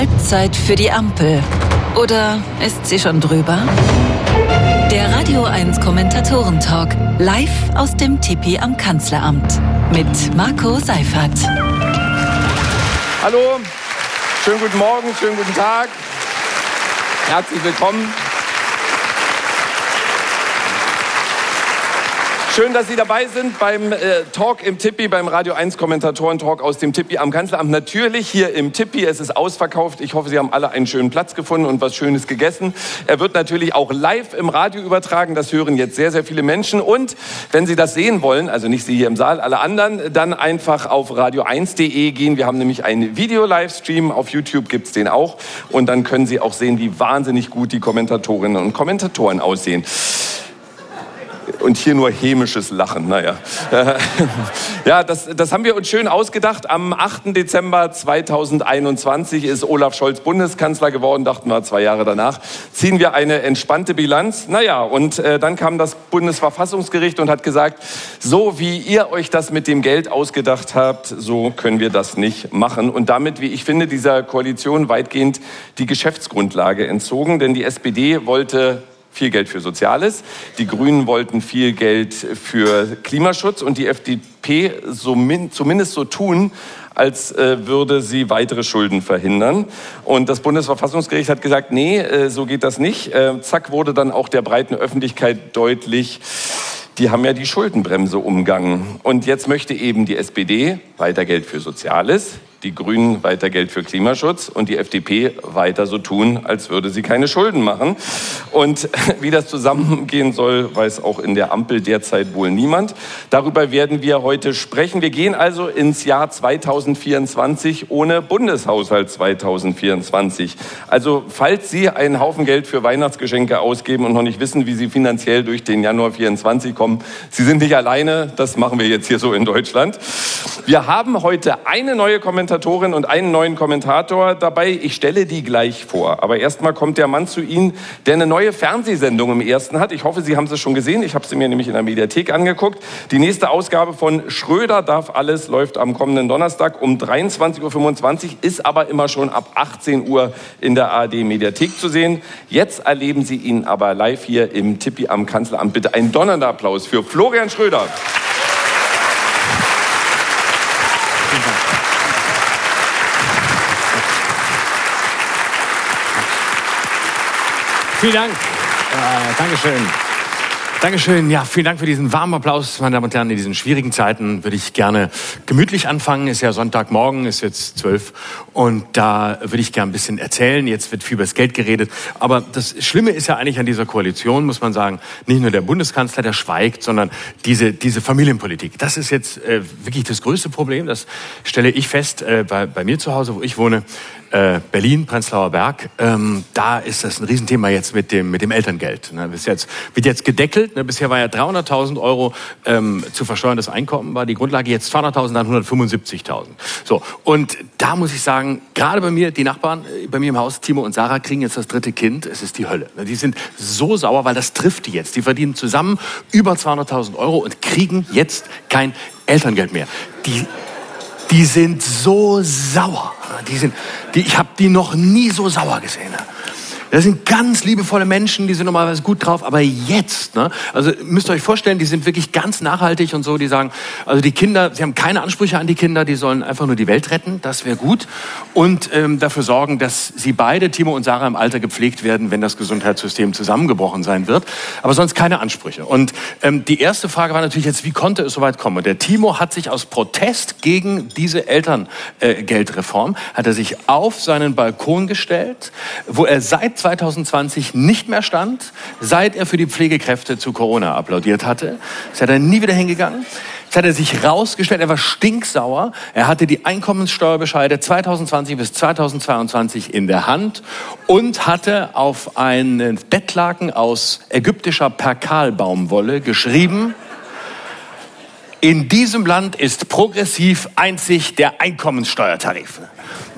Halbzeit für die Ampel. Oder ist sie schon drüber? Der Radio 1 Kommentatoren-Talk. Live aus dem Tipi am Kanzleramt. Mit Marco Seifert. Hallo, schönen guten Morgen, schönen guten Tag. Herzlich willkommen. Schön, dass Sie dabei sind beim äh, Talk im Tippi, beim Radio 1 Kommentatoren-Talk aus dem Tippi am Kanzleramt. Natürlich hier im Tippi, es ist ausverkauft. Ich hoffe, Sie haben alle einen schönen Platz gefunden und was Schönes gegessen. Er wird natürlich auch live im Radio übertragen. Das hören jetzt sehr, sehr viele Menschen. Und wenn Sie das sehen wollen, also nicht Sie hier im Saal, alle anderen, dann einfach auf radio1.de gehen. Wir haben nämlich einen Video-Livestream. Auf YouTube gibt's den auch. Und dann können Sie auch sehen, wie wahnsinnig gut die Kommentatorinnen und Kommentatoren aussehen und hier nur hämisches Lachen. Naja. ja, das, das haben wir uns schön ausgedacht. Am 8. Dezember 2021 ist Olaf Scholz Bundeskanzler geworden, dachten wir zwei Jahre danach. Ziehen wir eine entspannte Bilanz. Naja, und äh, dann kam das Bundesverfassungsgericht und hat gesagt, so wie ihr euch das mit dem Geld ausgedacht habt, so können wir das nicht machen. Und damit, wie ich finde, dieser Koalition weitgehend die Geschäftsgrundlage entzogen. Denn die SPD wollte viel Geld für Soziales. Die Grünen wollten viel Geld für Klimaschutz und die FDP so zumindest so tun, als äh, würde sie weitere Schulden verhindern. Und das Bundesverfassungsgericht hat gesagt, nee, äh, so geht das nicht. Äh, zack wurde dann auch der breiten Öffentlichkeit deutlich, die haben ja die Schuldenbremse umgangen. Und jetzt möchte eben die SPD weiter Geld für Soziales, die Grünen weiter Geld für Klimaschutz und die FDP weiter so tun, als würde sie keine Schulden machen. Und wie das zusammengehen soll, weiß auch in der Ampel derzeit wohl niemand. Darüber werden wir heute sprechen. Wir gehen also ins Jahr 2024 ohne Bundeshaushalt 2024. Also falls Sie einen Haufen Geld für Weihnachtsgeschenke ausgeben und noch nicht wissen, wie Sie finanziell durch den Januar 24 kommen, Sie sind nicht alleine. Das machen wir jetzt hier so in Deutschland. Wir haben heute eine neue Kommentar Kommentatorin und einen neuen Kommentator dabei. Ich stelle die gleich vor. Aber erstmal kommt der Mann zu Ihnen, der eine neue Fernsehsendung im ersten hat. Ich hoffe, Sie haben sie schon gesehen. Ich habe sie mir nämlich in der Mediathek angeguckt. Die nächste Ausgabe von Schröder darf alles läuft am kommenden Donnerstag um 23.25 Uhr, ist aber immer schon ab 18 Uhr in der ARD Mediathek zu sehen. Jetzt erleben Sie ihn aber live hier im Tippi am Kanzleramt. Bitte einen donnernder Applaus für Florian Schröder. Vielen Dank. Äh, Dankeschön. Dankeschön. Ja, vielen Dank für diesen warmen Applaus, meine Damen und Herren. In diesen schwierigen Zeiten würde ich gerne gemütlich anfangen. Ist ja Sonntagmorgen, ist jetzt zwölf. Und da würde ich gerne ein bisschen erzählen. Jetzt wird viel über das Geld geredet. Aber das Schlimme ist ja eigentlich an dieser Koalition, muss man sagen, nicht nur der Bundeskanzler, der schweigt, sondern diese, diese Familienpolitik. Das ist jetzt äh, wirklich das größte Problem. Das stelle ich fest äh, bei, bei mir zu Hause, wo ich wohne. Äh, Berlin, Prenzlauer Berg, ähm, da ist das ein Riesenthema jetzt mit dem, mit dem Elterngeld. Ne? Bis jetzt, wird jetzt gedeckelt. Ne? Bisher war ja 300.000 Euro ähm, zu versteuerndes Einkommen, war die Grundlage jetzt 200.000, dann 175.000. So, und da muss ich sagen, gerade bei mir, die Nachbarn, äh, bei mir im Haus, Timo und Sarah, kriegen jetzt das dritte Kind. Es ist die Hölle. Ne? Die sind so sauer, weil das trifft die jetzt. Die verdienen zusammen über 200.000 Euro und kriegen jetzt kein Elterngeld mehr. Die, die sind so sauer. Die sind, die, ich habe die noch nie so sauer gesehen. Das sind ganz liebevolle Menschen, die sind normalerweise gut drauf, aber jetzt, ne? Also müsst ihr euch vorstellen, die sind wirklich ganz nachhaltig und so, die sagen, also die Kinder, sie haben keine Ansprüche an die Kinder, die sollen einfach nur die Welt retten, das wäre gut. Und ähm, dafür sorgen, dass sie beide, Timo und Sarah, im Alter gepflegt werden, wenn das Gesundheitssystem zusammengebrochen sein wird. Aber sonst keine Ansprüche. Und ähm, die erste Frage war natürlich jetzt, wie konnte es soweit kommen? Und der Timo hat sich aus Protest gegen diese Elterngeldreform, äh, hat er sich auf seinen Balkon gestellt, wo er seit 2020 nicht mehr stand, seit er für die Pflegekräfte zu Corona applaudiert hatte. Ist er dann nie wieder hingegangen. Jetzt hat er sich rausgestellt, er war stinksauer. Er hatte die Einkommenssteuerbescheide 2020 bis 2022 in der Hand und hatte auf einen Bettlaken aus ägyptischer Perkalbaumwolle geschrieben, in diesem Land ist progressiv einzig der Einkommenssteuertarif.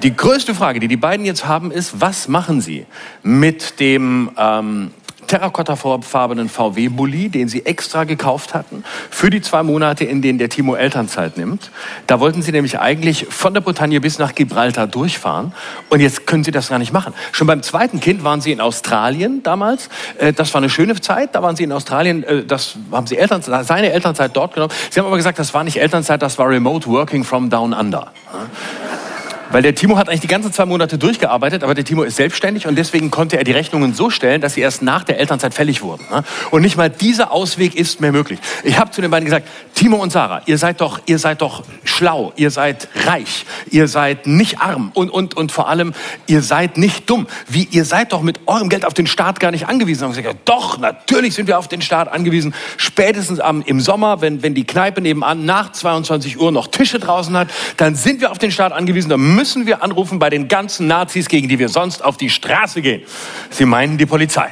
Die größte Frage, die die beiden jetzt haben, ist, was machen sie mit dem ähm, terrakottafarbenen VW-Bully, den sie extra gekauft hatten, für die zwei Monate, in denen der Timo Elternzeit nimmt. Da wollten sie nämlich eigentlich von der Bretagne bis nach Gibraltar durchfahren. Und jetzt können sie das gar nicht machen. Schon beim zweiten Kind waren sie in Australien damals. Äh, das war eine schöne Zeit. Da waren sie in Australien. Äh, das haben sie Eltern, seine Elternzeit dort genommen. Sie haben aber gesagt, das war nicht Elternzeit, das war Remote Working from Down Under. Weil der Timo hat eigentlich die ganzen zwei Monate durchgearbeitet, aber der Timo ist selbstständig und deswegen konnte er die Rechnungen so stellen, dass sie erst nach der Elternzeit fällig wurden. Ne? Und nicht mal dieser Ausweg ist mehr möglich. Ich habe zu den beiden gesagt, Timo und Sarah, ihr seid doch, ihr seid doch schlau, ihr seid reich, ihr seid nicht arm und, und, und vor allem, ihr seid nicht dumm. Wie, ihr seid doch mit eurem Geld auf den Staat gar nicht angewiesen. Und ich gesagt, doch, natürlich sind wir auf den Staat angewiesen. Spätestens am, im Sommer, wenn, wenn die Kneipe nebenan nach 22 Uhr noch Tische draußen hat, dann sind wir auf den Staat angewiesen. Dann müssen wir anrufen bei den ganzen Nazis, gegen die wir sonst auf die Straße gehen. Sie meinen die Polizei.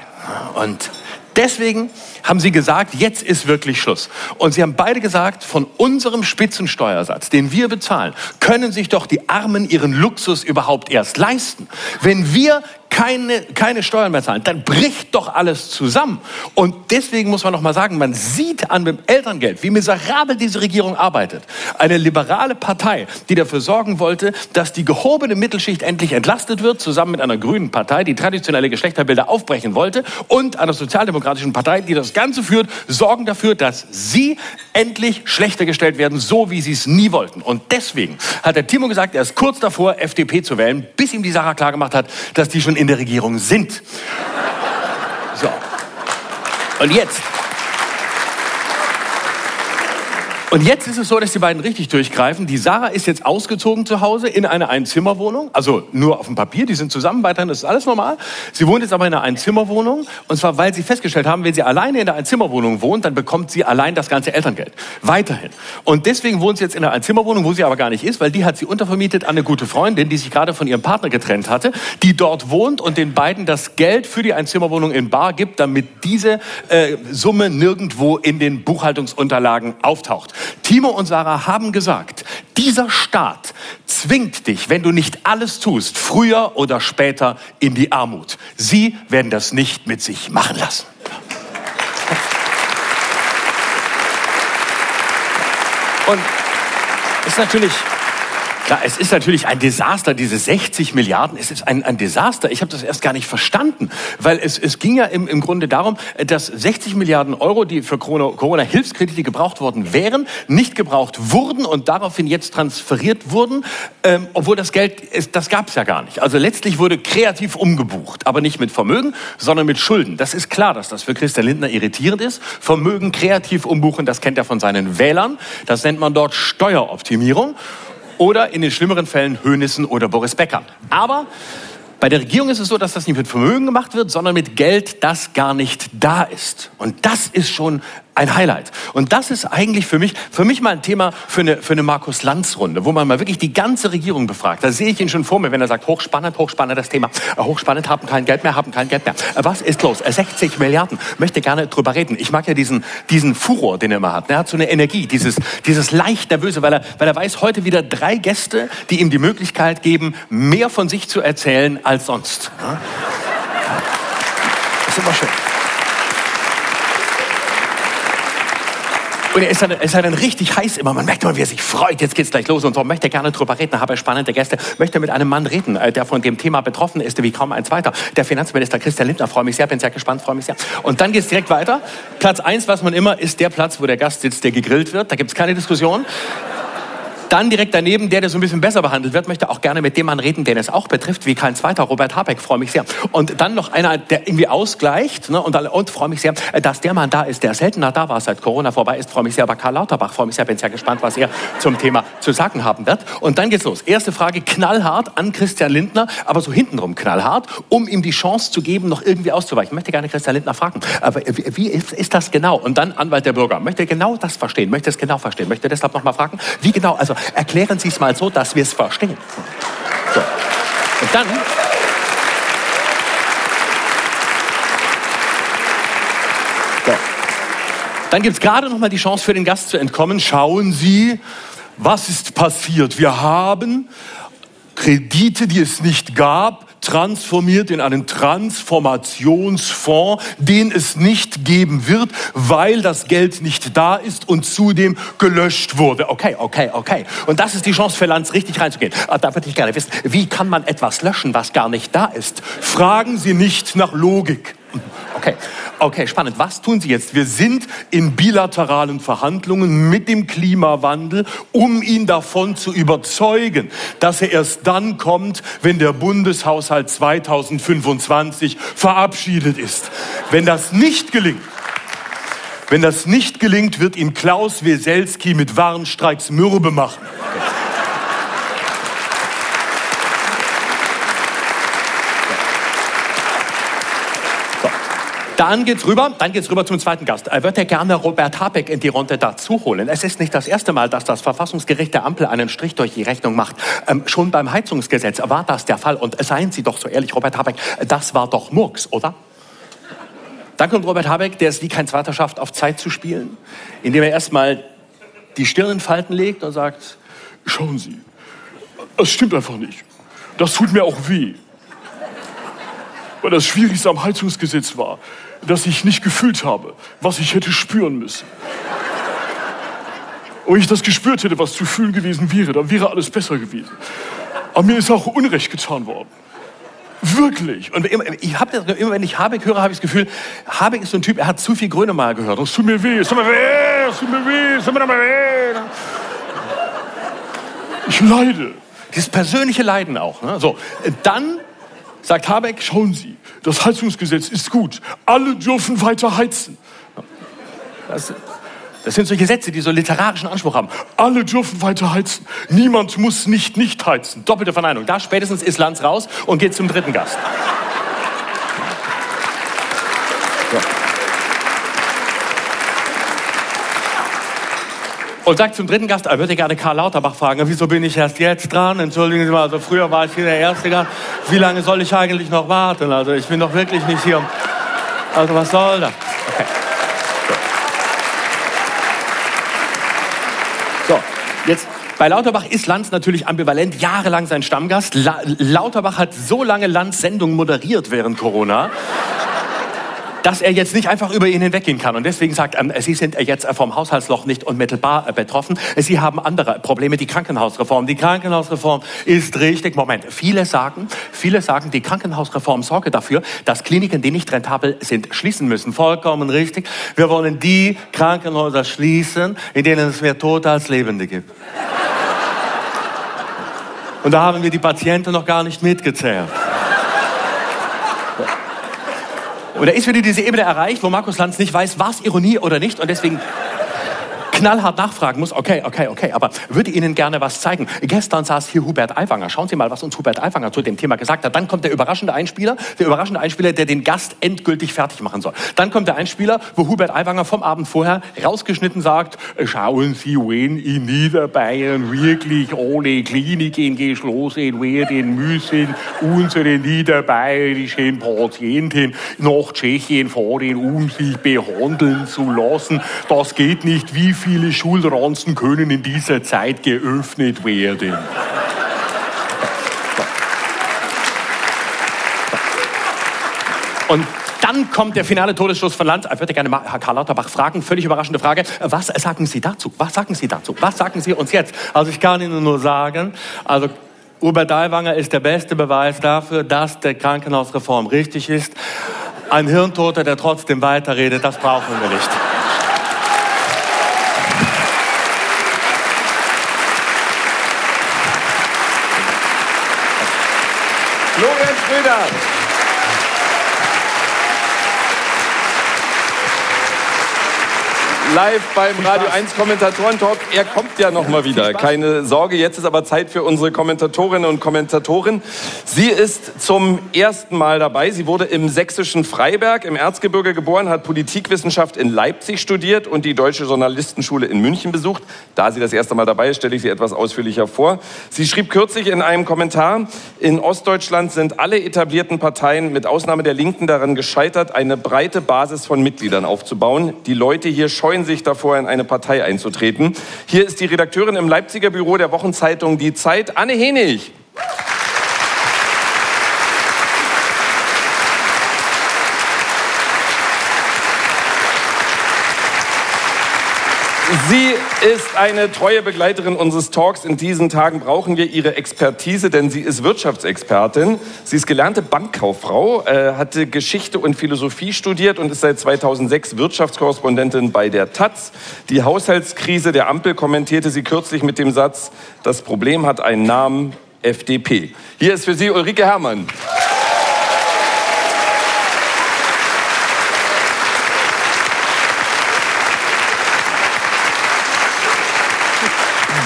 Und deswegen haben sie gesagt, jetzt ist wirklich Schluss. Und sie haben beide gesagt, von unserem Spitzensteuersatz, den wir bezahlen, können sich doch die Armen ihren Luxus überhaupt erst leisten. Wenn wir keine, keine Steuern mehr zahlen, dann bricht doch alles zusammen. Und deswegen muss man noch mal sagen, man sieht an dem Elterngeld, wie miserabel diese Regierung arbeitet. Eine liberale Partei, die dafür sorgen wollte, dass die gehobene Mittelschicht endlich entlastet wird, zusammen mit einer grünen Partei, die traditionelle Geschlechterbilder aufbrechen wollte, und einer sozialdemokratischen Partei, die das Ganze führt, sorgen dafür, dass sie endlich schlechter gestellt werden, so wie sie es nie wollten. Und deswegen hat der Timo gesagt, er ist kurz davor, FDP zu wählen, bis ihm die Sache klargemacht hat, dass die schon in der Regierung sind. So. Und jetzt Und jetzt ist es so, dass die beiden richtig durchgreifen. Die Sarah ist jetzt ausgezogen zu Hause in eine Einzimmerwohnung, also nur auf dem Papier, die sind zusammen weiterhin, ist alles normal. Sie wohnt jetzt aber in einer Einzimmerwohnung und zwar, weil sie festgestellt haben, wenn sie alleine in der Einzimmerwohnung wohnt, dann bekommt sie allein das ganze Elterngeld. Weiterhin. Und deswegen wohnt sie jetzt in einer Einzimmerwohnung, wo sie aber gar nicht ist, weil die hat sie untervermietet an eine gute Freundin, die sich gerade von ihrem Partner getrennt hatte, die dort wohnt und den beiden das Geld für die Einzimmerwohnung in Bar gibt, damit diese äh, Summe nirgendwo in den Buchhaltungsunterlagen auftaucht. Timo und Sarah haben gesagt, dieser Staat zwingt dich, wenn du nicht alles tust, früher oder später in die Armut. Sie werden das nicht mit sich machen lassen. Und ist natürlich Klar, es ist natürlich ein Desaster, diese 60 Milliarden, es ist ein, ein Desaster. Ich habe das erst gar nicht verstanden, weil es, es ging ja im, im Grunde darum, dass 60 Milliarden Euro, die für Corona-Hilfskredite gebraucht worden wären, nicht gebraucht wurden und daraufhin jetzt transferiert wurden, ähm, obwohl das Geld, ist, das gab es ja gar nicht. Also letztlich wurde kreativ umgebucht, aber nicht mit Vermögen, sondern mit Schulden. Das ist klar, dass das für Christian Lindner irritierend ist. Vermögen kreativ umbuchen, das kennt er von seinen Wählern. Das nennt man dort Steueroptimierung oder in den schlimmeren Fällen Hönissen oder Boris Becker. Aber bei der Regierung ist es so, dass das nicht mit Vermögen gemacht wird, sondern mit Geld, das gar nicht da ist. Und das ist schon ein Highlight. Und das ist eigentlich für mich, für mich mal ein Thema für eine, für eine Markus-Lanz-Runde, wo man mal wirklich die ganze Regierung befragt. Da sehe ich ihn schon vor mir, wenn er sagt, hochspannend, hochspannend das Thema. Äh, hochspannend, haben kein Geld mehr, haben kein Geld mehr. Äh, was ist los? 60 äh, Milliarden. Möchte gerne drüber reden. Ich mag ja diesen, diesen Furor, den er immer hat. Er hat so eine Energie, dieses, dieses leicht nervöse, weil er, weil er weiß, heute wieder drei Gäste, die ihm die Möglichkeit geben, mehr von sich zu erzählen als sonst. Das ist immer schön. Und er ist, dann, ist dann richtig heiß immer. Man merkt immer, wie er sich freut. Jetzt geht's gleich los und so. Möchte gerne drüber reden. Habe spannende Gäste. Möchte mit einem Mann reden, äh, der von dem Thema betroffen ist, wie kaum ein zweiter. Der Finanzminister Christian Lindner. Freue mich sehr. Bin sehr gespannt. Freue mich sehr. Und dann geht's direkt weiter. Platz eins, was man immer, ist der Platz, wo der Gast sitzt, der gegrillt wird. Da gibt's keine Diskussion. Dann direkt daneben, der, der so ein bisschen besser behandelt wird, möchte auch gerne mit dem Mann reden, den es auch betrifft, wie kein zweiter, Robert Habeck, freue mich sehr. Und dann noch einer, der irgendwie ausgleicht, ne, und, und freue mich sehr, dass der Mann da ist, der seltener da war, seit Corona vorbei ist, freue mich sehr, aber Karl Lauterbach, freue mich sehr, bin sehr gespannt, was er zum Thema zu sagen haben wird. Und dann geht's los. Erste Frage, knallhart an Christian Lindner, aber so hintenrum knallhart, um ihm die Chance zu geben, noch irgendwie auszuweichen. Ich möchte gerne Christian Lindner fragen, aber wie, ist, ist das genau? Und dann Anwalt der Bürger, möchte genau das verstehen, möchte es genau verstehen, möchte deshalb noch mal fragen, wie genau, also erklären Sie es mal so, dass wir es verstehen. So. Und dann. Dann gibt es gerade noch mal die Chance für den Gast zu entkommen. Schauen Sie, was ist passiert? Wir haben Kredite, die es nicht gab, transformiert in einen Transformationsfonds, den es nicht geben wird, weil das Geld nicht da ist und zudem gelöscht wurde. Okay, okay, okay. Und das ist die Chance für Lanz, richtig reinzugehen. Ah, da würde ich gerne wissen, wie kann man etwas löschen, was gar nicht da ist? Fragen Sie nicht nach Logik. Okay, okay, spannend. Was tun Sie jetzt? Wir sind in bilateralen Verhandlungen mit dem Klimawandel, um ihn davon zu überzeugen, dass er erst dann kommt, wenn der Bundeshaushalt 2025 verabschiedet ist. Wenn das nicht gelingt, wenn das nicht gelingt, wird ihn Klaus Weselski mit Warnstreiks mürbe machen. Dann geht's rüber, dann geht's rüber zum zweiten Gast. Er wird ja gerne Robert Habeck in die Runde dazu holen. Es ist nicht das erste Mal, dass das Verfassungsgericht der Ampel einen Strich durch die Rechnung macht. Ähm, schon beim Heizungsgesetz war das der Fall. Und seien Sie doch so ehrlich, Robert Habeck, das war doch Murks, oder? Dann kommt Robert Habeck, der es wie kein zweiter schafft, auf Zeit zu spielen, indem er erstmal die Stirn in Falten legt und sagt, schauen Sie, das stimmt einfach nicht. Das tut mir auch weh. Weil das Schwierigste am Heizungsgesetz war, dass ich nicht gefühlt habe, was ich hätte spüren müssen. Und ich das gespürt hätte, was zu fühlen gewesen wäre, dann wäre alles besser gewesen. Aber mir ist auch Unrecht getan worden. Wirklich. Und immer, ich hab das, immer wenn ich Habeck höre, habe ich das Gefühl, Habeck ist so ein Typ, er hat zu viel Grönemeyer gehört. Es tut mir weh, es tut mir weh, es tut mir weh, es tut mir weh. Ich leide. Dieses persönliche Leiden auch. Ne? So, dann sagt Habeck, schauen Sie, das Heizungsgesetz ist gut. Alle dürfen weiter heizen. Das, das sind so Gesetze, die so literarischen Anspruch haben. Alle dürfen weiter heizen. Niemand muss nicht nicht heizen. Doppelte Verneinung. Da spätestens ist Lanz raus und geht zum dritten Gast. Und sagt zum dritten Gast, er würde gerne Karl Lauterbach fragen, wieso bin ich erst jetzt dran? Entschuldigen Sie mal, also früher war ich hier der erste Gast. Wie lange soll ich eigentlich noch warten? Also ich bin doch wirklich nicht hier. Also was soll das? Okay. So, jetzt bei Lauterbach ist Lanz natürlich ambivalent, jahrelang sein Stammgast. La Lauterbach hat so lange Lanz Sendung moderiert während Corona dass er jetzt nicht einfach über ihn hinweggehen kann. Und deswegen sagt ähm, Sie sind jetzt vom Haushaltsloch nicht unmittelbar äh, betroffen. Sie haben andere Probleme, die Krankenhausreform. Die Krankenhausreform ist richtig. Moment, viele sagen, viele sagen, die Krankenhausreform sorge dafür, dass Kliniken, die nicht rentabel sind, schließen müssen. Vollkommen richtig. Wir wollen die Krankenhäuser schließen, in denen es mehr Tote als Lebende gibt. Und da haben wir die Patienten noch gar nicht mitgezählt. Und da ist wieder diese Ebene erreicht, wo Markus Lanz nicht weiß, war es Ironie oder nicht. Und deswegen knallhart nachfragen muss, okay, okay, okay, aber würde Ihnen gerne was zeigen. Gestern saß hier Hubert Aiwanger. Schauen Sie mal, was uns Hubert Aiwanger zu dem Thema gesagt hat. Dann kommt der überraschende Einspieler, der überraschende Einspieler, der den Gast endgültig fertig machen soll. Dann kommt der Einspieler, wo Hubert Aiwanger vom Abend vorher rausgeschnitten sagt, schauen Sie, wenn in Niederbayern wirklich ohne Kliniken geschlossen werden müssen, unsere niederbayerischen Patienten nach Tschechien fahren, um sich behandeln zu lassen. Das geht nicht. Wie viel viele Schulranzen können in dieser Zeit geöffnet werden? Und dann kommt der finale Todesstoß von Lanz. Ich würde gerne mal Karl Lauterbach fragen, völlig überraschende Frage. Was sagen Sie dazu? Was sagen Sie dazu? Was sagen Sie uns jetzt? Also ich kann Ihnen nur sagen, also Hubert Aiwanger ist der beste Beweis dafür, dass der Krankenhausreform richtig ist. Ein Hirntoter, der trotzdem weiterredet, das brauchen wir nicht. Schröder. Live beim Radio 1 Kommentatoren-Talk. Er kommt ja noch mal wieder. Keine Sorge, jetzt ist aber Zeit für unsere Kommentatorinnen und Kommentatoren. Sie ist zum ersten Mal dabei. Sie wurde im sächsischen Freiberg im Erzgebirge geboren, hat Politikwissenschaft in Leipzig studiert und die Deutsche Journalistenschule in München besucht. Da sie das erste Mal dabei ist, stelle ich sie etwas ausführlicher vor. Sie schrieb kürzlich in einem Kommentar, in Ostdeutschland sind alle etablierten Parteien mit Ausnahme der Linken daran gescheitert, eine breite Basis von Mitgliedern aufzubauen. Die Leute hier scheuen scheuen sich davor, in eine Partei einzutreten. Hier ist die Redakteurin im Leipziger Büro der Wochenzeitung Die Zeit, Anne Henig. Sie ist eine treue Begleiterin unseres Talks. In diesen Tagen brauchen wir ihre Expertise, denn sie ist Wirtschaftsexpertin. Sie ist gelernte Bankkauffrau, äh, hatte Geschichte und Philosophie studiert und ist seit 2006 Wirtschaftskorrespondentin bei der Taz. Die Haushaltskrise der Ampel kommentierte sie kürzlich mit dem Satz, das Problem hat einen Namen, FDP. Hier ist für Sie Ulrike Herrmann.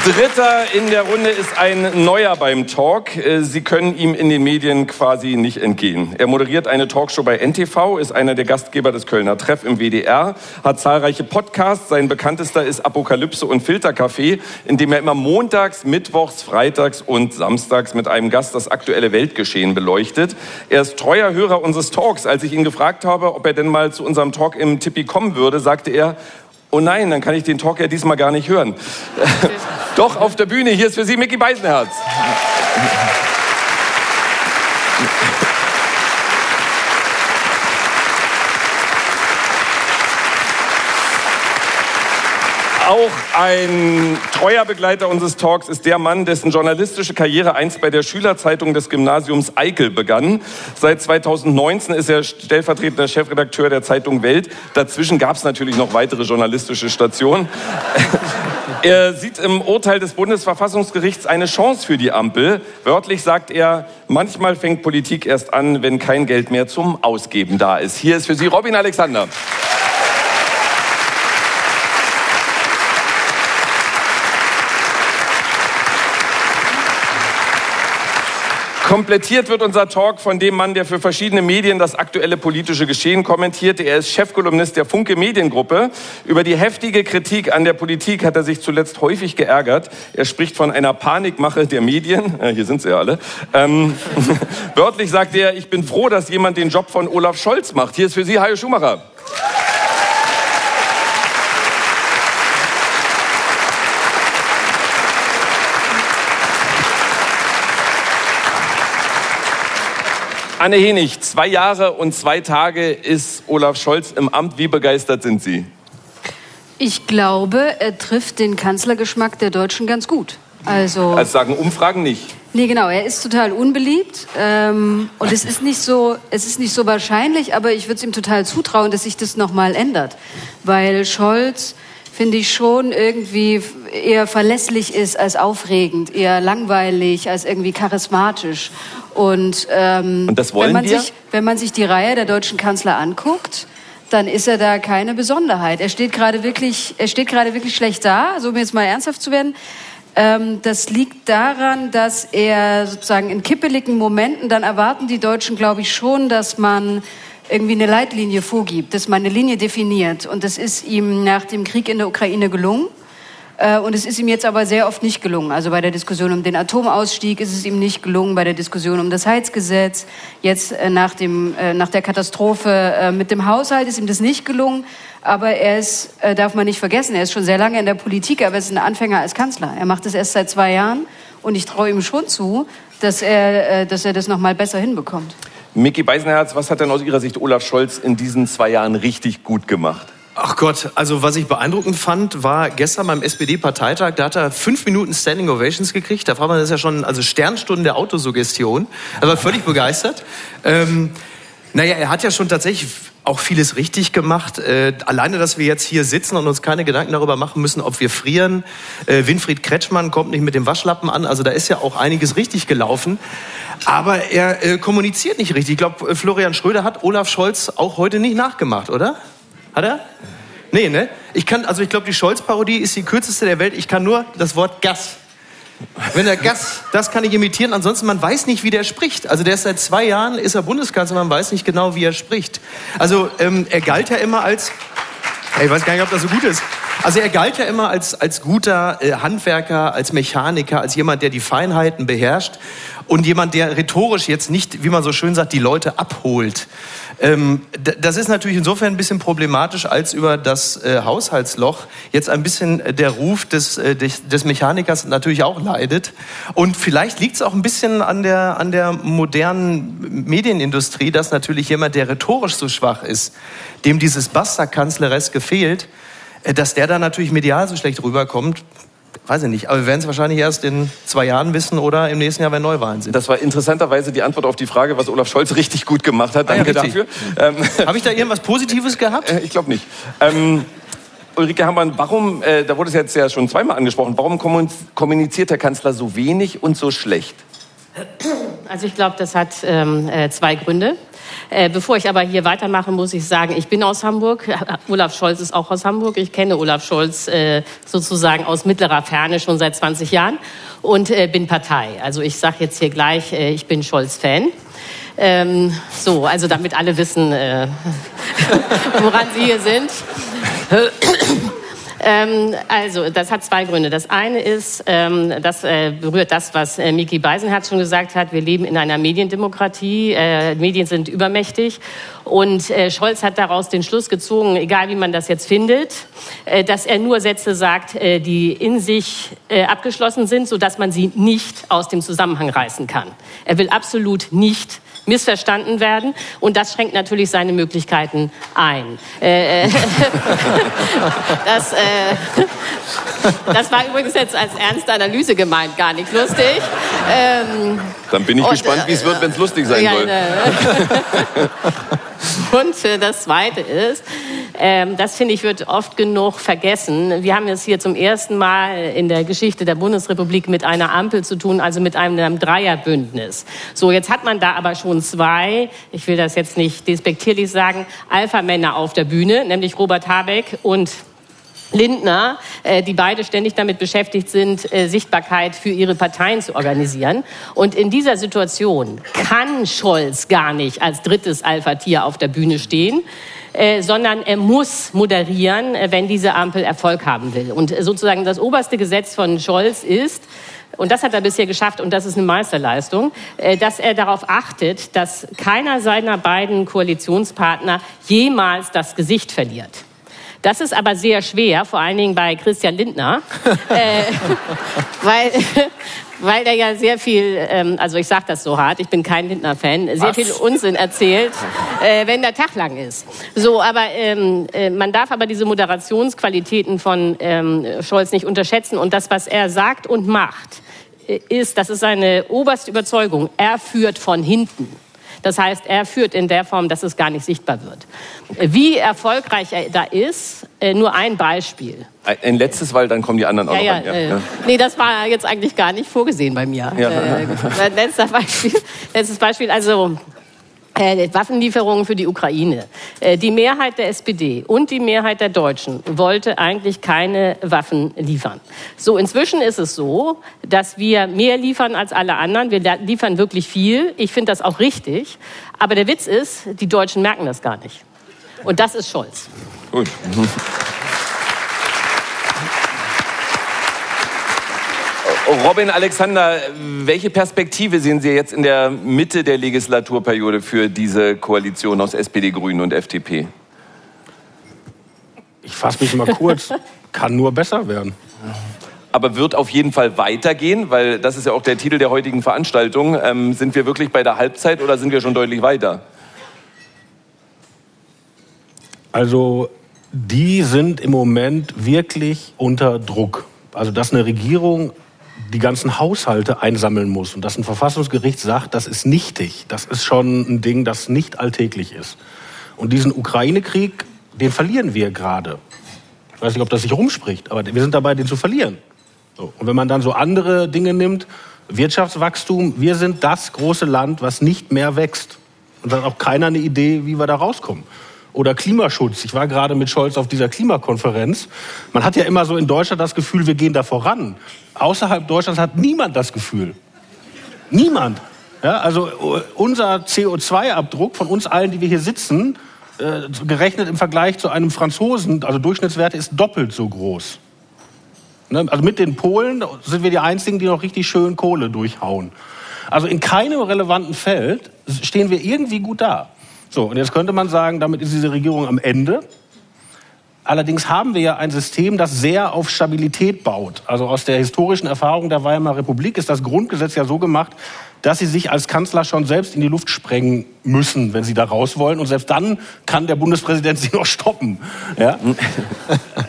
Dritter in der Runde ist ein Neuer beim Talk. Äh, Sie können ihm in den Medien quasi nicht entgehen. Er moderiert eine Talkshow bei NTV, ist einer der Gastgeber des Kölner Treff im WDR, hat zahlreiche Podcasts. Sein bekanntester ist Apokalypse und Filtercafé, in dem er immer montags, mittwochs, freitags und samstags mit einem Gast das aktuelle Weltgeschehen beleuchtet. Er ist treuer Hörer unseres Talks. Als ich ihn gefragt habe, ob er denn mal zu unserem Talk im Tippi kommen würde, sagte er, oh nein, dann kann ich den Talk ja diesmal gar nicht hören. Doch auf der Bühne, hier ist für Sie Mickey Beisenherz. Auch ein treuer Begleiter unseres Talks ist der Mann, dessen journalistische Karriere einst bei der Schülerzeitung des Gymnasiums Eickel begann. Seit 2019 ist er stellvertretender Chefredakteur der Zeitung Welt. Dazwischen gab es natürlich noch weitere journalistische Stationen. Er sieht im Urteil des Bundesverfassungsgerichts eine Chance für die Ampel. Wörtlich sagt er, manchmal fängt Politik erst an, wenn kein Geld mehr zum Ausgeben da ist. Hier ist für Sie Robin Alexander. Komplettiert wird unser Talk von dem Mann, der für verschiedene Medien das aktuelle politische Geschehen kommentiert. Er ist Chefkolumnist der Funke Mediengruppe. Über die heftige Kritik an der Politik hat er sich zuletzt häufig geärgert. Er spricht von einer Panikmache der Medien. Ja, hier sind sie ja alle. Ähm, wörtlich sagt er, ich bin froh, dass jemand den Job von Olaf Scholz macht. Hier ist für Sie Hajo Schumacher. Anne Henig, zwei Jahre und zwei Tage ist Olaf Scholz im Amt. Wie begeistert sind Sie? Ich glaube, er trifft den Kanzlergeschmack der Deutschen ganz gut. Also, also sagen Umfragen nicht. Nee, genau. Er ist total unbeliebt ähm, und es ist nicht so, es ist nicht so wahrscheinlich, aber ich würde es ihm total zutrauen, dass sich das nochmal ändert, weil Scholz finde ich schon irgendwie eher verlässlich ist als aufregend, eher langweilig als irgendwie charismatisch. Und, ähm, Und das wollen wenn man wir? Sich, wenn man sich die Reihe der deutschen Kanzler anguckt, dann ist er da keine Besonderheit. Er steht gerade wirklich, er steht gerade wirklich schlecht da, so um jetzt mal ernsthaft zu werden. Ähm, das liegt daran, dass er sozusagen in kippeligen Momenten, dann erwarten die Deutschen, glaube ich, schon, dass man irgendwie eine Leitlinie vorgibt, dass man eine Linie definiert. Und das ist ihm nach dem Krieg in der Ukraine gelungen. Äh, und es ist ihm jetzt aber sehr oft nicht gelungen. Also bei der Diskussion um den Atomausstieg ist es ihm nicht gelungen, bei der Diskussion um das Heizgesetz, jetzt äh, nach, dem, äh, nach der Katastrophe mit dem Haushalt ist ihm das nicht gelungen. Aber er ist, darf man nicht vergessen, er ist schon sehr lange in der Politik, aber er ist ein Anfänger als Kanzler. Er macht das erst seit zwei Jahren und ich traue ihm schon zu, dass er, dass er das noch mal besser hinbekommt. Micky Beisenherz, was hat denn aus Ihrer Sicht Olaf Scholz in diesen zwei Jahren richtig gut gemacht? Ach Gott, also was ich beeindruckend fand, war gestern beim SPD-Parteitag, da hat er fünf Minuten Standing Ovations gekriegt. Da war man das ja schon, also Sternstunden der Autosuggestion. Er war völlig begeistert. Ähm, naja, er hat ja schon tatsächlich auch vieles richtig gemacht. Äh, alleine, dass wir jetzt hier sitzen und uns keine Gedanken darüber machen müssen, ob wir frieren. Äh, Winfried Kretschmann kommt nicht mit dem Waschlappen an. Also da ist ja auch einiges richtig gelaufen. Aber er äh, kommuniziert nicht richtig. Ich glaube, Florian Schröder hat Olaf Scholz auch heute nicht nachgemacht, oder? Hat er? Nee, ne? Ich kann, also ich glaube, die Scholz-Parodie ist die kürzeste der Welt. Ich kann nur das Wort Gas. Wenn er Gas, das kann ich imitieren. Ansonsten, man weiß nicht, wie der spricht. Also der ist seit zwei Jahren, ist er Bundeskanzler, man weiß nicht genau, wie er spricht. Also ähm, er galt ja immer als, ich weiß gar nicht, ob das so gut ist. Also er galt ja immer als, als guter äh, Handwerker, als Mechaniker, als jemand, der die Feinheiten beherrscht und jemand, der rhetorisch jetzt nicht, wie man so schön sagt, die Leute abholt. Ähm, das ist natürlich insofern ein bisschen problematisch, als über das äh, Haushaltsloch jetzt ein bisschen der Ruf des, äh, des, des Mechanikers natürlich auch leidet. Und vielleicht liegt es auch ein bisschen an der, an der modernen Medienindustrie, dass natürlich jemand, der rhetorisch so schwach ist, dem dieses Basta-Kanzlereske fehlt, Äh, dass der da natürlich medial so schlecht rüberkommt, weiß ich nicht. Aber wir werden es wahrscheinlich erst in zwei Jahren wissen oder im nächsten Jahr, wenn Neuwahlen sind. Das war interessanterweise die Antwort auf die Frage, was Olaf Scholz richtig gut gemacht hat. Danke ah, ja, dafür. Ähm, Habe ich da irgendwas Positives gehabt? Äh, ich glaube nicht. Ähm, Ulrike Hammann, warum, äh, da wurde es jetzt ja schon zweimal angesprochen, warum kommuniziert der Kanzler so wenig und so schlecht? Also ich glaube, das hat ähm, äh, zwei Gründe. Äh, bevor ich aber hier weitermache, muss ich sagen, ich bin aus Hamburg. Olaf Scholz ist auch aus Hamburg. Ich kenne Olaf Scholz äh, sozusagen aus mittlerer Ferne schon seit 20 Jahren und äh, bin Partei. Also ich sage jetzt hier gleich, äh, ich bin Scholz-Fan. Ähm, so, also damit alle wissen, äh, woran Sie hier sind. Ähm, also, das hat zwei Gründe. Das eine ist, ähm, das äh, berührt das, was äh, Miki Beisenherz schon gesagt hat. Wir leben in einer Mediendemokratie. Äh, Medien sind übermächtig. Und äh, Scholz hat daraus den Schluss gezogen, egal wie man das jetzt findet, äh, dass er nur Sätze sagt, äh, die in sich abgeschlossen sind, sodass man sie nicht aus dem Zusammenhang reißen kann. Er will absolut nicht missverstanden werden. Und das schränkt natürlich seine Möglichkeiten ein. Äh, äh das, äh, das war übrigens jetzt als ernste Analyse gemeint, gar nicht lustig. Ähm, Dann bin ich und, gespannt, wie es wird, wenn es lustig sein soll. Und äh, das Zweite ist, ähm, das finde ich wird oft genug vergessen. Wir haben es hier zum ersten Mal in der Geschichte der Bundesrepublik mit einer Ampel zu tun, also mit einem, einem Dreierbündnis. So, jetzt hat man da aber schon zwei, ich will das jetzt nicht despektierlich sagen, Alpha-Männer auf der Bühne, nämlich Robert Habeck und Lindner, äh, die beide ständig damit beschäftigt sind, äh, Sichtbarkeit für ihre Parteien zu organisieren. Und in dieser Situation kann Scholz gar nicht als drittes Alpha-Tier auf der Bühne stehen. Äh, sondern er muss moderieren, wenn diese Ampel Erfolg haben will. Und sozusagen das oberste Gesetz von Scholz ist, und das hat er bisher geschafft, und das ist eine Meisterleistung, dass er darauf achtet, dass keiner seiner beiden Koalitionspartner jemals das Gesicht verliert. Das ist aber sehr schwer, vor allen Dingen bei Christian Lindner, äh, weil, weil er ja sehr viel, ähm, also ich sage das so hart, ich bin kein Lindner-Fan, sehr Was? viel Unsinn erzählt, äh, wenn der Tag lang ist. So, aber ähm, äh, man darf aber diese Moderationsqualitäten von ähm, Scholz nicht unterschätzen und das, was er sagt und macht, äh, ist, das ist seine oberste Überzeugung, er führt von hinten. Das heißt, er führt in der Form, dass es gar nicht sichtbar wird. Wie erfolgreich er da ist, äh, nur ein Beispiel. Ein letztes, weil dann kommen die anderen auch ja, noch ja, rein. Ja. Äh, nee, das war jetzt eigentlich gar nicht vorgesehen bei mir. Ja. Äh, letzter Beispiel, letztes Beispiel, also äh, Waffenlieferungen für die Ukraine. Äh, die Mehrheit der SPD und die Mehrheit der Deutschen wollte eigentlich keine Waffen liefern. So, inzwischen ist es so, dass wir mehr liefern als alle anderen. Wir liefern wirklich viel. Ich finde das auch richtig. Aber der Witz ist, die Deutschen merken das gar nicht. Und das ist Scholz. Gut. Robin Alexander, welche Perspektive sehen Sie jetzt in der Mitte der Legislaturperiode für diese Koalition aus SPD, Grünen und FDP? Ich fasse mich mal kurz. Kann nur besser werden. Aber wird auf jeden Fall weitergehen, weil das ist ja auch der Titel der heutigen Veranstaltung. Ähm, sind wir wirklich bei der Halbzeit oder sind wir schon deutlich weiter? Also, die sind im Moment wirklich unter Druck. Also, dass eine Regierung die ganzen Haushalte einsammeln muss und dass ein Verfassungsgericht sagt, das ist nichtig, das ist schon ein Ding, das nicht alltäglich ist. Und diesen Ukraine-Krieg, den verlieren wir gerade. Ich weiß nicht, ob das sich rumspricht, aber wir sind dabei, den zu verlieren. Und wenn man dann so andere Dinge nimmt, Wirtschaftswachstum, wir sind das große Land, was nicht mehr wächst. Und da hat auch keiner eine Idee, wie wir da rauskommen oder Klimaschutz. Ich war gerade mit Scholz auf dieser Klimakonferenz. Man hat ja immer so in Deutschland das Gefühl, wir gehen da voran. Außerhalb Deutschlands hat niemand das Gefühl. Niemand. Ja, also äh, unser CO2-Abdruck von uns allen, die wir hier sitzen, äh, gerechnet im Vergleich zu einem Franzosen, also Durchschnittswerte, ist doppelt so groß. Ne? Also mit den Polen sind wir die Einzigen, die noch richtig schön Kohle durchhauen. Also in keinem relevanten Feld stehen wir irgendwie gut da. So, und jetzt könnte man sagen, damit ist diese Regierung am Ende. Allerdings haben wir ja ein System, das sehr auf Stabilität baut. Also aus der historischen Erfahrung der Weimarer Republik ist das Grundgesetz ja so gemacht, dass sie sich als Kanzler schon selbst in die Luft sprengen müssen, wenn sie da raus wollen. Und selbst dann kann der Bundespräsident sie noch stoppen. Ja?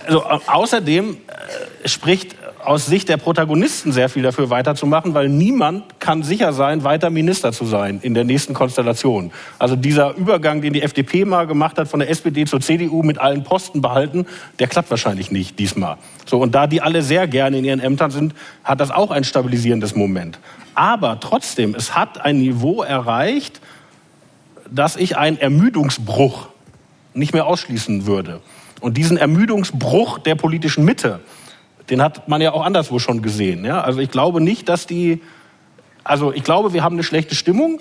Also, außerdem äh, spricht aus Sicht der Protagonisten sehr viel dafür weiterzumachen, weil niemand kann sicher sein, weiter Minister zu sein in der nächsten Konstellation. Also dieser Übergang, den die FDP mal gemacht hat, von der SPD zur CDU mit allen Posten behalten, der klappt wahrscheinlich nicht diesmal. So, und da die alle sehr gerne in ihren Ämtern sind, hat das auch ein stabilisierendes Moment. Aber trotzdem, es hat ein Niveau erreicht, dass ich einen Ermüdungsbruch nicht mehr ausschließen würde. Und diesen Ermüdungsbruch der politischen Mitte, den hat man ja auch anderswo schon gesehen. Ja? Also ich glaube nicht, dass die, also ich glaube, wir haben eine schlechte Stimmung,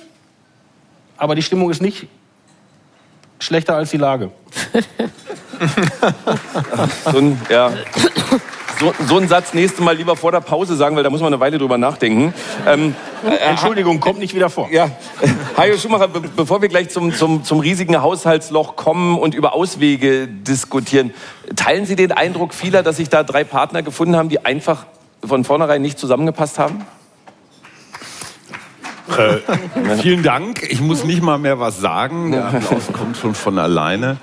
aber die Stimmung ist nicht schlechter als die Lage. so ein, ja. So, so einen Satz nächstes Mal lieber vor der Pause sagen, weil da muss man eine Weile drüber nachdenken. Ähm, äh, Entschuldigung, kommt nicht wieder vor. Ja, Hajo Schumacher, be bevor wir gleich zum, zum, zum riesigen Haushaltsloch kommen und über Auswege diskutieren, teilen Sie den Eindruck vieler, dass sich da drei Partner gefunden haben, die einfach von vornherein nicht zusammengepasst haben? Äh, vielen Dank. Ich muss nicht mal mehr was sagen. Der Applaus kommt schon von alleine.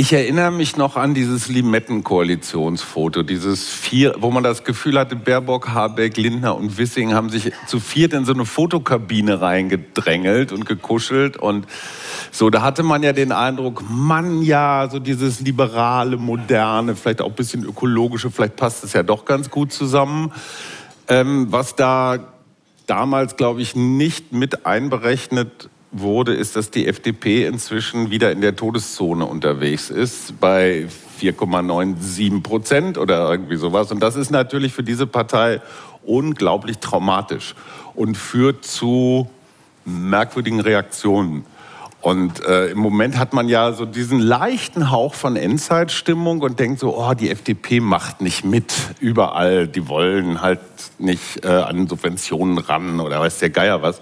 Ich erinnere mich noch an dieses Limetten-Koalitionsfoto, dieses vier, wo man das Gefühl hatte, Baerbock, Habeck, Lindner und Wissing haben sich zu viert in so eine Fotokabine reingedrängelt und gekuschelt und so, da hatte man ja den Eindruck, Mann, ja, so dieses liberale, moderne, vielleicht auch ein bisschen ökologische, vielleicht passt es ja doch ganz gut zusammen. Ähm, was da damals, glaube ich, nicht mit einberechnet wurde, ist, dass die FDP inzwischen wieder in der Todeszone unterwegs ist, bei 4,97 Prozent oder irgendwie sowas. Und das ist natürlich für diese Partei unglaublich traumatisch und führt zu merkwürdigen Reaktionen. Und äh, im Moment hat man ja so diesen leichten Hauch von Endzeitstimmung und denkt so, oh, die FDP macht nicht mit überall, die wollen halt nicht äh, an Subventionen ran oder weiß der Geier was.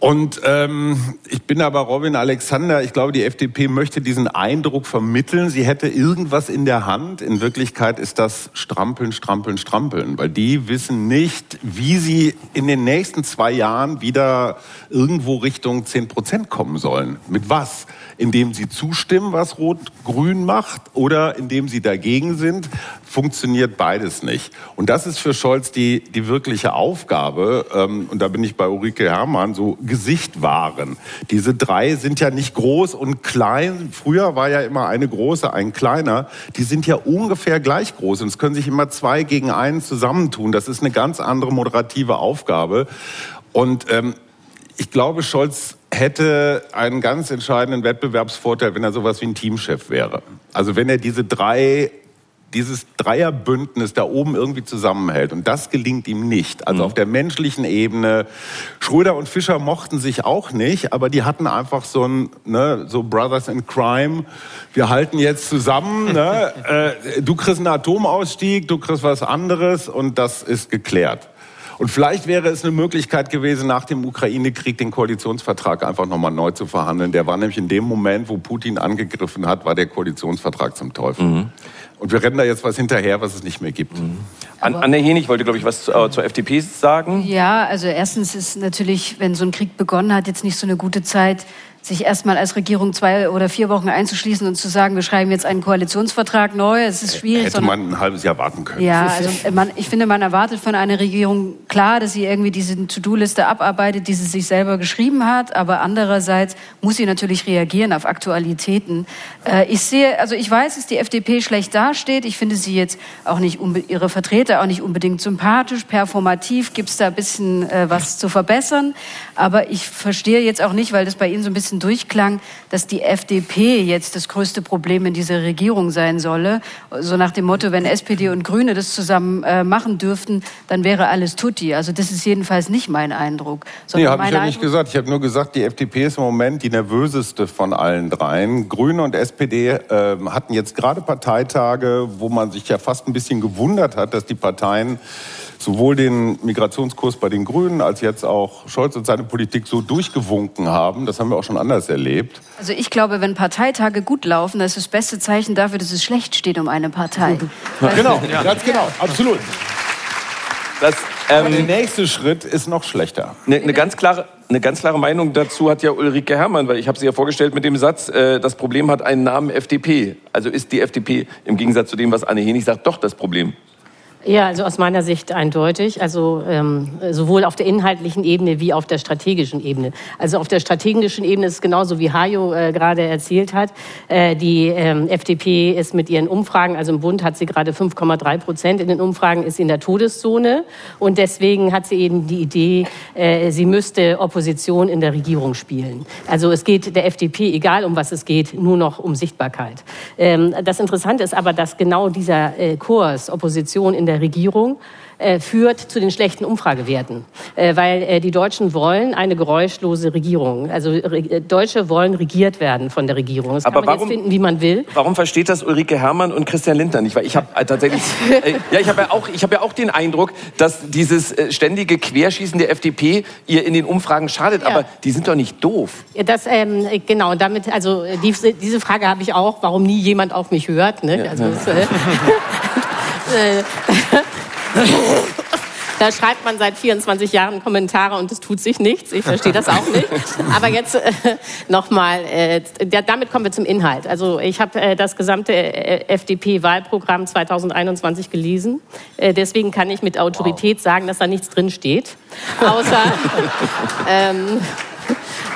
Und ähm, ich bin aber Robin Alexander, ich glaube, die FDP möchte diesen Eindruck vermitteln, sie hätte irgendwas in der Hand. In Wirklichkeit ist das Strampeln, Strampeln, Strampeln, weil die wissen nicht, wie sie in den nächsten zwei Jahren wieder irgendwo Richtung 10 Prozent kommen sollen. Mit was? Indem sie zustimmen, was Rot-Grün macht, oder indem sie dagegen sind, funktioniert beides nicht. Und das ist für Scholz die, die wirkliche Aufgabe. Ähm, und da bin ich bei Ulrike Herrmann, so Gesicht wahren. Diese drei sind ja nicht groß und klein. Früher war ja immer eine große, ein kleiner. Die sind ja ungefähr gleich groß. Und es können sich immer zwei gegen einen zusammentun. Das ist eine ganz andere moderative Aufgabe. Und ähm, ich glaube, Scholz hätte einen ganz entscheidenden Wettbewerbsvorteil, wenn er sowas wie ein Teamchef wäre. Also wenn er diese drei dieses Dreierbündnis da oben irgendwie zusammenhält. Und das gelingt ihm nicht. Also mhm. auf der menschlichen Ebene. Schröder und Fischer mochten sich auch nicht, aber die hatten einfach so ein, ne, so Brothers in Crime. Wir halten jetzt zusammen. Ne? äh, du kriegst einen Atomausstieg, du kriegst was anderes und das ist geklärt. Und vielleicht wäre es eine Möglichkeit gewesen, nach dem Ukraine-Krieg den Koalitionsvertrag einfach nochmal neu zu verhandeln. Der war nämlich in dem Moment, wo Putin angegriffen hat, war der Koalitionsvertrag zum Teufel. Mhm. Und wir rennen da jetzt was hinterher, was es nicht mehr gibt. Mhm. An, Anne Henig wollte, glaube ich, was äh, zur FDP sagen. Ja, also erstens ist natürlich, wenn so ein Krieg begonnen hat, jetzt nicht so eine gute Zeit, sich erstmal als Regierung zwei oder vier Wochen einzuschließen und zu sagen, wir schreiben jetzt einen Koalitionsvertrag neu. Es ist schwierig. Hätte man ein halbes Jahr warten können. Ja, also man, ich finde, man erwartet von einer Regierung klar, dass sie irgendwie diese To-Do-Liste abarbeitet, die sie sich selber geschrieben hat. Aber andererseits muss sie natürlich reagieren auf Aktualitäten. Äh, ich sehe, also ich weiß, dass die FDP schlecht dasteht. Ich finde sie jetzt auch nicht, ihre Vertreter auch nicht unbedingt sympathisch. Performativ gibt es da ein bisschen äh, was zu verbessern. Aber ich verstehe jetzt auch nicht, weil das bei Ihnen so ein bisschen durchklang, dass die FDP jetzt das größte Problem in dieser Regierung sein solle. So nach dem Motto, wenn SPD und Grüne das zusammen äh, machen dürften, dann wäre alles tutti. Also das ist jedenfalls nicht mein Eindruck. Nee, habe ich ja nicht gesagt. Ich habe nur gesagt, die FDP ist im Moment die nervöseste von allen dreien. Grüne und SPD äh, hatten jetzt gerade Parteitage, wo man sich ja fast ein bisschen gewundert hat, dass die Parteien sowohl den Migrationskurs bei den Grünen als jetzt auch Scholz und seine Politik so durchgewunken haben. Das haben wir auch schon anders erlebt. Also ich glaube, wenn Parteitage gut laufen, das ist das beste Zeichen dafür, dass es schlecht steht um eine Partei. genau, ja. ganz genau, absolut. Das, ähm, der nächste Schritt ist noch schlechter. Eine, eine, ganz klare, eine ganz klare Meinung dazu hat ja Ulrike Herrmann, weil ich habe sie ja vorgestellt mit dem Satz, äh, das Problem hat einen Namen FDP. Also ist die FDP im Gegensatz zu dem, was Anne Henig sagt, doch das Problem. Ja, also aus meiner Sicht eindeutig. Also ähm, sowohl auf der inhaltlichen Ebene wie auf der strategischen Ebene. Also auf der strategischen Ebene ist es genauso, wie Hajo äh, gerade erzählt hat. Äh, die ähm, FDP ist mit ihren Umfragen, also im Bund hat sie gerade 5,3 Prozent in den Umfragen, ist in der Todeszone. Und deswegen hat sie eben die Idee, äh, sie müsste Opposition in der Regierung spielen. Also es geht der FDP, egal um was es geht, nur noch um Sichtbarkeit. Ähm, das Interessante ist aber, dass genau dieser äh, Kurs Opposition in der Regierung äh, führt zu den schlechten Umfragewerten, äh, weil äh, die Deutschen wollen eine geräuschlose Regierung. Also Deutsche wollen regiert werden von der Regierung. Das Aber kann man warum- jetzt finden, wie man will. Warum versteht das Ulrike Herrmann und Christian Lindner nicht? Weil ich habe tatsächlich, ja, ich habe ja auch, ich habe ja auch den Eindruck, dass dieses ständige Querschießen der FDP ihr in den Umfragen schadet. Ja. Aber die sind doch nicht doof. Ja, Das, ähm, genau, damit, also die, diese Frage habe ich auch, warum nie jemand auf mich hört. Ne? Also, das, äh, Da schreibt man seit 24 Jahren Kommentare und es tut sich nichts. Ich verstehe das auch nicht. Aber jetzt äh, nochmal, äh, damit kommen wir zum Inhalt. Also ich habe äh, das gesamte äh, FDP-Wahlprogramm 2021 gelesen. Äh, deswegen kann ich mit Autorität sagen, dass da nichts drin steht. Außer, ähm,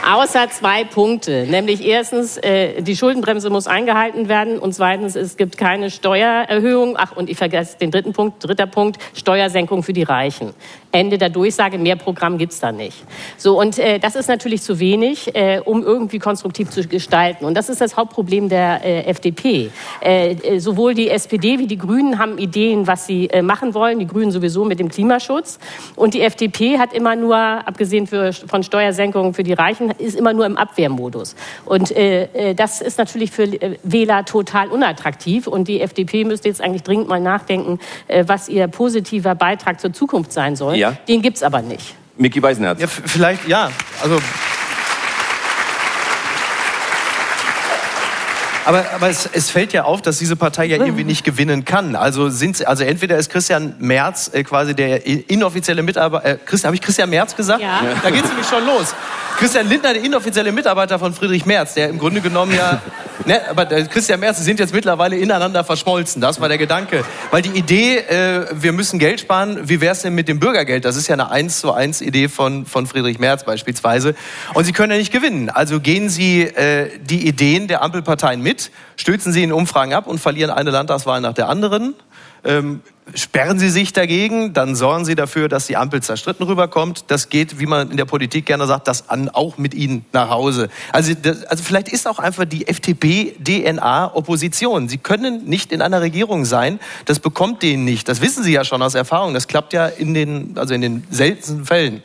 Außer zwei Punkte. Nämlich erstens, äh, die Schuldenbremse muss eingehalten werden und zweitens, es gibt keine Steuererhöhung. Ach, und ich vergesse den dritten Punkt. Dritter Punkt, Steuersenkung für die Reichen. Ende der Durchsage, mehr Programm gibt's da nicht. So, und äh, das ist natürlich zu wenig, äh, um irgendwie konstruktiv zu gestalten. Und das ist das Hauptproblem der äh, FDP. Äh, äh, sowohl die SPD wie die Grünen haben Ideen, was sie äh, machen wollen. Die Grünen sowieso mit dem Klimaschutz. Und die FDP hat immer nur, abgesehen für, von Steuersenkungen für die Reichen, ist immer nur im Abwehrmodus. Und äh, äh, das ist natürlich für äh, Wähler total unattraktiv. Und die FDP müsste jetzt eigentlich dringend mal nachdenken, äh, was ihr positiver Beitrag zur Zukunft sein soll. Ja. Den gibt's aber nicht. Micky Weisenherz. Ja, vielleicht, ja. Also. Aber, aber es, es fällt ja auf, dass diese Partei ja irgendwie nicht gewinnen kann. Also sind sie, also entweder ist Christian Merz äh, quasi der inoffizielle Mitarbeiter. Äh, Christian, habe ich Christian Merz gesagt? Ja. Ja. Da geht's nämlich schon los. Christian Lindner, der inoffizielle Mitarbeiter von Friedrich Merz, der im Grunde genommen ja. Ne, aber Christian Merz, die sind jetzt mittlerweile ineinander verschmolzen. Das war der Gedanke. Weil die Idee, äh, wir müssen Geld sparen, wie wär's denn mit dem Bürgergeld? Das ist ja eine 1 zu 1 Idee von, von Friedrich Merz beispielsweise. Und sie können ja nicht gewinnen. Also gehen sie äh, die Ideen der Ampelparteien mit, stützen sie in Umfragen ab und verlieren eine Landtagswahl nach der anderen. Ähm, sperren Sie sich dagegen, dann sorgen Sie dafür, dass die Ampel zerstritten rüberkommt. Das geht, wie man in der Politik gerne sagt, das an auch mit Ihnen nach Hause. Also, das, also vielleicht ist auch einfach die FDP DNA Opposition. Sie können nicht in einer Regierung sein. Das bekommt denen nicht. Das wissen Sie ja schon aus Erfahrung. Das klappt ja in den, also in den seltensten Fällen.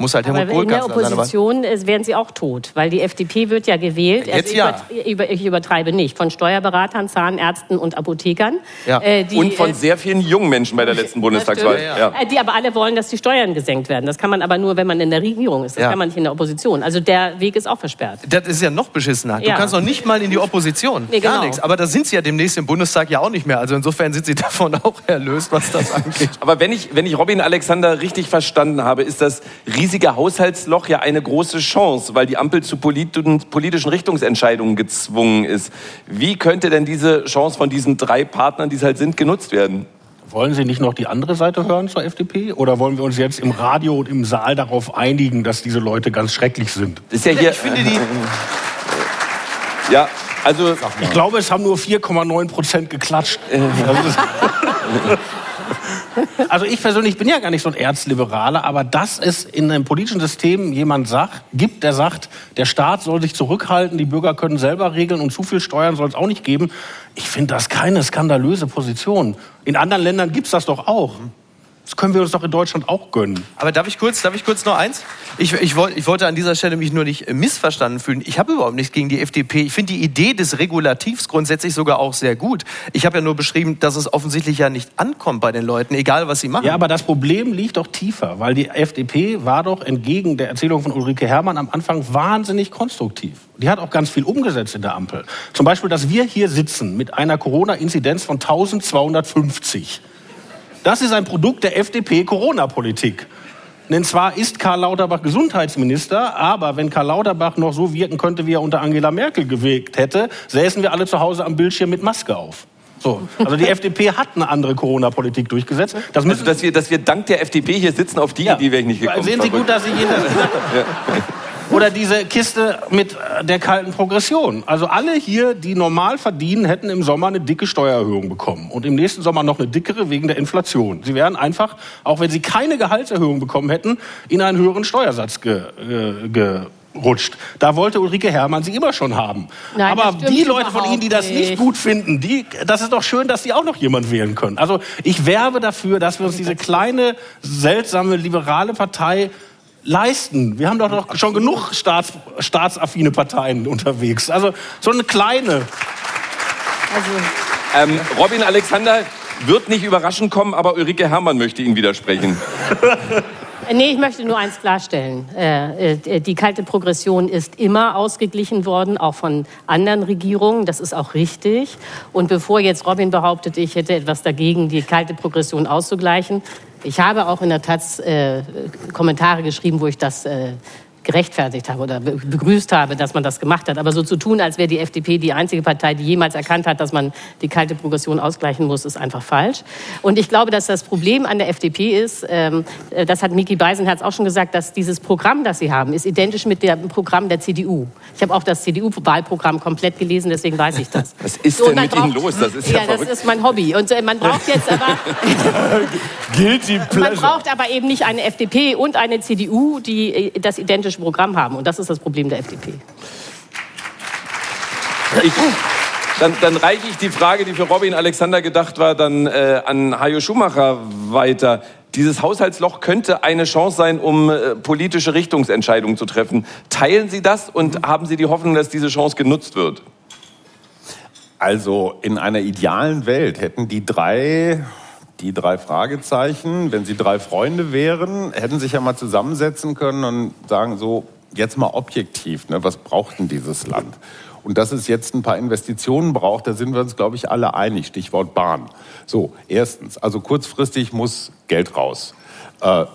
Muss halt Helmut Aber Kohl in der Kanzler sein. aber- Opposition äh, wären sie auch tot, weil die FDP wird ja gewählt. Jetzt ich, ja. übert- über, ich übertreibe nicht. Von Steuerberatern, Zahnärzten und Apothekern. Ja. Äh, die, Und von äh, sehr vielen jungen Menschen bei der letzten Bundestagswahl. ja, äh, Die aber alle wollen, dass die Steuern gesenkt werden. Das kann man aber nur, wenn man in der Regierung ist. Das Ja. kann man nicht in der Opposition. Also der Weg ist auch versperrt. Das ist ja noch beschissener. Du Ja. kannst noch nicht mal in die Opposition. Nee, Gar genau. nichts. Aber da sind sie ja demnächst im Bundestag ja auch nicht mehr. Also insofern sind sie davon auch erlöst, was das angeht. Aber wenn ich, wenn ich Robin Alexander richtig verstanden habe, ist das riesige Haushaltsloch ja eine große Chance, weil die Ampel zu politi- politischen Richtungsentscheidungen gezwungen ist. Wie könnte denn diese Chance von diesen drei Partnern, die es halt sind, genutzt werden? Wollen Sie nicht noch die andere Seite hören zur FDP? Oder wollen wir uns jetzt im Radio und im Saal darauf einigen, dass diese Leute ganz schrecklich sind? Das ist ja hier. Ich finde die, Ja, also Ich glaube, es haben nur 4,9 Prozent geklatscht. Also ich persönlich bin ja gar nicht so ein Erzliberaler, aber dass es in einem politischen System jemand sagt, gibt, der sagt, der Staat soll sich zurückhalten, die Bürger können selber regeln und zu viel Steuern soll es auch nicht geben. Ich finde das keine skandalöse Position. In anderen Ländern gibt es das doch auch. Das können wir uns doch in Deutschland auch gönnen. Aber darf ich kurz, darf ich kurz noch eins? Ich, ich, wollt, ich wollte an dieser Stelle mich nur nicht äh, missverstanden fühlen. Ich habe überhaupt nichts gegen die FDP. Ich finde die Idee des Regulativs grundsätzlich sogar auch sehr gut. Ich habe ja nur beschrieben, dass es offensichtlich ja nicht ankommt bei den Leuten, egal was sie machen. Ja, aber das Problem liegt doch tiefer, weil die FDP war doch entgegen der Erzählung von Ulrike Herrmann am Anfang wahnsinnig konstruktiv. Die hat auch ganz viel umgesetzt in der Ampel. Zum Beispiel, dass wir hier sitzen mit einer Corona-Inzidenz von 1250. Das ist ein Produkt der FDP-Corona-Politik. Denn zwar ist Karl Lauterbach Gesundheitsminister, aber wenn Karl Lauterbach noch so wirken könnte, wie er unter Angela Merkel gewirkt hätte, säßen wir alle zu Hause am Bildschirm mit Maske auf. So. Also die FDP hat eine andere Corona-Politik durchgesetzt. Das also, dass wir, dass wir dank der FDP hier sitzen, auf die ja. Idee wäre ich nicht gekommen. Sehen Sie gut, dass jeden... ja. Oder diese Kiste mit äh, der kalten Progression. Also alle hier, die normal verdienen, hätten im Sommer eine dicke Steuererhöhung bekommen und im nächsten Sommer noch eine dickere wegen der Inflation. Sie wären einfach, auch wenn sie keine Gehaltserhöhung bekommen hätten, in einen höheren Steuersatz ge, äh, ge rutscht. Da wollte Ulrike Herrmann sie immer schon haben. Nein, Aber die Leute von Ihnen, die das nicht gut finden, die, das ist doch schön, dass Sie auch noch jemand wählen können. Also ich werbe dafür, dass wir uns diese kleine, seltsame, liberale Partei leisten. Wir haben doch, doch schon genug staats, staatsaffine Parteien unterwegs. Also so eine kleine. Also. Ähm, Robin Alexander wird nicht überraschend kommen, aber Ulrike Herrmann möchte Ihnen widersprechen. Nee, ich möchte nur eins klarstellen. Äh, äh, die kalte Progression ist immer ausgeglichen worden, auch von anderen Regierungen. Das ist auch richtig. Und bevor jetzt Robin behauptet, ich hätte etwas dagegen, die kalte Progression auszugleichen, ich habe auch in der Taz äh, Kommentare geschrieben, wo ich das äh, gerechtfertigt habe oder begrüßt habe, dass man das gemacht hat. Aber so zu tun, als wäre die FDP die einzige Partei, die jemals erkannt hat, dass man die kalte Progression ausgleichen muss, ist einfach falsch. Und ich glaube, dass das Problem an der FDP ist, ähm, äh, das hat Miki Beisenherz auch schon gesagt, dass dieses Programm, das sie haben, ist identisch mit dem Programm der CDU. Ich habe auch das CDU-Wahlprogramm komplett gelesen, deswegen weiß ich das. Was ist denn mit braucht, Ihnen los? Das ist ja, ja das ist mein Hobby. Und äh, man braucht jetzt aber... Guilty pleasure. Man braucht aber eben nicht eine FDP und eine CDU, die äh, das identische Programm haben. Und das ist das Problem der FDP. Ich, dann, dann reiche ich die Frage, die für Robin Alexander gedacht war, dann äh, an Hajo Schumacher weiter. Dieses Haushaltsloch könnte eine Chance sein, um äh, politische Richtungsentscheidungen zu treffen. Teilen Sie das und haben Sie die Hoffnung, dass diese Chance genutzt wird? Also in einer idealen Welt hätten die drei die drei Fragezeichen, wenn sie drei Freunde wären, hätten sich ja mal zusammensetzen können und sagen so, jetzt mal objektiv, ne, was braucht denn dieses Land? Und dass es jetzt ein paar Investitionen braucht, da sind wir uns, glaube ich, alle einig. Stichwort Bahn. So, erstens, also kurzfristig muss Geld raus. Äh,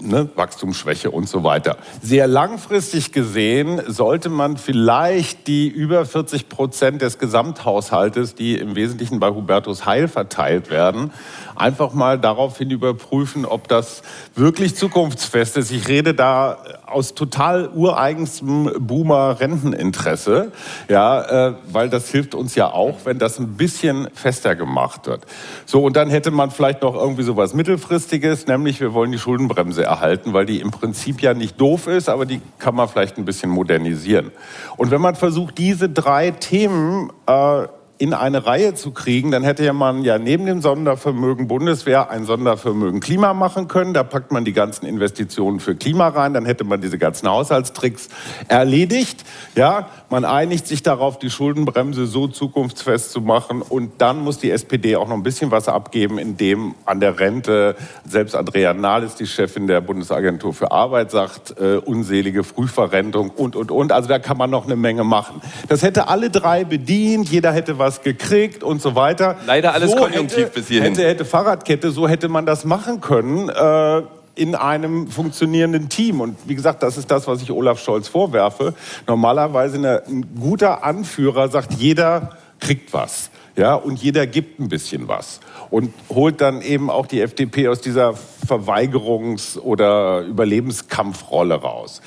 ne, Wachstumsschwäche und so weiter. Sehr langfristig gesehen sollte man vielleicht die über 40 Prozent des Gesamthaushaltes, die im Wesentlichen bei Hubertus Heil verteilt werden, einfach mal daraufhin überprüfen, ob das wirklich zukunftsfest ist. Ich rede da aus total ureigenstem Boomer-Renteninteresse, ja, äh, weil das hilft uns ja auch, wenn das ein bisschen fester gemacht wird. So, und dann hätte man vielleicht noch irgendwie so was Mittelfristiges, nämlich wir wollen die Schuldenbremse erhalten, weil die im Prinzip ja nicht doof ist, aber die kann man vielleicht ein bisschen modernisieren. Und wenn man versucht, diese drei Themen äh, in eine Reihe zu kriegen, dann hätte man ja neben dem Sondervermögen Bundeswehr ein Sondervermögen Klima machen können. Da packt man die ganzen Investitionen für Klima rein, dann hätte man diese ganzen Haushaltstricks erledigt. Ja, man einigt sich darauf, die Schuldenbremse so zukunftsfest zu machen und dann muss die SPD auch noch ein bisschen was abgeben, indem an der Rente selbst Andrea Nahles, die Chefin der Bundesagentur für Arbeit, sagt, äh, unselige Frühverrentung und, und, und. Also da kann man noch eine Menge machen. Das hätte alle drei bedient, jeder hätte was gekriegt und so weiter. Leider alles so konjunktiv hätte, bis hierhin. Hätte, hätte Fahrradkette, so hätte man das machen können. Äh, in einem funktionierenden Team. Und wie gesagt, das ist das, was ich Olaf Scholz vorwerfe. Normalerweise eine, ein guter Anführer sagt, jeder kriegt was. Ja, und jeder gibt ein bisschen was. Und holt dann eben auch die FDP aus dieser Verweigerungs- oder Überlebenskampfrolle raus.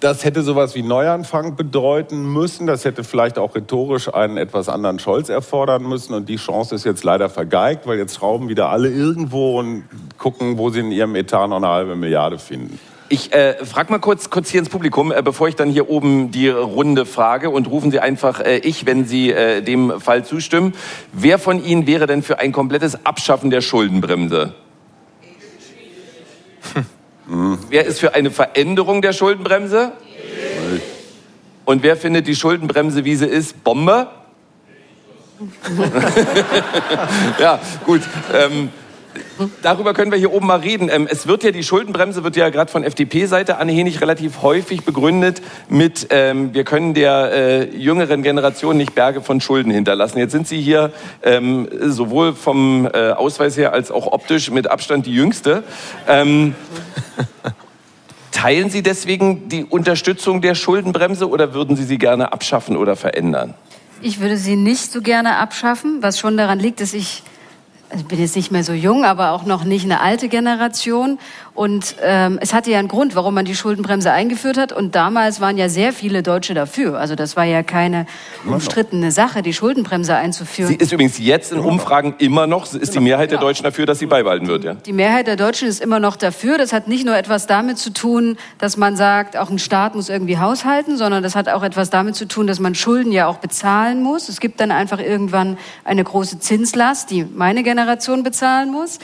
Das hätte sowas wie Neuanfang bedeuten müssen. Das hätte vielleicht auch rhetorisch einen etwas anderen Scholz erfordern müssen. Und die Chance ist jetzt leider vergeigt, weil jetzt schrauben wieder alle irgendwo und gucken, wo sie in ihrem Etat noch eine halbe Milliarde finden. Ich äh, frage mal kurz, kurz hier ins Publikum, äh, bevor ich dann hier oben die Runde frage und rufen Sie einfach äh, ich, wenn Sie äh, dem Fall zustimmen. Wer von Ihnen wäre denn für ein komplettes Abschaffen der Schuldenbremse? Mhm. Wer ist für eine Veränderung der Schuldenbremse? Und wer findet die Schuldenbremse, wie sie ist, Bombe? ja, gut. Ähm, darüber können wir hier oben mal reden. Ähm, es wird ja, die Schuldenbremse wird ja gerade von FDP-Seite anhängig relativ häufig begründet mit, ähm, wir können der äh, jüngeren Generation nicht Berge von Schulden hinterlassen. Jetzt sind Sie hier ähm, sowohl vom äh, Ausweis her als auch optisch mit Abstand die Jüngste. Ähm, teilen Sie deswegen die Unterstützung der Schuldenbremse oder würden Sie sie gerne abschaffen oder verändern? Ich würde sie nicht so gerne abschaffen, was schon daran liegt, dass ich ich bin jetzt nicht mehr so jung, aber auch noch nicht eine alte Generation. Und ähm, es hatte ja einen Grund, warum man die Schuldenbremse eingeführt hat. Und damals waren ja sehr viele Deutsche dafür. Also das war ja keine umstrittene Sache, die Schuldenbremse einzuführen. Sie ist übrigens jetzt in Umfragen immer noch, ist die Mehrheit der Deutschen dafür, dass sie beibehalten wird. Ja? Die Mehrheit der Deutschen ist immer noch dafür. Das hat nicht nur etwas damit zu tun, dass man sagt, auch ein Staat muss irgendwie haushalten, sondern das hat auch etwas damit zu tun, dass man Schulden ja auch bezahlen muss. Es gibt dann einfach irgendwann eine große Zinslast, die meine Generation bezahlen muss.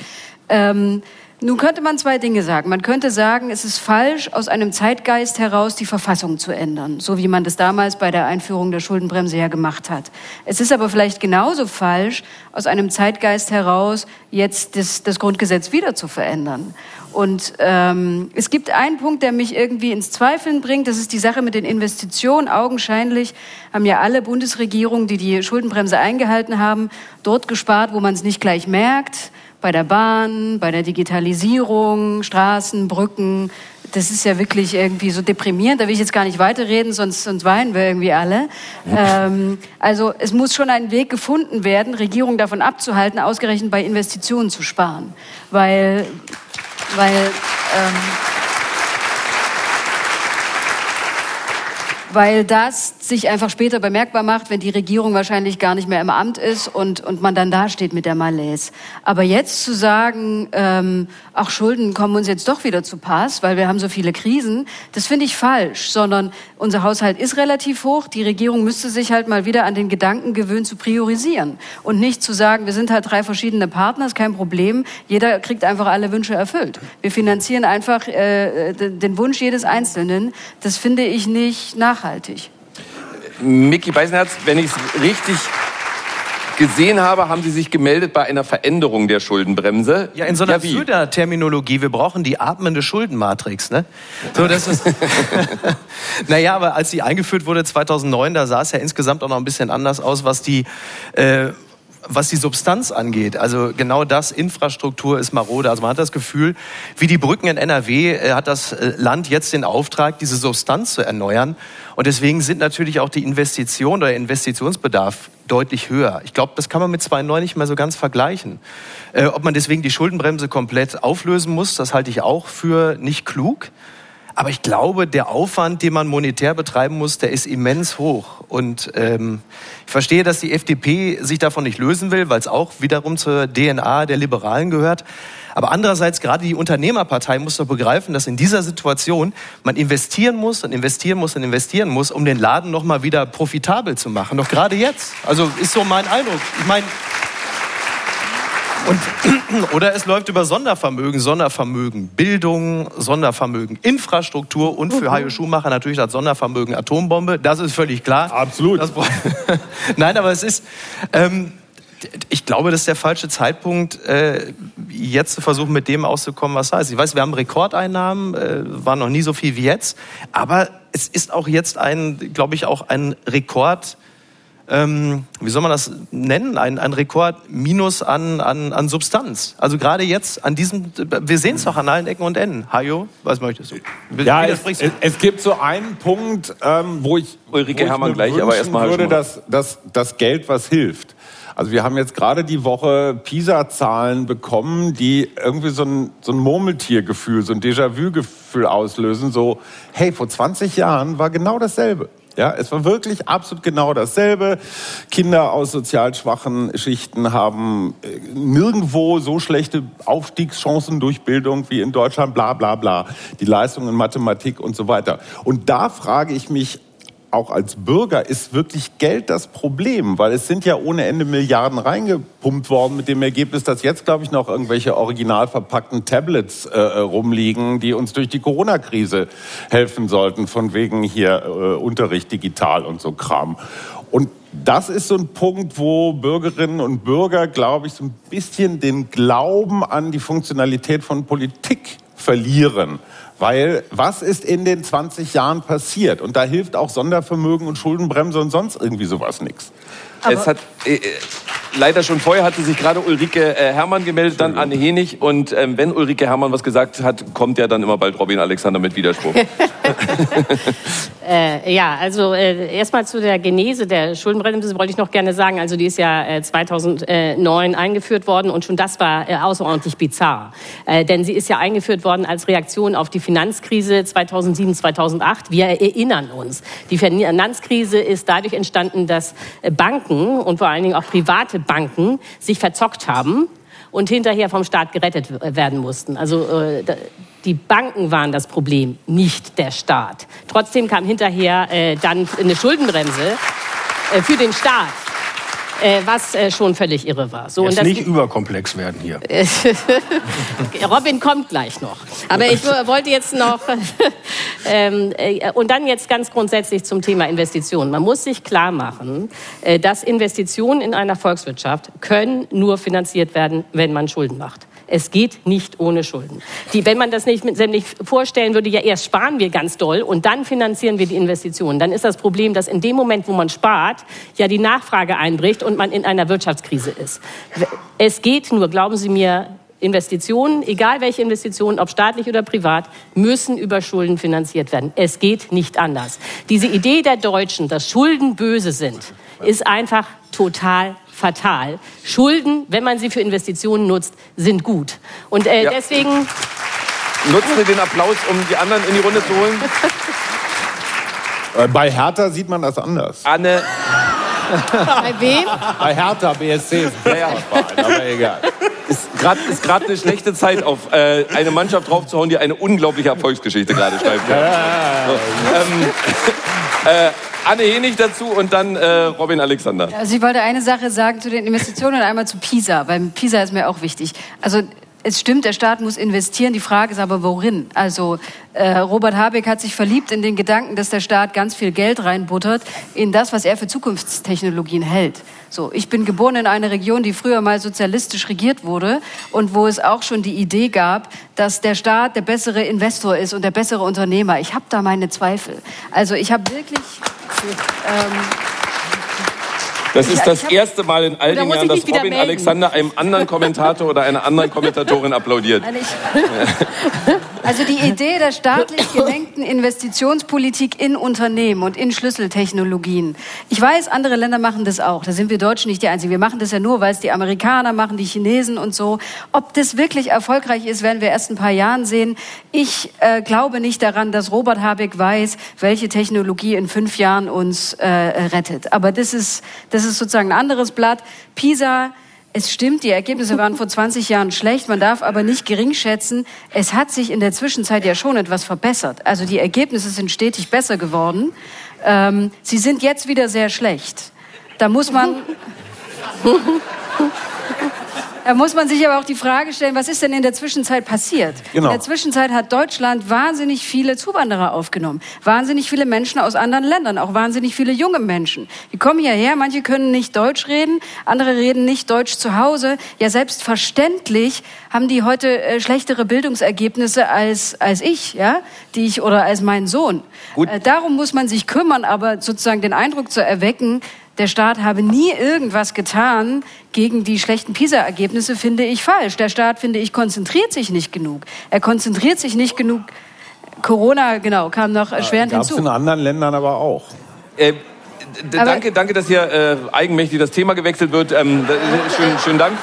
Ähm, nun könnte man zwei Dinge sagen. Man könnte sagen, es ist falsch, aus einem Zeitgeist heraus die Verfassung zu ändern, so wie man das damals bei der Einführung der Schuldenbremse ja gemacht hat. Es ist aber vielleicht genauso falsch, aus einem Zeitgeist heraus jetzt das, das Grundgesetz wieder zu verändern. Und ähm, es gibt einen Punkt, der mich irgendwie ins Zweifeln bringt. Das ist die Sache mit den Investitionen. Augenscheinlich haben ja alle Bundesregierungen, die die Schuldenbremse eingehalten haben, dort gespart, wo man es nicht gleich merkt bei der Bahn, bei der Digitalisierung, Straßen, Brücken. Das ist ja wirklich irgendwie so deprimierend. Da will ich jetzt gar nicht weiterreden, sonst, sonst weinen wir irgendwie alle. Ähm, also es muss schon ein Weg gefunden werden, Regierungen davon abzuhalten, ausgerechnet bei Investitionen zu sparen. Weil, weil ähm, weil das sich einfach später bemerkbar macht, wenn die Regierung wahrscheinlich gar nicht mehr im Amt ist und, und man dann dasteht mit der Malaise. Aber jetzt zu sagen, ähm, ach, Schulden kommen uns jetzt doch wieder zu Pass, weil wir haben so viele Krisen, das finde ich falsch, sondern unser Haushalt ist relativ hoch. Die Regierung müsste sich halt mal wieder an den Gedanken gewöhnen, zu priorisieren und nicht zu sagen, wir sind halt drei verschiedene Partner, ist kein Problem, jeder kriegt einfach alle Wünsche erfüllt. Wir finanzieren einfach äh, den Wunsch jedes Einzelnen. Das finde ich nicht nachhaltig nachhaltig. Micky Beisenherz, wenn ich es richtig gesehen habe, haben Sie sich gemeldet bei einer Veränderung der Schuldenbremse. Ja, in so einer ja, terminologie Wir brauchen die atmende Schuldenmatrix. Ne? So, das ist naja, aber als sie eingeführt wurde 2009, da sah es ja insgesamt auch noch ein bisschen anders aus, was die äh, was die Substanz angeht, also genau das, Infrastruktur ist marode. Also man hat das Gefühl, wie die Brücken in NRW äh, hat das äh, Land jetzt den Auftrag, diese Substanz zu erneuern. Und deswegen sind natürlich auch die Investitionen oder Investitionsbedarf deutlich höher. Ich glaube, das kann man mit 2.9 nicht mehr so ganz vergleichen. Äh, ob man deswegen die Schuldenbremse komplett auflösen muss, das halte ich auch für nicht klug. Aber ich glaube, der Aufwand, den man monetär betreiben muss, der ist immens hoch. Und ähm, ich verstehe, dass die FDP sich davon nicht lösen will, weil es auch wiederum zur DNA der Liberalen gehört. Aber andererseits, gerade die Unternehmerpartei muss doch begreifen, dass in dieser Situation man investieren muss und investieren muss und investieren muss, um den Laden nochmal wieder profitabel zu machen. Doch gerade jetzt. Also ist so mein Eindruck. Ich meine, und, oder es läuft über Sondervermögen, Sondervermögen Bildung, Sondervermögen Infrastruktur und für Hajo Schumacher natürlich das Sondervermögen Atombombe. Das ist völlig klar. Absolut. Nein, aber es ist, ähm, ich glaube, das ist der falsche Zeitpunkt, äh, jetzt zu versuchen, mit dem auszukommen, was heißt. Ich weiß, wir haben Rekordeinnahmen, äh, war noch nie so viel wie jetzt, aber es ist auch jetzt ein, glaube ich, auch ein Rekord ähm, wie soll man das nennen, ein, ein Rekord minus an, an, an Substanz. Also gerade jetzt an diesem, wir sehen es doch an allen Ecken und Enden. Hajo, was möchtest du? Ja, es, es, es, gibt so einen Punkt, ähm, wo ich, Ulrike wo Hermann gleich, aber erstmal würde, dass, dass das Geld was hilft. Also wir haben jetzt gerade die Woche PISA-Zahlen bekommen, die irgendwie so ein, so ein Murmeltiergefühl, so ein Déjà-vu-Gefühl auslösen. So, hey, vor 20 Jahren war genau dasselbe. Ja, es war wirklich absolut genau dasselbe. Kinder aus sozial schwachen Schichten haben äh, nirgendwo so schlechte Aufstiegschancen durch Bildung wie in Deutschland, bla bla bla. Die Leistungen in Mathematik und so weiter. Und da frage ich mich auch als Bürger ist wirklich Geld das Problem, weil es sind ja ohne Ende Milliarden reingepumpt worden mit dem Ergebnis, dass jetzt, glaube ich, noch irgendwelche original verpackten Tablets äh, rumliegen, die uns durch die Corona-Krise helfen sollten, von wegen hier äh, Unterricht digital und so Kram. Und das ist so ein Punkt, wo Bürgerinnen und Bürger, glaube ich, so ein bisschen den Glauben an die Funktionalität von Politik verlieren. Weil was ist in den 20 Jahren passiert? Und da hilft auch Sondervermögen und Schuldenbremse und sonst irgendwie sowas nichts. Es hat äh, äh, leider schon vorher hatte sich gerade Ulrike äh, Herrmann gemeldet, dann Anne Henig und ähm, wenn Ulrike Herrmann was gesagt hat, kommt ja dann immer bald Robin Alexander mit Widerspruch. Äh, ja, also äh, erstmal zu der Genese der Schuldenbremse wollte ich noch gerne sagen. Also die ist ja äh, 2009 eingeführt worden und schon das war äh, außerordentlich bizarr. Äh, denn sie ist ja eingeführt worden als Reaktion auf die Finanzkrise 2007, 2008. Wir erinnern uns. Die Finanzkrise ist dadurch entstanden, dass äh, Banken und vor allen Dingen auch private Banken sich verzockt haben und hinterher vom Staat gerettet werden mussten. Also äh, die Banken waren das Problem, nicht der Staat. Trotzdem kam hinterher äh, dann eine Schuldenbremse äh, für den Staat, äh, was äh, schon völlig irre war. So, Jetzt nicht überkomplex werden hier. Robin kommt gleich noch. Aber ich wo- wollte jetzt noch, ähm, äh, und dann jetzt ganz grundsätzlich zum Thema Investitionen. Man muss sich klar machen, äh, dass Investitionen in einer Volkswirtschaft können nur finanziert werden, wenn man Schulden macht. Es geht nicht ohne Schulden. Die, wenn man das nicht mit, nämlich vorstellen würde, ja erst sparen wir ganz doll und dann finanzieren wir die Investitionen, dann ist das Problem, dass in dem Moment, wo man spart, ja die Nachfrage einbricht und man in einer Wirtschaftskrise ist. Es geht nur, glauben Sie mir, Investitionen, egal welche Investitionen, ob staatlich oder privat, müssen über Schulden finanziert werden. Es geht nicht anders. Diese Idee der Deutschen, dass Schulden böse sind, ist einfach total fatal. Schulden, wenn man sie für Investitionen nutzt, sind gut. Und äh, Ja. deswegen Nutzen wir den Applaus, um die anderen in die Runde zu holen. Äh, Bei Hertha sieht man das anders. Anne, bei wem? Bei Hertha BSC ja. Verein, aber egal. ist gerade eine schlechte Zeit, auf äh, eine Mannschaft draufzuhauen, die eine unglaubliche Erfolgsgeschichte gerade schreibt. So, ähm, äh, Anne Henig dazu und dann äh, Robin Alexander. Also ich wollte eine Sache sagen zu den Investitionen und einmal zu PISA, weil PISA ist mir auch wichtig. Also es stimmt, der Staat muss investieren. Die Frage ist aber, worin? Also äh, Robert Habeck hat sich verliebt in den Gedanken, dass der Staat ganz viel Geld reinbuttert in das, was er für Zukunftstechnologien hält. So, ich bin geboren in einer Region, die früher mal sozialistisch regiert wurde und wo es auch schon die Idee gab, dass der Staat der bessere Investor ist und der bessere Unternehmer. Ich habe da meine Zweifel. Also ich habe wirklich ähm, Das ist das erste Mal in all den Jahren, dass Robin melden. Alexander einem anderen Kommentator oder einer anderen Kommentatorin applaudiert. Also die Idee der staatlich gelenkten Investitionspolitik in Unternehmen und in Schlüsseltechnologien. Ich weiß, andere Länder machen das auch. Da sind wir Deutschen nicht die Einzigen. Wir machen das ja nur, weil es die Amerikaner machen, die Chinesen und so. Ob das wirklich erfolgreich ist, werden wir erst ein paar Jahren sehen. Ich äh, glaube nicht daran, dass Robert Habeck weiß, welche Technologie in fünf Jahren uns äh, rettet. Aber das ist, das ist sozusagen ein anderes Blatt. PISA es stimmt, die Ergebnisse waren vor 20 Jahren schlecht. Man darf aber nicht gering schätzen, es hat sich in der Zwischenzeit ja schon etwas verbessert. Also die Ergebnisse sind stetig besser geworden. Ähm, sie sind jetzt wieder sehr schlecht. Da muss man. Da muss man sich aber auch die Frage stellen, was ist denn in der Zwischenzeit passiert? Genau. In der Zwischenzeit hat Deutschland wahnsinnig viele Zuwanderer aufgenommen. Wahnsinnig viele Menschen aus anderen Ländern, auch wahnsinnig viele junge Menschen. Die kommen hierher, manche können nicht Deutsch reden, andere reden nicht Deutsch zu Hause. Ja, selbstverständlich haben die heute äh, schlechtere Bildungsergebnisse als, als ich, ja, die ich oder als mein Sohn. Gut. Äh, darum muss man sich kümmern, aber sozusagen den Eindruck zu erwecken, der Staat habe nie irgendwas getan gegen die schlechten PISA-Ergebnisse, finde ich falsch. Der Staat, finde ich, konzentriert sich nicht genug. Er konzentriert sich nicht genug. Corona, genau, kam noch erschwerend Gab es in hinzu. anderen Ländern aber auch. Äh, Aber- danke, danke, dass hier äh, eigenmächtig das Thema gewechselt wird. Ähm, schönen, schönen Dank.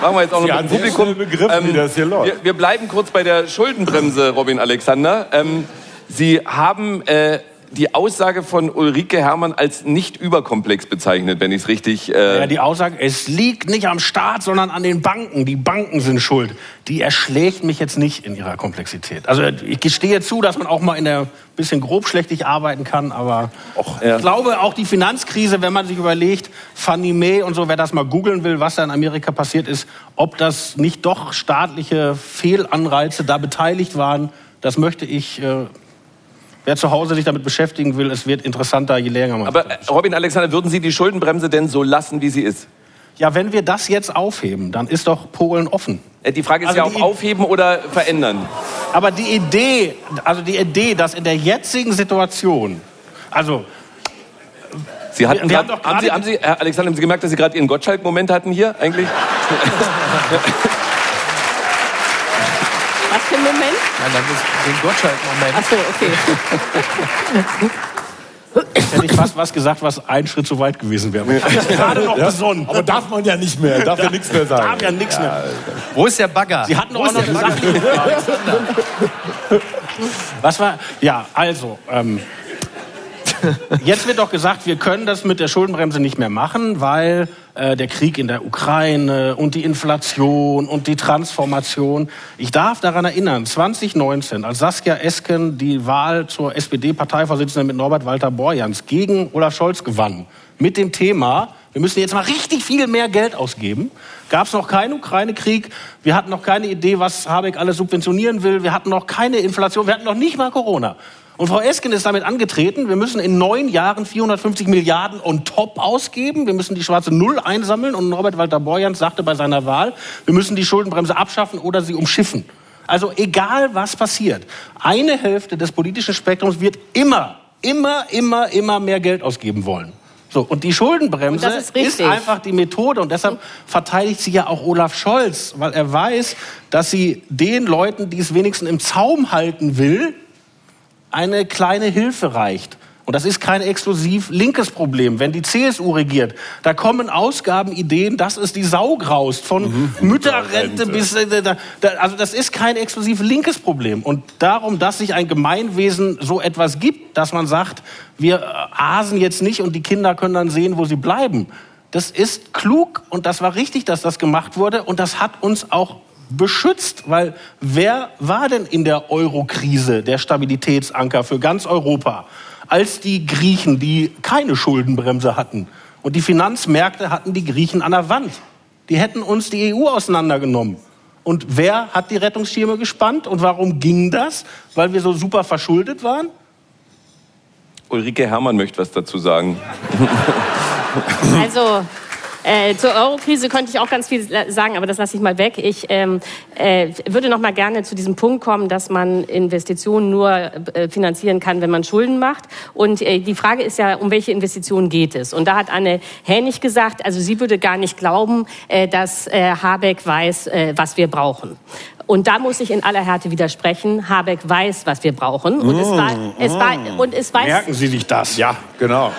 Machen wir jetzt auch noch Sie mit dem Publikum. schnell begriffen, wie das hier läuft. Wir, wir bleiben kurz bei der Schuldenbremse, Robin Alexander. Ähm, Sie haben äh, die Aussage von Ulrike Herrmann als nicht überkomplex bezeichnet, wenn ich es richtig. Äh ja, die Aussage, es liegt nicht am Staat, sondern an den Banken. Die Banken sind schuld. Die erschlägt mich jetzt nicht in ihrer Komplexität. Also ich gestehe zu, dass man auch mal in der bisschen grobschlächtig arbeiten kann, aber Och, ja. ich glaube auch die Finanzkrise, wenn man sich überlegt, Fannie Mae und so, wer das mal googeln will, was da in Amerika passiert ist, ob das nicht doch staatliche Fehlanreize da beteiligt waren, das möchte ich äh, wer zu Hause sich damit beschäftigen will, es wird interessanter, je länger man. Aber äh, Robin Alexander, würden Sie die Schuldenbremse denn so lassen, wie sie ist? Ja, wenn wir das jetzt aufheben, dann ist doch Polen offen. Äh, die Frage ist also ja, ob aufheben oder verändern. Aber die Idee, also die Idee, dass in der jetzigen Situation, also Sie hatten wir, grad, haben, Sie, haben Sie, Herr Alexander, haben Sie gemerkt, dass Sie gerade Ihren Gottschalk-Moment hatten hier eigentlich? Was für ein Moment? Nein, das ist den Gottschalk-Moment. Ach so, okay. Jetzt hätte ich fast was gesagt, was ein Schritt zu weit gewesen wäre. Ich habe gerade noch ja, besonnen. Aber darf man ja nicht mehr, darf ja nichts mehr sagen. Darf ja nichts mehr. Wo ist der Bagger? Sie hatten auch noch eine Sache. Was war, ja, also, ähm, Jetzt wird doch gesagt, wir können das mit der Schuldenbremse nicht mehr machen, weil äh, der Krieg in der Ukraine und die Inflation und die Transformation. Ich darf daran erinnern, 2019, als Saskia Esken die Wahl zur SPD-Parteivorsitzenden mit Norbert Walter Borjans gegen Olaf Scholz gewann, mit dem Thema, wir müssen jetzt mal richtig viel mehr Geld ausgeben. Gab es noch keinen Ukraine-Krieg. Wir hatten noch keine Idee, was Habeck alles subventionieren will. Wir hatten noch keine Inflation. Wir hatten noch nicht mal Corona. Und Frau Esken ist damit angetreten, wir müssen in neun Jahren 450 Milliarden on top ausgeben. Wir müssen die schwarze Null einsammeln. Und Norbert Walter Borjans sagte bei seiner Wahl, wir müssen die Schuldenbremse abschaffen oder sie umschiffen. Also egal, was passiert, eine Hälfte des politischen Spektrums wird immer, immer, immer, immer mehr Geld ausgeben wollen. So, und die Schuldenbremse und ist, ist, einfach die Methode und deshalb verteidigt sie ja auch Olaf Scholz, weil er weiß, dass sie den Leuten, die es wenigstens im Zaum halten will, eine kleine Hilfe reicht. Und das ist kein exklusiv linkes Problem. Wenn die CSU regiert, da kommen Ausgaben, Ideen, dass es die Sau graust. Von mhm. Mütterrente bis... Äh, da, da, also das ist kein exklusiv linkes Problem. Und darum, dass sich ein Gemeinwesen so etwas gibt, dass man sagt, wir äh, asen jetzt nicht und die Kinder können dann sehen, wo sie bleiben. Das ist klug und das war richtig, dass das gemacht wurde. Und das hat uns auch beschützt, weil wer war denn in der Euro-Krise der Stabilitätsanker für ganz Europa, als die Griechen, die keine Schuldenbremse hatten und die Finanzmärkte hatten die Griechen an der Wand. Die hätten uns die EU auseinandergenommen. Und wer hat die Rettungsschirme gespannt und warum ging das? Weil wir so super verschuldet waren? Ulrike Herrmann möchte was dazu sagen. Also äh, zur Euro-Krise könnte ich auch ganz viel sagen, aber das lasse ich mal weg. Ich ähm, äh, würde noch mal gerne zu diesem Punkt kommen, dass man Investitionen nur äh, finanzieren kann, wenn man Schulden macht. Und äh, die Frage ist ja, um welche Investitionen geht es? Und da hat Anne Hänig gesagt, also sie würde gar nicht glauben, äh, dass äh, Habeck weiß, äh, was wir brauchen. Und da muss ich in aller Härte widersprechen. Habeck weiß, was wir brauchen. Und es war, es war, und es weiß. Merken Sie sich das? Ja, genau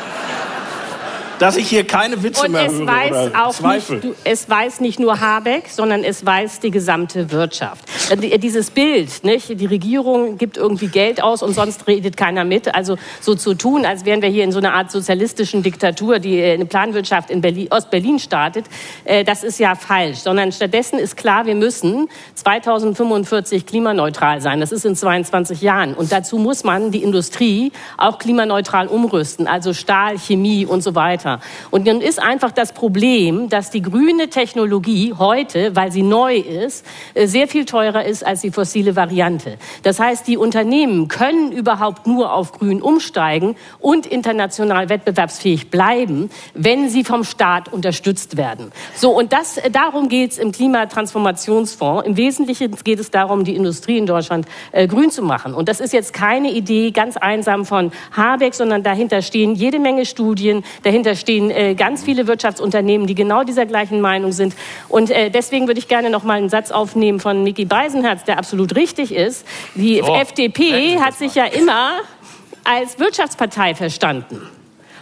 dass ich hier keine Witze und mehr es höre weiß oder auch Zweifel. Nicht, du, es weiß nicht nur Habeck, sondern es weiß die gesamte Wirtschaft. Äh, dieses Bild, nicht? die Regierung gibt irgendwie Geld aus und sonst redet keiner mit. Also so zu tun, als wären wir hier in so einer Art sozialistischen Diktatur, die äh, eine Planwirtschaft in Berlin, Ostberlin startet, äh, das ist ja falsch. Sondern stattdessen ist klar, wir müssen 2045 klimaneutral sein. Das ist in 22 Jahren. Und dazu muss man die Industrie auch klimaneutral umrüsten, also Stahl, Chemie und so weiter weiter. Und dann ist einfach das Problem, dass die grüne Technologie heute, weil sie neu ist, äh, sehr viel teurer ist als die fossile Variante. Das heißt, die Unternehmen können überhaupt nur auf grün umsteigen und international wettbewerbsfähig bleiben, wenn sie vom Staat unterstützt werden. So, und das, äh, darum geht es im Klimatransformationsfonds. Im Wesentlichen geht es darum, die Industrie in Deutschland äh, grün zu machen. Und das ist jetzt keine Idee ganz einsam von Habeck, sondern dahinter stehen jede Menge Studien, dahinter stehen äh, ganz viele Wirtschaftsunternehmen, die genau dieser gleichen Meinung sind. Und äh, deswegen würde ich gerne noch mal einen Satz aufnehmen von Micky Beisenherz, der absolut richtig ist. Die oh, FDP hat sich ja immer als Wirtschaftspartei verstanden.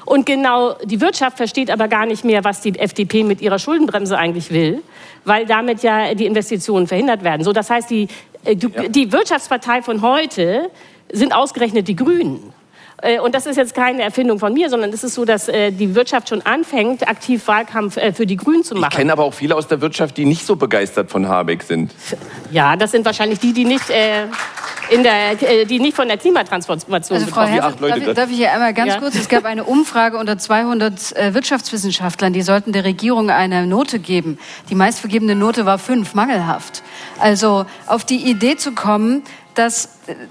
Und genau die Wirtschaft versteht aber gar nicht mehr, was die FDP mit ihrer Schuldenbremse eigentlich will, weil damit ja die Investitionen verhindert werden. So, das heißt, die, äh, die, die Wirtschaftspartei von heute sind ausgerechnet die Grünen. Äh, und das ist jetzt keine Erfindung von mir, sondern es ist so, dass äh, die Wirtschaft schon anfängt, aktiv Wahlkampf äh, für die Grünen zu machen. Ich kenne aber auch viele aus der Wirtschaft, die nicht so begeistert von Habeck sind. Ja, das sind wahrscheinlich die, die nicht, in der, die nicht von der Klimatransformation Also Frau betroffen Herr, darf, ich, darf ich hier einmal ganz Ja. kurz? Es gab eine Umfrage unter 200 äh, Wirtschaftswissenschaftlern, die sollten der Regierung eine Note geben. Die meistvergebene Note war fünf, mangelhaft. Also auf die Idee zu kommen, dass,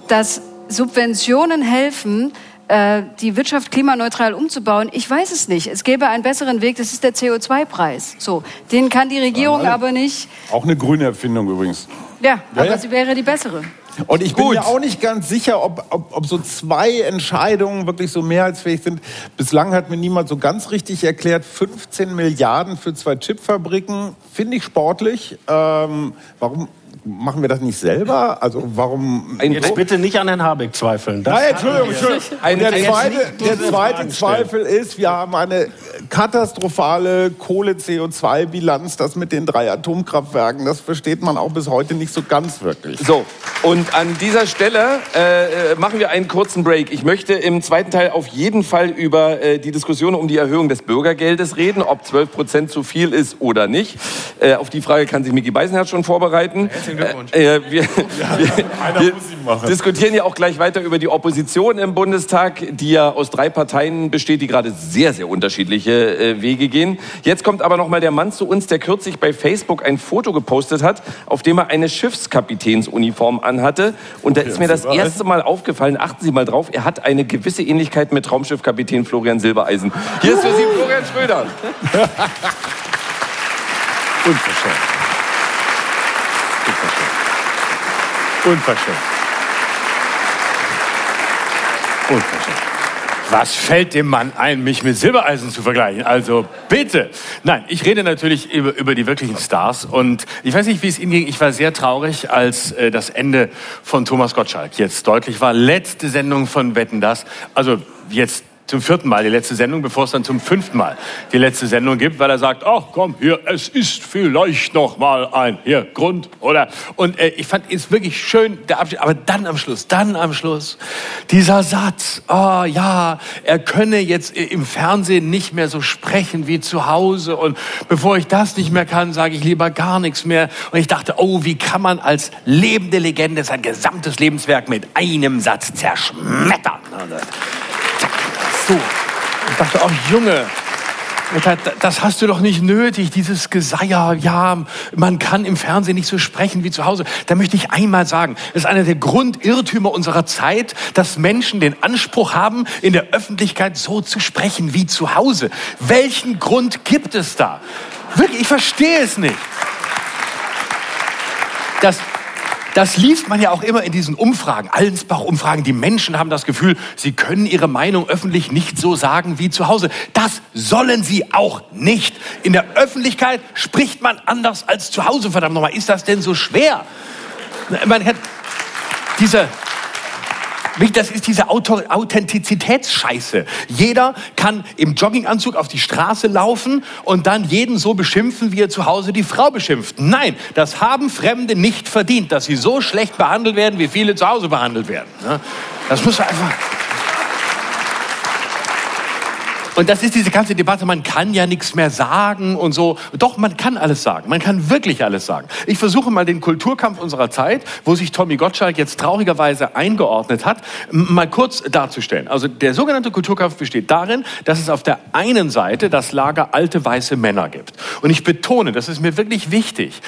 dass Subventionen helfen, äh, die Wirtschaft klimaneutral umzubauen, ich weiß es nicht. Es gäbe einen besseren Weg, das ist der CO2-Preis. So, den kann die Regierung aber nicht. Auch eine grüne Erfindung übrigens. Ja, aber ja. sie wäre die bessere. Und ich bin mir auch nicht ganz sicher, ob, ob, ob so zwei Entscheidungen wirklich so mehrheitsfähig sind. Bislang hat mir niemand so ganz richtig erklärt, 15 Milliarden für zwei Chipfabriken, finde ich sportlich. Ähm, warum machen wir das nicht selber? Also warum... Jetzt bitte nicht an Herrn Habeck zweifeln. Das Nein, Entschuldigung, Entschuldigung. Der zweite, der zweite. Zweifel ist, wir haben eine katastrophale Kohle-CO2-Bilanz. Das mit den drei Atomkraftwerken, das versteht man auch bis heute nicht so ganz wirklich. So, und an dieser Stelle äh, äh, machen wir einen kurzen Break. Ich möchte im zweiten Teil auf jeden Fall über äh, die Diskussion um die Erhöhung des Bürgergeldes reden, ob 12 Prozent zu viel ist oder nicht. Äh, auf die Frage kann sich Micky Beisenherz schon vorbereiten. Herzlichen Glückwunsch. Äh, äh, wir einer wir muss ihn machen. diskutieren ja auch gleich weiter über die Opposition im Bundestag, die ja aus drei Parteien besteht, die gerade sehr, sehr unterschiedliche äh, Wege gehen. Jetzt kommt aber noch mal der Mann zu uns, der kürzlich bei Facebook ein Foto gepostet hat, auf dem er eine Schiffskapitänsuniform anhatte. Und da ist mir das erste Mal aufgefallen, achten Sie mal drauf, er hat eine gewisse Ähnlichkeit mit Traumschiffkapitän Florian Silbereisen. Hier ist für Sie Florian Schröder. Unverschämt. Unverschämt. Unverschämt. Was fällt dem Mann ein, mich mit Silbereisen zu vergleichen? Also bitte. Nein, ich rede natürlich über, über die wirklichen Stars. Und ich weiß nicht, wie es Ihnen ging. Ich war sehr traurig, als äh, das Ende von Thomas Gottschalk jetzt deutlich war. Letzte Sendung von Wetten das. Also jetzt zum vierten Mal die letzte Sendung, bevor es dann zum fünften Mal die letzte Sendung gibt, weil er sagt, ach komm, hier, es ist vielleicht noch mal ein hier Grund, oder? Und äh, ich fand es wirklich schön, der Abschied, aber dann am Schluss, dann am Schluss, dieser Satz, ah ja, er könne jetzt im Fernsehen nicht mehr so sprechen wie zu Hause und bevor ich das nicht mehr kann, sage ich lieber gar nichts mehr. Und ich dachte, oh, wie kann man als lebende Legende sein gesamtes Lebenswerk mit einem Satz zerschmettern? Das- so. Ich dachte, oh Junge, das- das hast du doch nicht nötig, dieses Geseier, ja, man kann im Fernsehen nicht so sprechen wie zu Hause. Da möchte ich einmal sagen, es ist einer der Grundirrtümer unserer Zeit, dass Menschen den Anspruch haben, in der Öffentlichkeit so zu sprechen wie zu Hause. Welchen Grund gibt es da? Wirklich, ich verstehe es nicht. Das, das liest man ja auch immer in diesen Umfragen, Allensbach-Umfragen. Die Menschen haben das Gefühl, sie können ihre Meinung öffentlich nicht so sagen wie zu Hause. Das sollen sie auch nicht. In der Öffentlichkeit spricht man anders als zu Hause. Verdammt nochmal, ist das denn so schwer? Man hat diese, das ist diese Authentizitätsscheiße. Jeder kann im Jogginganzug auf die Straße laufen und dann jeden so beschimpfen, wie er zu Hause die Frau beschimpft. Nein, das haben Fremde nicht verdient, dass sie so schlecht behandelt werden, wie viele zu Hause behandelt werden. ne? Das muss einfach. Und das ist diese ganze Debatte, man kann ja nichts mehr sagen und so. Doch, man kann alles sagen. Man kann wirklich alles sagen. Ich versuche mal den Kulturkampf unserer Zeit, wo sich Tommy Gottschalk jetzt traurigerweise eingeordnet hat, mal kurz darzustellen. Also der sogenannte Kulturkampf besteht darin, dass es auf der einen Seite das Lager alte weiße Männer gibt. Und ich betone, das ist mir wirklich wichtig,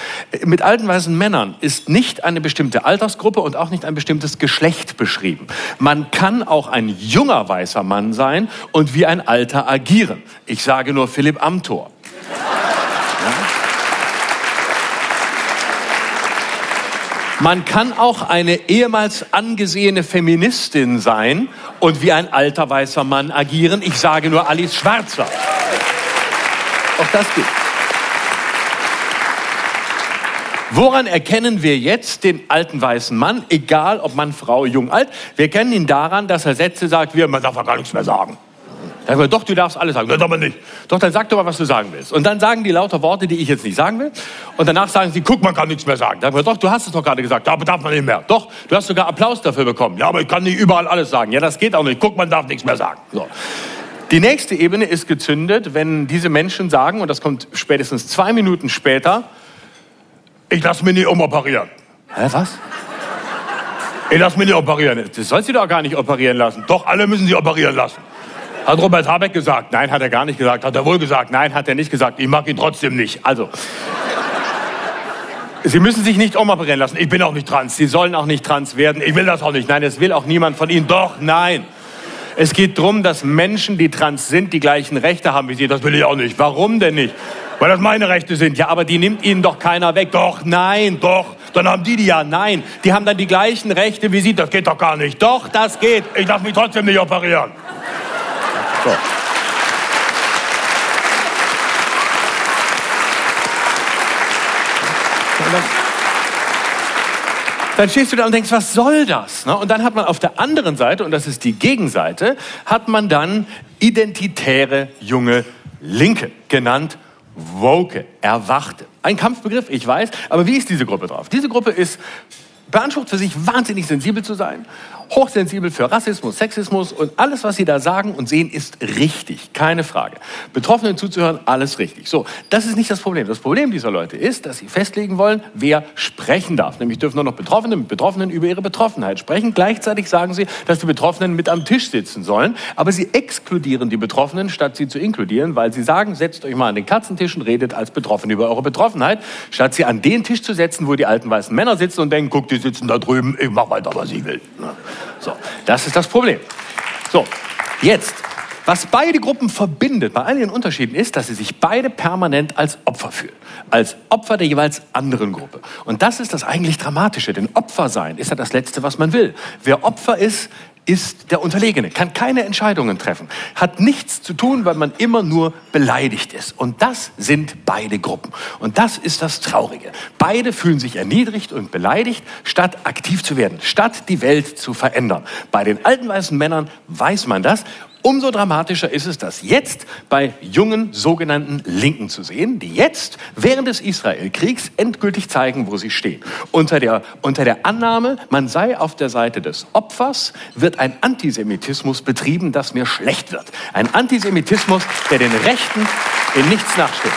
mit alten weißen Männern ist nicht eine bestimmte Altersgruppe und auch nicht ein bestimmtes Geschlecht beschrieben. Man kann auch ein junger weißer Mann sein und wie ein alter agieren. Ich sage nur Philipp Amthor. Man kann auch eine ehemals angesehene Feministin sein und wie ein alter weißer Mann agieren. Ich sage nur Alice Schwarzer. Auch das geht. Woran erkennen wir jetzt den alten weißen Mann, egal ob Mann, Frau, jung, alt? Wir kennen ihn daran, dass er Sätze sagt, wie man darf ja gar nichts mehr sagen. Dann wir, doch, du darfst alles sagen. Nein, aber nicht. Doch, dann sag doch mal, was du sagen willst. Und dann sagen die lauter Worte, die ich jetzt nicht sagen will. Und danach sagen sie, guck, man kann nichts mehr sagen. Dann wir, doch, du hast es doch gerade gesagt. Aber darf man nicht mehr. Doch, du hast sogar Applaus dafür bekommen. Ja, aber ich kann nicht überall alles sagen. Ja, das geht auch nicht. Guck, man darf nichts mehr sagen. So. Die nächste Ebene ist gezündet, wenn diese Menschen sagen, und das kommt spätestens zwei Minuten später, ich lasse mich nicht umoperieren. Hä, was? Ich lasse mich nicht operieren. Das soll sie doch gar nicht operieren lassen. Doch, alle müssen sie operieren lassen. Hat Robert Habeck gesagt? Nein, hat er gar nicht gesagt. Hat er wohl gesagt? Nein, hat er nicht gesagt. Ich mag ihn trotzdem nicht. Also, Sie müssen sich nicht umoperieren lassen. Ich bin auch nicht trans. Sie sollen auch nicht trans werden. Ich will das auch nicht. Nein, es will auch niemand von Ihnen. Doch, nein. Es geht darum, dass Menschen, die trans sind, die gleichen Rechte haben wie Sie. Das will ich auch nicht. Warum denn nicht? Weil das meine Rechte sind. Ja, aber die nimmt Ihnen doch keiner weg. Doch, nein, doch. Dann haben die die ja. Nein. Die haben dann die gleichen Rechte wie Sie. Das geht doch gar nicht. Doch, das geht. Ich darf mich trotzdem nicht operieren. So. dann stehst du da und denkst, was soll das? Ne? Und dann hat man auf der anderen Seite, und das ist die Gegenseite, hat man dann identitäre junge Linke, genannt Woke, Erwachte. Ein Kampfbegriff, ich weiß, aber wie ist diese Gruppe drauf? Diese Gruppe ist beansprucht für sich wahnsinnig sensibel zu sein hochsensibel für Rassismus, Sexismus und alles, was Sie da sagen und sehen, ist richtig, keine Frage. Betroffenen zuzuhören, alles richtig. So, das ist nicht das Problem. Das Problem dieser Leute ist, dass sie festlegen wollen, wer sprechen darf. Nämlich dürfen nur noch Betroffene mit Betroffenen über ihre Betroffenheit sprechen. Gleichzeitig sagen sie, dass die Betroffenen mit am Tisch sitzen sollen, aber sie exkludieren die Betroffenen, statt sie zu inkludieren, weil sie sagen, setzt euch mal an den Katzentisch und redet als Betroffene über eure Betroffenheit, statt sie an den Tisch zu setzen, wo die alten weißen Männer sitzen und denken, guck, die sitzen da drüben, ich mach weiter, was ich will. So, das ist das Problem. So, jetzt, was beide Gruppen verbindet, bei all ihren Unterschieden, ist, dass sie sich beide permanent als Opfer fühlen. Als Opfer der jeweils anderen Gruppe. Und das ist das eigentlich Dramatische, denn Opfer sein ist ja das Letzte, was man will. Wer Opfer ist, ist der Unterlegene, kann keine Entscheidungen treffen, hat nichts zu tun, weil man immer nur beleidigt ist. Und das sind beide Gruppen. Und das ist das Traurige. Beide fühlen sich erniedrigt und beleidigt, statt aktiv zu werden, statt die Welt zu verändern. Bei den alten weißen Männern weiß man das Umso dramatischer ist es, das jetzt bei jungen sogenannten Linken zu sehen, die jetzt während des Israelkriegs endgültig zeigen, wo sie stehen. Unter der, unter der Annahme, man sei auf der Seite des Opfers, wird ein Antisemitismus betrieben, das mir schlecht wird. Ein Antisemitismus, der den Rechten in nichts nachsteht.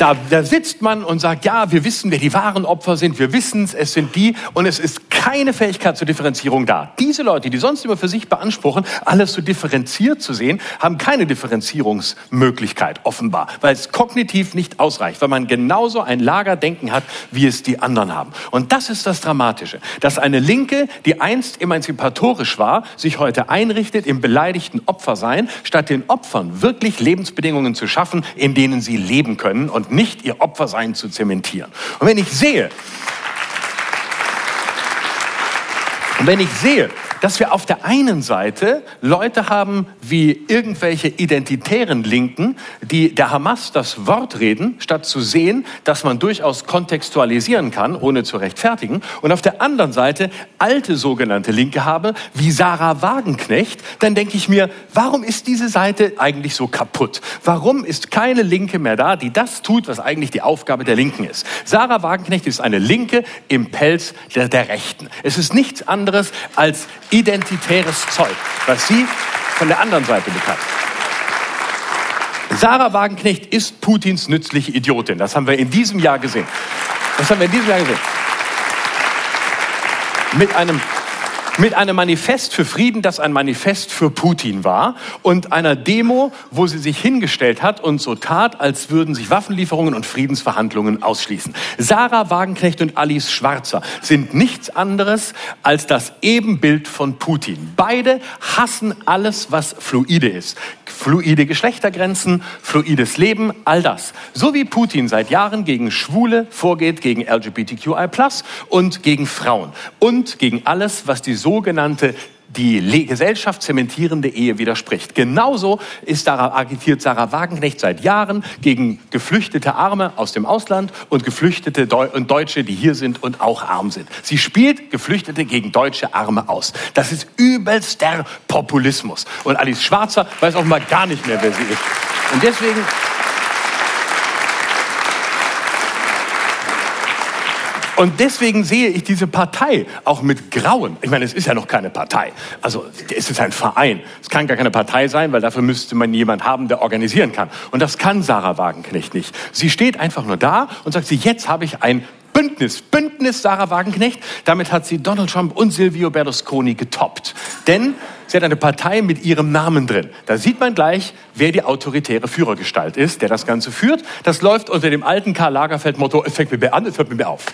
Da, da sitzt man und sagt, ja, wir wissen, wer die wahren Opfer sind, wir wissen es, es sind die und es ist keine Fähigkeit zur Differenzierung da. Diese Leute, die sonst immer für sich beanspruchen, alles so differenziert zu sehen, haben keine Differenzierungsmöglichkeit offenbar, weil es kognitiv nicht ausreicht, weil man genauso ein Lagerdenken hat, wie es die anderen haben. Und das ist das Dramatische, dass eine Linke, die einst emanzipatorisch war, sich heute einrichtet im beleidigten Opfersein, statt den Opfern wirklich Lebensbedingungen zu schaffen, in denen sie leben können und nicht ihr Opfersein zu zementieren. Und wenn ich sehe, und wenn ich sehe, dass wir auf der einen Seite Leute haben wie irgendwelche identitären Linken, die der Hamas das Wort reden, statt zu sehen, dass man durchaus kontextualisieren kann, ohne zu rechtfertigen. Und auf der anderen Seite alte sogenannte Linke habe, wie Sarah Wagenknecht, dann denke ich mir, warum ist diese Seite eigentlich so kaputt? Warum ist keine Linke mehr da, die das tut, was eigentlich die Aufgabe der Linken ist? Sarah Wagenknecht ist eine Linke im Pelz der, der Rechten. Es ist nichts anderes als identitäres Zeug, was sie von der anderen Seite bekannt. Sarah Wagenknecht ist Putins nützliche Idiotin. Das haben wir in diesem Jahr gesehen. Das haben wir in diesem Jahr gesehen. Mit einem mit einem Manifest für Frieden, das ein Manifest für Putin war und einer Demo, wo sie sich hingestellt hat und so tat, als würden sich Waffenlieferungen und Friedensverhandlungen ausschließen. Sarah Wagenknecht und Alice Schwarzer sind nichts anderes als das Ebenbild von Putin. Beide hassen alles, was fluide ist. Fluide Geschlechtergrenzen, fluides Leben, all das. So wie Putin seit Jahren gegen Schwule vorgeht, gegen LGBTQI+, und gegen Frauen. Und gegen alles, was die sogenannte die Gesellschaft zementierende Ehe widerspricht. Genauso ist Sarah, agitiert Sarah Wagenknecht seit Jahren gegen geflüchtete Arme aus dem Ausland und geflüchtete Deu und Deutsche, die hier sind und auch arm sind. Sie spielt Geflüchtete gegen deutsche Arme aus. Das ist übelster Populismus. Und Alice Schwarzer weiß auch mal gar nicht mehr, wer sie ist. Und deswegen Und deswegen sehe ich diese Partei auch mit Grauen. Ich meine, es ist ja noch keine Partei. Also es ist ein Verein. Es kann gar keine Partei sein, weil dafür müsste man jemand haben, der organisieren kann. Und das kann Sarah Wagenknecht nicht. Sie steht einfach nur da und sagt, sie, jetzt habe ich ein Bündnis, Bündnis Sarah Wagenknecht. Damit hat sie Donald Trump und Silvio Berlusconi getoppt. Denn sie hat eine Partei mit ihrem Namen drin. Da sieht man gleich, wer die autoritäre Führergestalt ist, der das Ganze führt. Das läuft unter dem alten Karl Lagerfeld-Motto, es fängt mit mir an, es hört mit mir auf.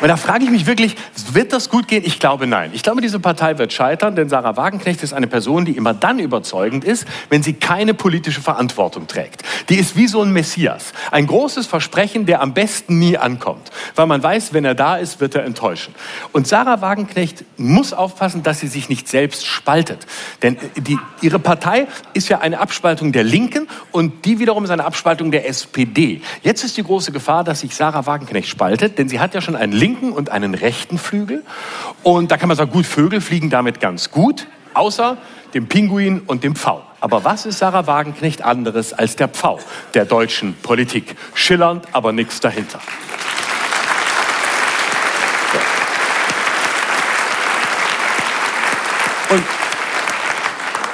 Und da frage ich mich wirklich, wird das gut gehen? Ich glaube nein. Ich glaube, diese Partei wird scheitern, denn Sarah Wagenknecht ist eine Person, die immer dann überzeugend ist, wenn sie keine politische Verantwortung trägt. Die ist wie so ein Messias. Ein großes Versprechen, der am besten nie ankommt. Weil man weiß, wenn er da ist, wird er enttäuschen. Und Sarah Wagenknecht muss aufpassen, dass sie sich nicht selbst spaltet. Denn die, ihre Partei ist ja eine Abspaltung der Linken und die wiederum ist eine Abspaltung der SPD. Jetzt ist die große Gefahr, dass sich Sarah Wagenknecht spaltet, denn sie hat ja schon einen linken und einen rechten Flügel. Und da kann man sagen, gut, Vögel fliegen damit ganz gut, außer dem Pinguin und dem Pfau. Aber was ist Sarah Wagenknecht anderes als der Pfau der deutschen Politik? Schillernd, aber nichts dahinter.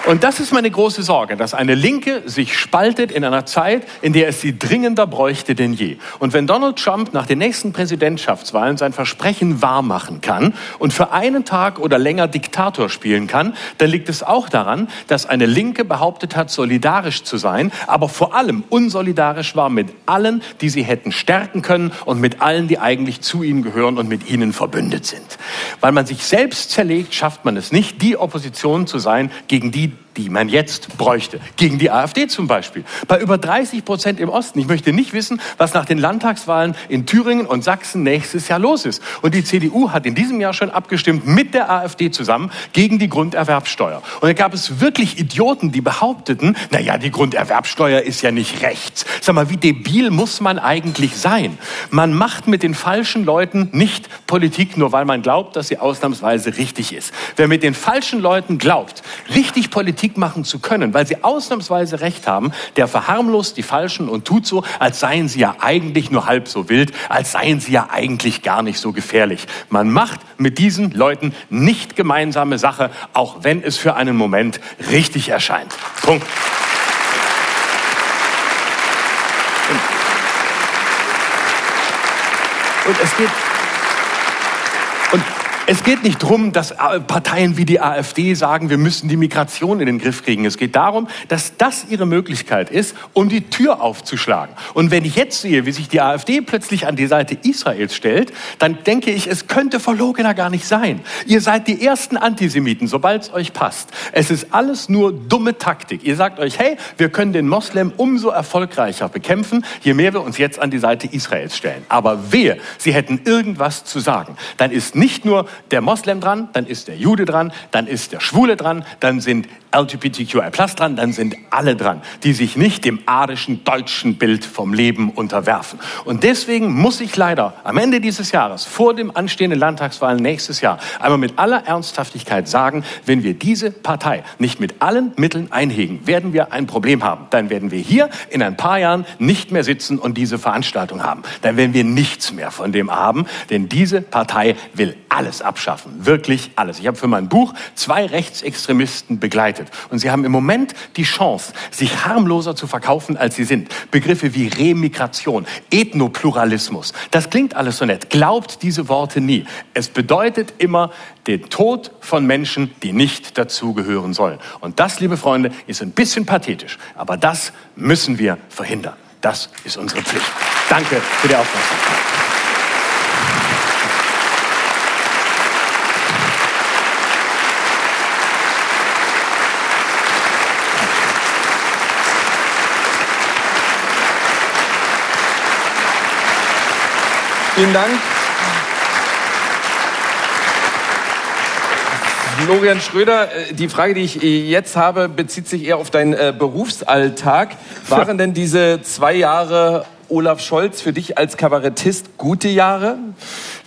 Und das ist meine große Sorge, dass eine Linke sich spaltet in einer Zeit, in der es sie dringender bräuchte denn je. Und wenn Donald Trump nach den nächsten Präsidentschaftswahlen sein Versprechen wahrmachen kann und für einen Tag oder länger Diktator spielen kann, dann liegt es auch daran, dass eine Linke behauptet hat, solidarisch zu sein, aber vor allem unsolidarisch war mit allen, die sie hätten stärken können und mit allen, die eigentlich zu ihnen gehören und mit ihnen verbündet sind. Weil man sich selbst zerlegt, schafft man es nicht, die Opposition zu sein, gegen die die man jetzt bräuchte. Gegen die AfD zum Beispiel. Bei über 30 Prozent im Osten. Ich möchte nicht wissen, was nach den Landtagswahlen in Thüringen und Sachsen nächstes Jahr los ist. Und die CDU hat in diesem Jahr schon abgestimmt mit der AfD zusammen gegen die Grunderwerbsteuer. Und da gab es wirklich Idioten, die behaupteten, na ja, die Grunderwerbsteuer ist ja nicht rechts. Sag mal, wie debil muss man eigentlich sein? Man macht mit den falschen Leuten nicht Politik, nur weil man glaubt, dass sie ausnahmsweise richtig ist. Wer mit den falschen Leuten glaubt, richtig Politik Politik machen zu können, weil sie ausnahmsweise recht haben, der verharmlost die Falschen und tut so, als seien sie ja eigentlich nur halb so wild, als seien sie ja eigentlich gar nicht so gefährlich. Man macht mit diesen Leuten nicht gemeinsame Sache, auch wenn es für einen Moment richtig erscheint. Punkt. Und es geht, es geht nicht darum, dass äh, Parteien wie die AfD sagen, wir müssen die Migration in den Griff kriegen. Es geht darum, dass das ihre Möglichkeit ist, um die Tür aufzuschlagen. Und wenn ich jetzt sehe, wie sich die AfD plötzlich an die Seite Israels stellt, dann denke ich, es könnte verlogener gar nicht sein. Ihr seid die ersten Antisemiten, sobald es euch passt. Es ist alles nur dumme Taktik. Ihr sagt euch, hey, wir können den Moslem umso erfolgreicher bekämpfen, je mehr wir uns jetzt an die Seite Israels stellen. Aber wehe, sie hätten irgendwas zu sagen. Dann ist nicht nur der Moslem dran, dann ist der Jude dran, dann ist der Schwule dran, dann sind LGBTQI dran, dann sind alle dran, die sich nicht dem arischen deutschen Bild vom Leben unterwerfen. Und deswegen muss ich leider am Ende dieses Jahres, vor dem anstehenden Landtagswahlen nächstes Jahr, einmal mit aller Ernsthaftigkeit sagen, wenn wir diese Partei nicht mit allen Mitteln einhegen, werden wir ein Problem haben. Dann werden wir hier in ein paar Jahren nicht mehr sitzen und diese Veranstaltung haben. Dann werden wir nichts mehr von dem haben, denn diese Partei will alles abschaffen. Wirklich alles. Ich habe für mein Buch zwei Rechtsextremisten begleitet entwickelt. Und sie haben im Moment die Chance, sich harmloser zu verkaufen, als sie sind. Begriffe wie Remigration, Ethnopluralismus, das klingt alles so nett. Glaubt diese Worte nie. Es bedeutet immer den Tod von Menschen, die nicht dazugehören sollen. Und das, liebe Freunde, ist ein bisschen pathetisch. Aber das müssen wir verhindern. Das ist unsere Pflicht. Danke für die Aufmerksamkeit. Vielen Dank. Florian Schröder, äh, die Frage, die ich äh, jetzt habe, bezieht sich eher auf deinen äh, Berufsalltag. Waren denn diese zwei Jahre Olaf Scholz für dich als Kabarettist gute Jahre?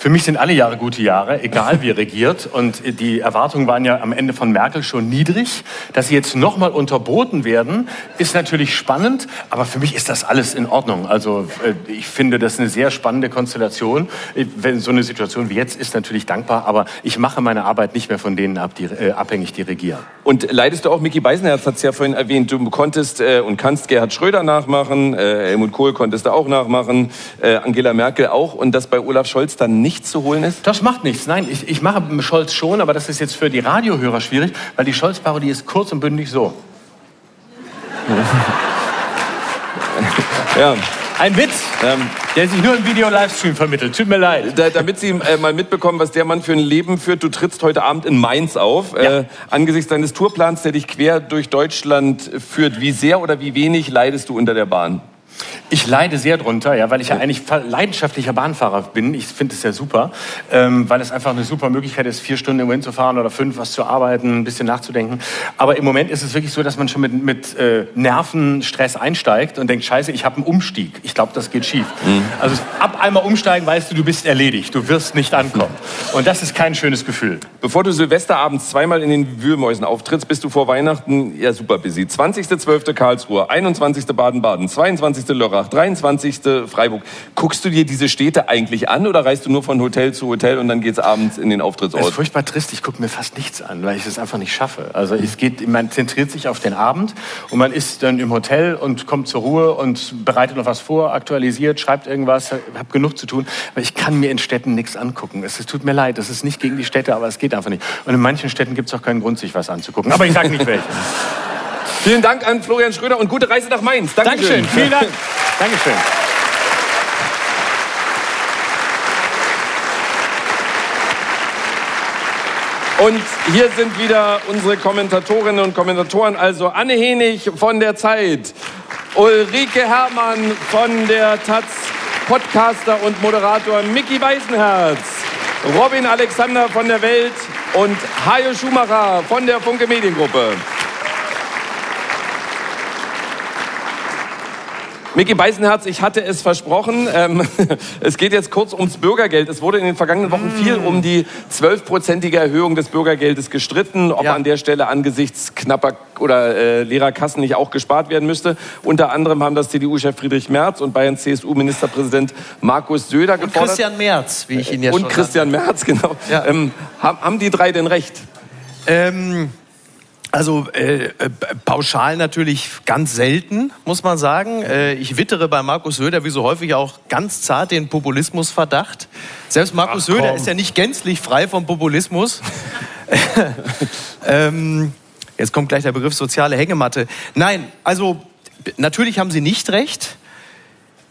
Für mich sind alle Jahre gute Jahre, egal wie regiert. Und die Erwartungen waren ja am Ende von Merkel schon niedrig. Dass sie jetzt nochmal unterboten werden, ist natürlich spannend. Aber für mich ist das alles in Ordnung. Also äh, ich finde das eine sehr spannende Konstellation. Wenn so eine Situation wie jetzt ist, natürlich dankbar. Aber ich mache meine Arbeit nicht mehr von denen ab, die, äh, abhängig, die regieren. Und leidest du auch, Micky Beisenherz hat es ja vorhin erwähnt, du konntest äh, und kannst Gerhard Schröder nachmachen, äh, Helmut Kohl konntest du auch nachmachen, äh, Angela Merkel auch. Und das bei Olaf Scholz dann nicht nichts zu holen ist? Das macht nichts. Nein, ich, ich mache Scholz schon, aber das ist jetzt für die Radiohörer schwierig, weil die Scholz-Parodie ist kurz und bündig so. ja. Ein Witz, ähm, der sich nur im Video-Livestream vermittelt. Tut mir leid. Da, damit Sie äh, mal mitbekommen, was der Mann für ein Leben führt. Du trittst heute Abend in Mainz auf. Ja. Äh, angesichts deines Tourplans, der dich quer durch Deutschland führt, wie sehr oder wie wenig leidest du unter der Bahn? Ich leide sehr drunter, ja, weil ich ja eigentlich leidenschaftlicher Bahnfahrer bin. Ich finde es ja super, ähm, weil es einfach eine super Möglichkeit ist, vier Stunden irgendwo hinzufahren oder fünf, was zu arbeiten, ein bisschen nachzudenken. Aber im Moment ist es wirklich so, dass man schon mit, mit äh, Nervenstress einsteigt und denkt, scheiße, ich habe einen Umstieg. Ich glaube, das geht schief. Mhm. Also ab einmal umsteigen, weißt du, du bist erledigt. Du wirst nicht ankommen. Und das ist kein schönes Gefühl. Bevor du Silvesterabends zweimal in den Wühlmäusen auftrittst, bist du vor Weihnachten ja super busy. 20.12. Karlsruhe, 21. Baden-Baden, 22. Lörrach, 23. Freiburg. Guckst du dir diese Städte eigentlich an oder reist du nur von Hotel zu Hotel und dann geht's abends in den Auftrittsort? Das ist furchtbar trist. Ich gucke mir fast nichts an, weil ich es einfach nicht schaffe. Also es geht, man zentriert sich auf den Abend und man ist dann im Hotel und kommt zur Ruhe und bereitet noch was vor, aktualisiert, schreibt irgendwas, habe genug zu tun. Aber ich kann mir in Städten nichts angucken. Es, es tut mir leid, das ist nicht gegen die Städte, aber es geht einfach nicht. Und in manchen Städten gibt es auch keinen Grund, sich was anzugucken. Aber ich sage nicht welche. Vielen Dank an Florian Schröder und gute Reise nach Mainz. Dankeschön. Dankeschön. Vielen Dank. Dankeschön. Und hier sind wieder unsere Kommentatorinnen und Kommentatoren, also Anne Henig von der Zeit, Ulrike Herrmann von der Taz, Podcaster und Moderator Mickey Weißenherz, Robin Alexander von der Welt und Hajo Schumacher von der Funke Mediengruppe. Micky Beisenherz, ich hatte es versprochen. Ähm, es geht jetzt kurz ums Bürgergeld. Es wurde in den vergangenen Wochen viel um die zwölfprozentige Erhöhung des Bürgergeldes gestritten, ob ja. an der Stelle angesichts knapper oder äh, leerer Kassen nicht auch gespart werden müsste. Unter anderem haben das CDU-Chef Friedrich Merz und Bayerns CSU-Ministerpräsident Markus Söder gefordert. Und Christian Merz, wie ich ihn ja und schon Und Christian nannte. Merz, genau. Ja. Ähm, haben, haben die drei denn recht? Ähm, also äh, äh, pauschal natürlich ganz selten, muss man sagen. Äh, ich wittere bei Markus Söder wie so häufig auch ganz zart den Populismusverdacht. Selbst Markus Ach, Söder ist ja nicht gänzlich frei vom Populismus. ähm, jetzt kommt gleich der Begriff soziale Hängematte. Nein, also natürlich haben Sie nicht recht.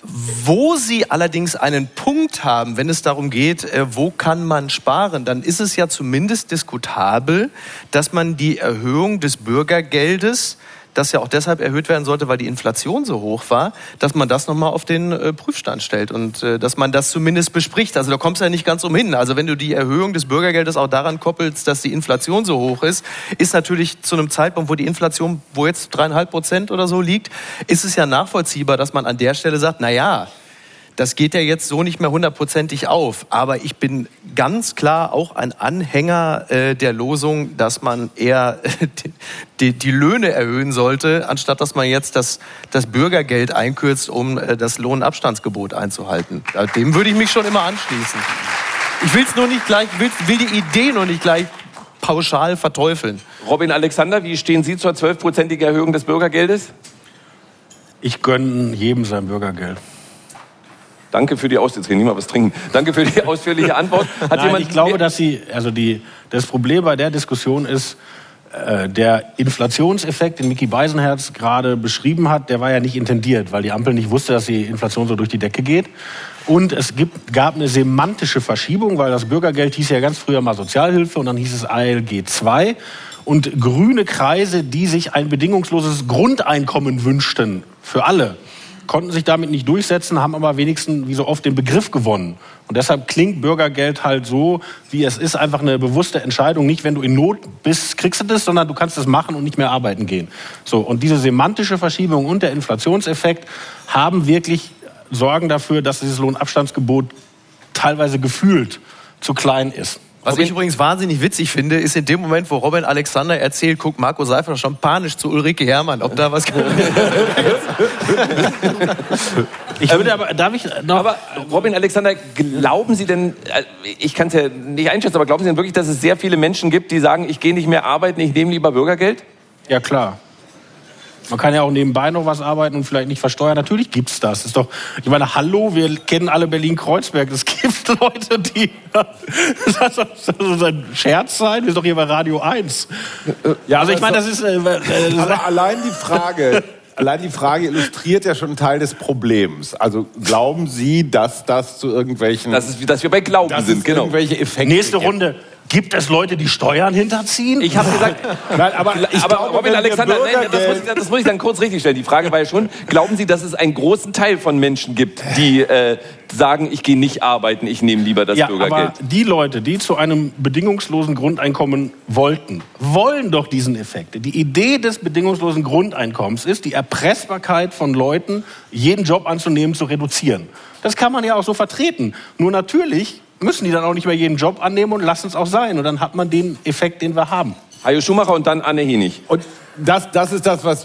Wo Sie allerdings einen Punkt haben, wenn es darum geht, äh, wo kann man sparen, dann ist es ja zumindest diskutabel, dass man die Erhöhung des Bürgergeldes das ja auch deshalb erhöht werden sollte, weil die Inflation so hoch war, dass man das nochmal auf den äh, Prüfstand stellt und äh, dass man das zumindest bespricht. Also da kommst du ja nicht ganz umhin. Also wenn du die Erhöhung des Bürgergeldes auch daran koppelst, dass die Inflation so hoch ist, ist natürlich zu einem Zeitpunkt, wo die Inflation, wo jetzt dreieinhalb Prozent oder so liegt, ist es ja nachvollziehbar, dass man an der Stelle sagt, na ja, das geht ja jetzt so nicht mehr hundertprozentig auf. Aber ich bin ganz klar auch ein Anhänger äh, der Losung, dass man eher die, die, Löhne erhöhen sollte, anstatt dass man jetzt das, das Bürgergeld einkürzt, um äh, das Lohnabstandsgebot einzuhalten. Dem würde ich mich schon immer anschließen. Ich will es nur nicht gleich, will, will die Idee nur nicht gleich pauschal verteufeln. Robin Alexander, wie stehen Sie zur zwölfprozentigen Erhöhung des Bürgergeldes? Ich gönne jedem sein Bürgergeld. Danke für die Ausführliche, nicht mal was trinken. Danke für die ausführliche Antwort. Hat Nein, jemand ich glaube, dass Sie, also die, das Problem bei der Diskussion ist, äh, der Inflationseffekt, den Mickey Beisenherz gerade beschrieben hat, der war ja nicht intendiert, weil die Ampel nicht wusste, dass die Inflation so durch die Decke geht. Und es gibt, gab eine semantische Verschiebung, weil das Bürgergeld hieß ja ganz früher mal Sozialhilfe und dann hieß es ALG 2. Und grüne Kreise, die sich ein bedingungsloses Grundeinkommen wünschten für alle, konnten sich damit nicht durchsetzen, haben aber wenigstens wie so oft den Begriff gewonnen. Und deshalb klingt Bürgergeld halt so, wie es ist, einfach eine bewusste Entscheidung. Nicht, wenn du in Not bist, kriegst du das, sondern du kannst das machen und nicht mehr arbeiten gehen. So, und diese semantische Verschiebung und der Inflationseffekt haben wirklich Sorgen dafür, dass dieses Lohnabstandsgebot teilweise gefühlt zu klein ist. Was ich übrigens wahnsinnig witzig finde, ist in dem Moment, wo Robin Alexander erzählt, guckt Marco Seifer schon panisch zu Ulrike Herrmann, ob da was. ich würde aber, darf ich noch. Aber Robin Alexander, glauben Sie denn, äh, ich kann es ja nicht einschätzen, aber glauben Sie denn wirklich, dass es sehr viele Menschen gibt, die sagen, ich gehe nicht mehr arbeiten, ich nehme lieber Bürgergeld? Ja, klar. Man kann ja auch nebenbei noch was arbeiten und vielleicht nicht versteuern. Natürlich gibt's das. ist doch, ich meine, hallo, wir kennen alle Berlin-Kreuzberg. Es gibt Leute, die, das soll ein Scherz sein? Wir sind doch hier bei Radio 1. Ja, also ich meine, das ist, äh, äh, aber allein die Frage, allein die Frage illustriert ja schon einen Teil des Problems. Also glauben Sie, dass das zu irgendwelchen... Das ist, dass wir bei Glauben dass sind, es genau. irgendwelche Effekte Nächste. Runde. Gibt es Leute, die Steuern hinterziehen? Ich habe gesagt, Nein, aber ich aber glaube, Robin Alexander, nein, das, muss ich, das muss ich dann kurz richtig stellen. Die Frage war ja schon, glauben Sie, dass es einen großen Teil von Menschen gibt, die äh, sagen, ich gehe nicht arbeiten, ich nehme lieber das ja, Bürgergeld? aber die Leute, die zu einem bedingungslosen Grundeinkommen wollten, wollen doch diesen Effekt. Die Idee des bedingungslosen Grundeinkommens ist, die Erpressbarkeit von Leuten, jeden Job anzunehmen, zu reduzieren. Das kann man ja auch so vertreten. Nur natürlich müssen die dann auch nicht mehr jeden Job annehmen und lassen es auch sein. Und dann hat man den Effekt, den wir haben. Hajo Schumacher und dann Anne Henig. Und das, das ist das, was,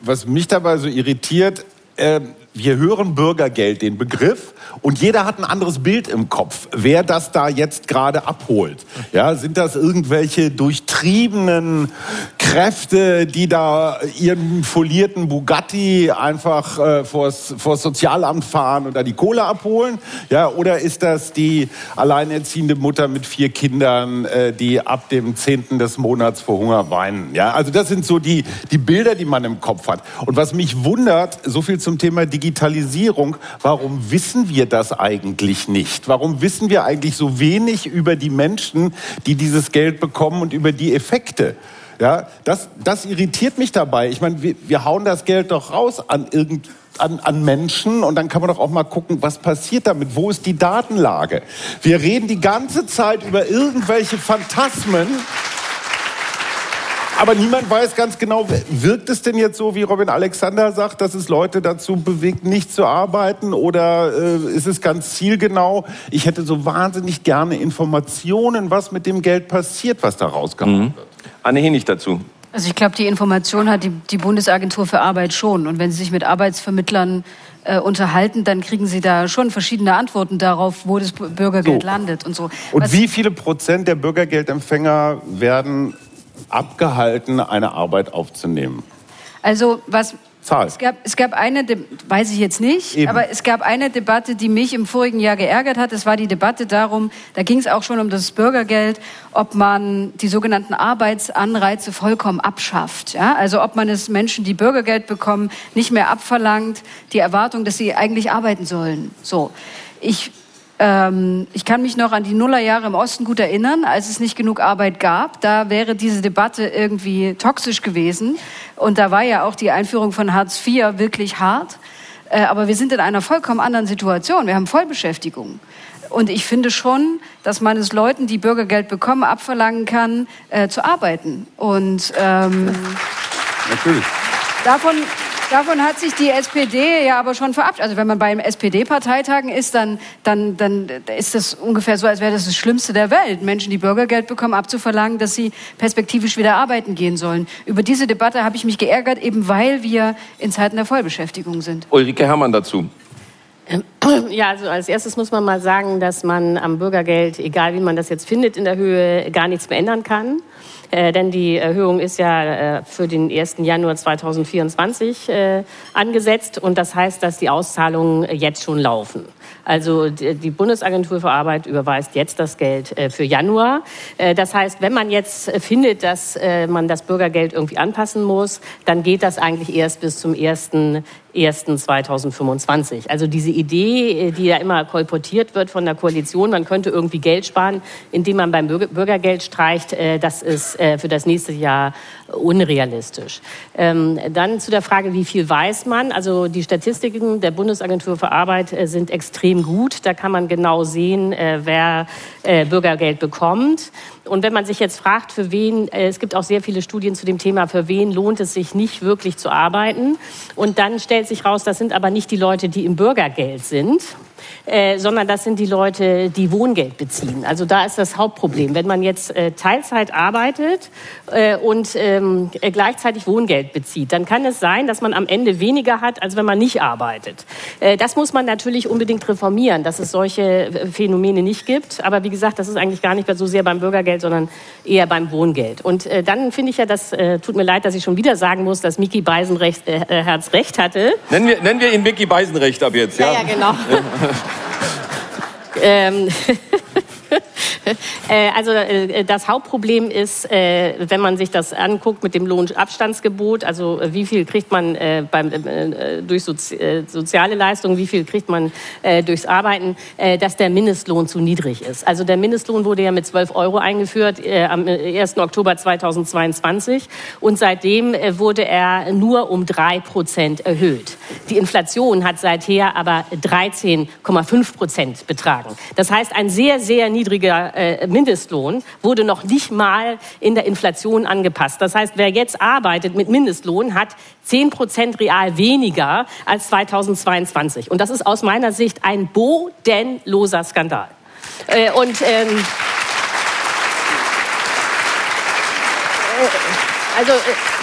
was mich dabei so irritiert. Ähm, wir hören Bürgergeld, den Begriff, und jeder hat ein anderes Bild im Kopf, wer das da jetzt gerade abholt. Ja, sind das irgendwelche durchtriebenen Kräfte, die da ihren folierten Bugatti einfach äh, vors, vors Sozialamt fahren und da die Kohle abholen? Ja, oder ist das die alleinerziehende Mutter mit vier Kindern, äh, die ab dem 10. des Monats vor Hunger weinen? Ja, also das sind so die, die Bilder, die man im Kopf hat. Und was mich wundert, so viel zum Thema Digitalisierung, warum wissen wir das eigentlich nicht? Warum wissen wir eigentlich so wenig über die Menschen, die dieses Geld bekommen und über die Effekte? Ja, das, das irritiert mich dabei. Ich meine, wir, wir hauen das Geld doch raus an irgend an, an Menschen und dann kann man doch auch mal gucken, was passiert damit, wo ist die Datenlage. Wir reden die ganze Zeit über irgendwelche Phantasmen, aber niemand weiß ganz genau, wirkt es denn jetzt so, wie Robin Alexander sagt, dass es Leute dazu bewegt, nicht zu arbeiten oder äh, ist es ganz zielgenau? Ich hätte so wahnsinnig gerne Informationen, was mit dem Geld passiert, was da rausgehauen wird. Anne Henig dazu. Also ich glaube, die Information hat die, die Bundesagentur für Arbeit schon. Und wenn Sie sich mit Arbeitsvermittlern äh, unterhalten, dann kriegen Sie da schon verschiedene Antworten darauf, wo das Bürgergeld So. landet und so. Und Was- wie viele Prozent der Bürgergeldempfänger werden abgehalten, eine Arbeit aufzunehmen? Also was Zahl. es gab, es gab eine, De weiß ich jetzt nicht, Eben. aber es gab eine Debatte, die mich im vorigen Jahr geärgert hat. Es war die Debatte darum, da ging es auch schon um das Bürgergeld, ob man die sogenannten Arbeitsanreize vollkommen abschafft. Ja? Also ob man es Menschen, die Bürgergeld bekommen, nicht mehr abverlangt, die Erwartung, dass sie eigentlich arbeiten sollen. So, ich ähm, ich kann mich noch an die Nullerjahre im Osten gut erinnern, als es nicht genug Arbeit gab. Da wäre diese Debatte irgendwie toxisch gewesen. Und da war ja auch die Einführung von Hartz IV wirklich hart. Äh, aber wir sind in einer vollkommen anderen Situation. Wir haben Vollbeschäftigung. Und ich finde schon, dass man es Leuten, die Bürgergeld bekommen, abverlangen kann, äh, zu arbeiten. Und ähm, Natürlich. Davon, davon hat sich die SPD ja aber schon verabschiedet. Also wenn man beim SPD-Parteitagen ist, dann, dann, dann ist das ungefähr so, als wäre das das Schlimmste der Welt, Menschen, die Bürgergeld bekommen, abzuverlangen, dass sie perspektivisch wieder arbeiten gehen sollen. Über diese Debatte habe ich mich geärgert, eben weil wir in Zeiten der Vollbeschäftigung sind. Ulrike Herrmann dazu. Ja, also als erstes muss man mal sagen, dass man am Bürgergeld, egal wie man das jetzt findet in der Höhe, gar nichts mehr ändern kann. Äh, denn die Erhöhung ist ja äh, für den 1. Januar 2024 äh, angesetzt und das heißt, dass die Auszahlungen jetzt schon laufen. Also die Bundesagentur für Arbeit überweist jetzt das Geld für Januar. Das heißt, wenn man jetzt findet, dass man das Bürgergeld irgendwie anpassen muss, dann geht das eigentlich erst bis zum 1. 1.2025. Also diese Idee, die ja immer kolportiert wird von der Koalition, man könnte irgendwie Geld sparen, indem man beim Bürgergeld streicht, äh, das ist äh, für das nächste Jahr unrealistisch. Ähm, dann zu der Frage, wie viel weiß man? Also die Statistiken der Bundesagentur für Arbeit äh, sind extrem gut. Da kann man genau sehen, wer Bürgergeld bekommt. Und wenn man sich jetzt fragt, für wen, äh, es gibt auch sehr viele Studien zu dem Thema, für wen lohnt es sich nicht wirklich zu arbeiten. Und dann stellt sich raus, das sind aber nicht die Leute, die im Bürgergeld sind, äh, sondern das sind die Leute, die Wohngeld beziehen. Also da ist das Hauptproblem. Wenn man jetzt äh, Teilzeit arbeitet äh, und ähm, gleichzeitig Wohngeld bezieht, dann kann es sein, dass man am Ende weniger hat, als wenn man nicht arbeitet. Äh, das muss man natürlich unbedingt reformieren, dass es solche äh, Phänomene nicht gibt. Aber wie gesagt, das ist eigentlich gar nicht mehr so sehr beim Bürgergeld, sondern eher beim Wohngeld. Und äh, dann finde ich ja, das tut mir leid, dass ich schon wieder sagen muss, dass Miki Beisenherz recht hatte. Nennen wir, nennen wir ihn Miki Beisenrecht ab jetzt. Ja, ja, ja genau. ähm, Äh, also äh, das Hauptproblem ist, äh, wenn man sich das anguckt mit dem Lohnabstandsgebot, also wie viel kriegt man beim, durch soziale Leistungen, wie viel kriegt man durchs Arbeiten, dass der Mindestlohn zu niedrig ist. Also der Mindestlohn wurde ja mit 12 Euro eingeführt am 1. Oktober 2022 und seitdem wurde er nur um drei Prozent erhöht. Die Inflation hat seither aber 13,5 Prozent betragen. Das heißt, ein sehr, sehr niedriger äh, Mindestlohn wurde noch nicht mal in der Inflation angepasst. Das heißt, wer jetzt arbeitet mit Mindestlohn, hat 10 Prozent real weniger als 2022. Und das ist aus meiner Sicht ein bodenloser Skandal. Äh, und ähm, äh, also äh,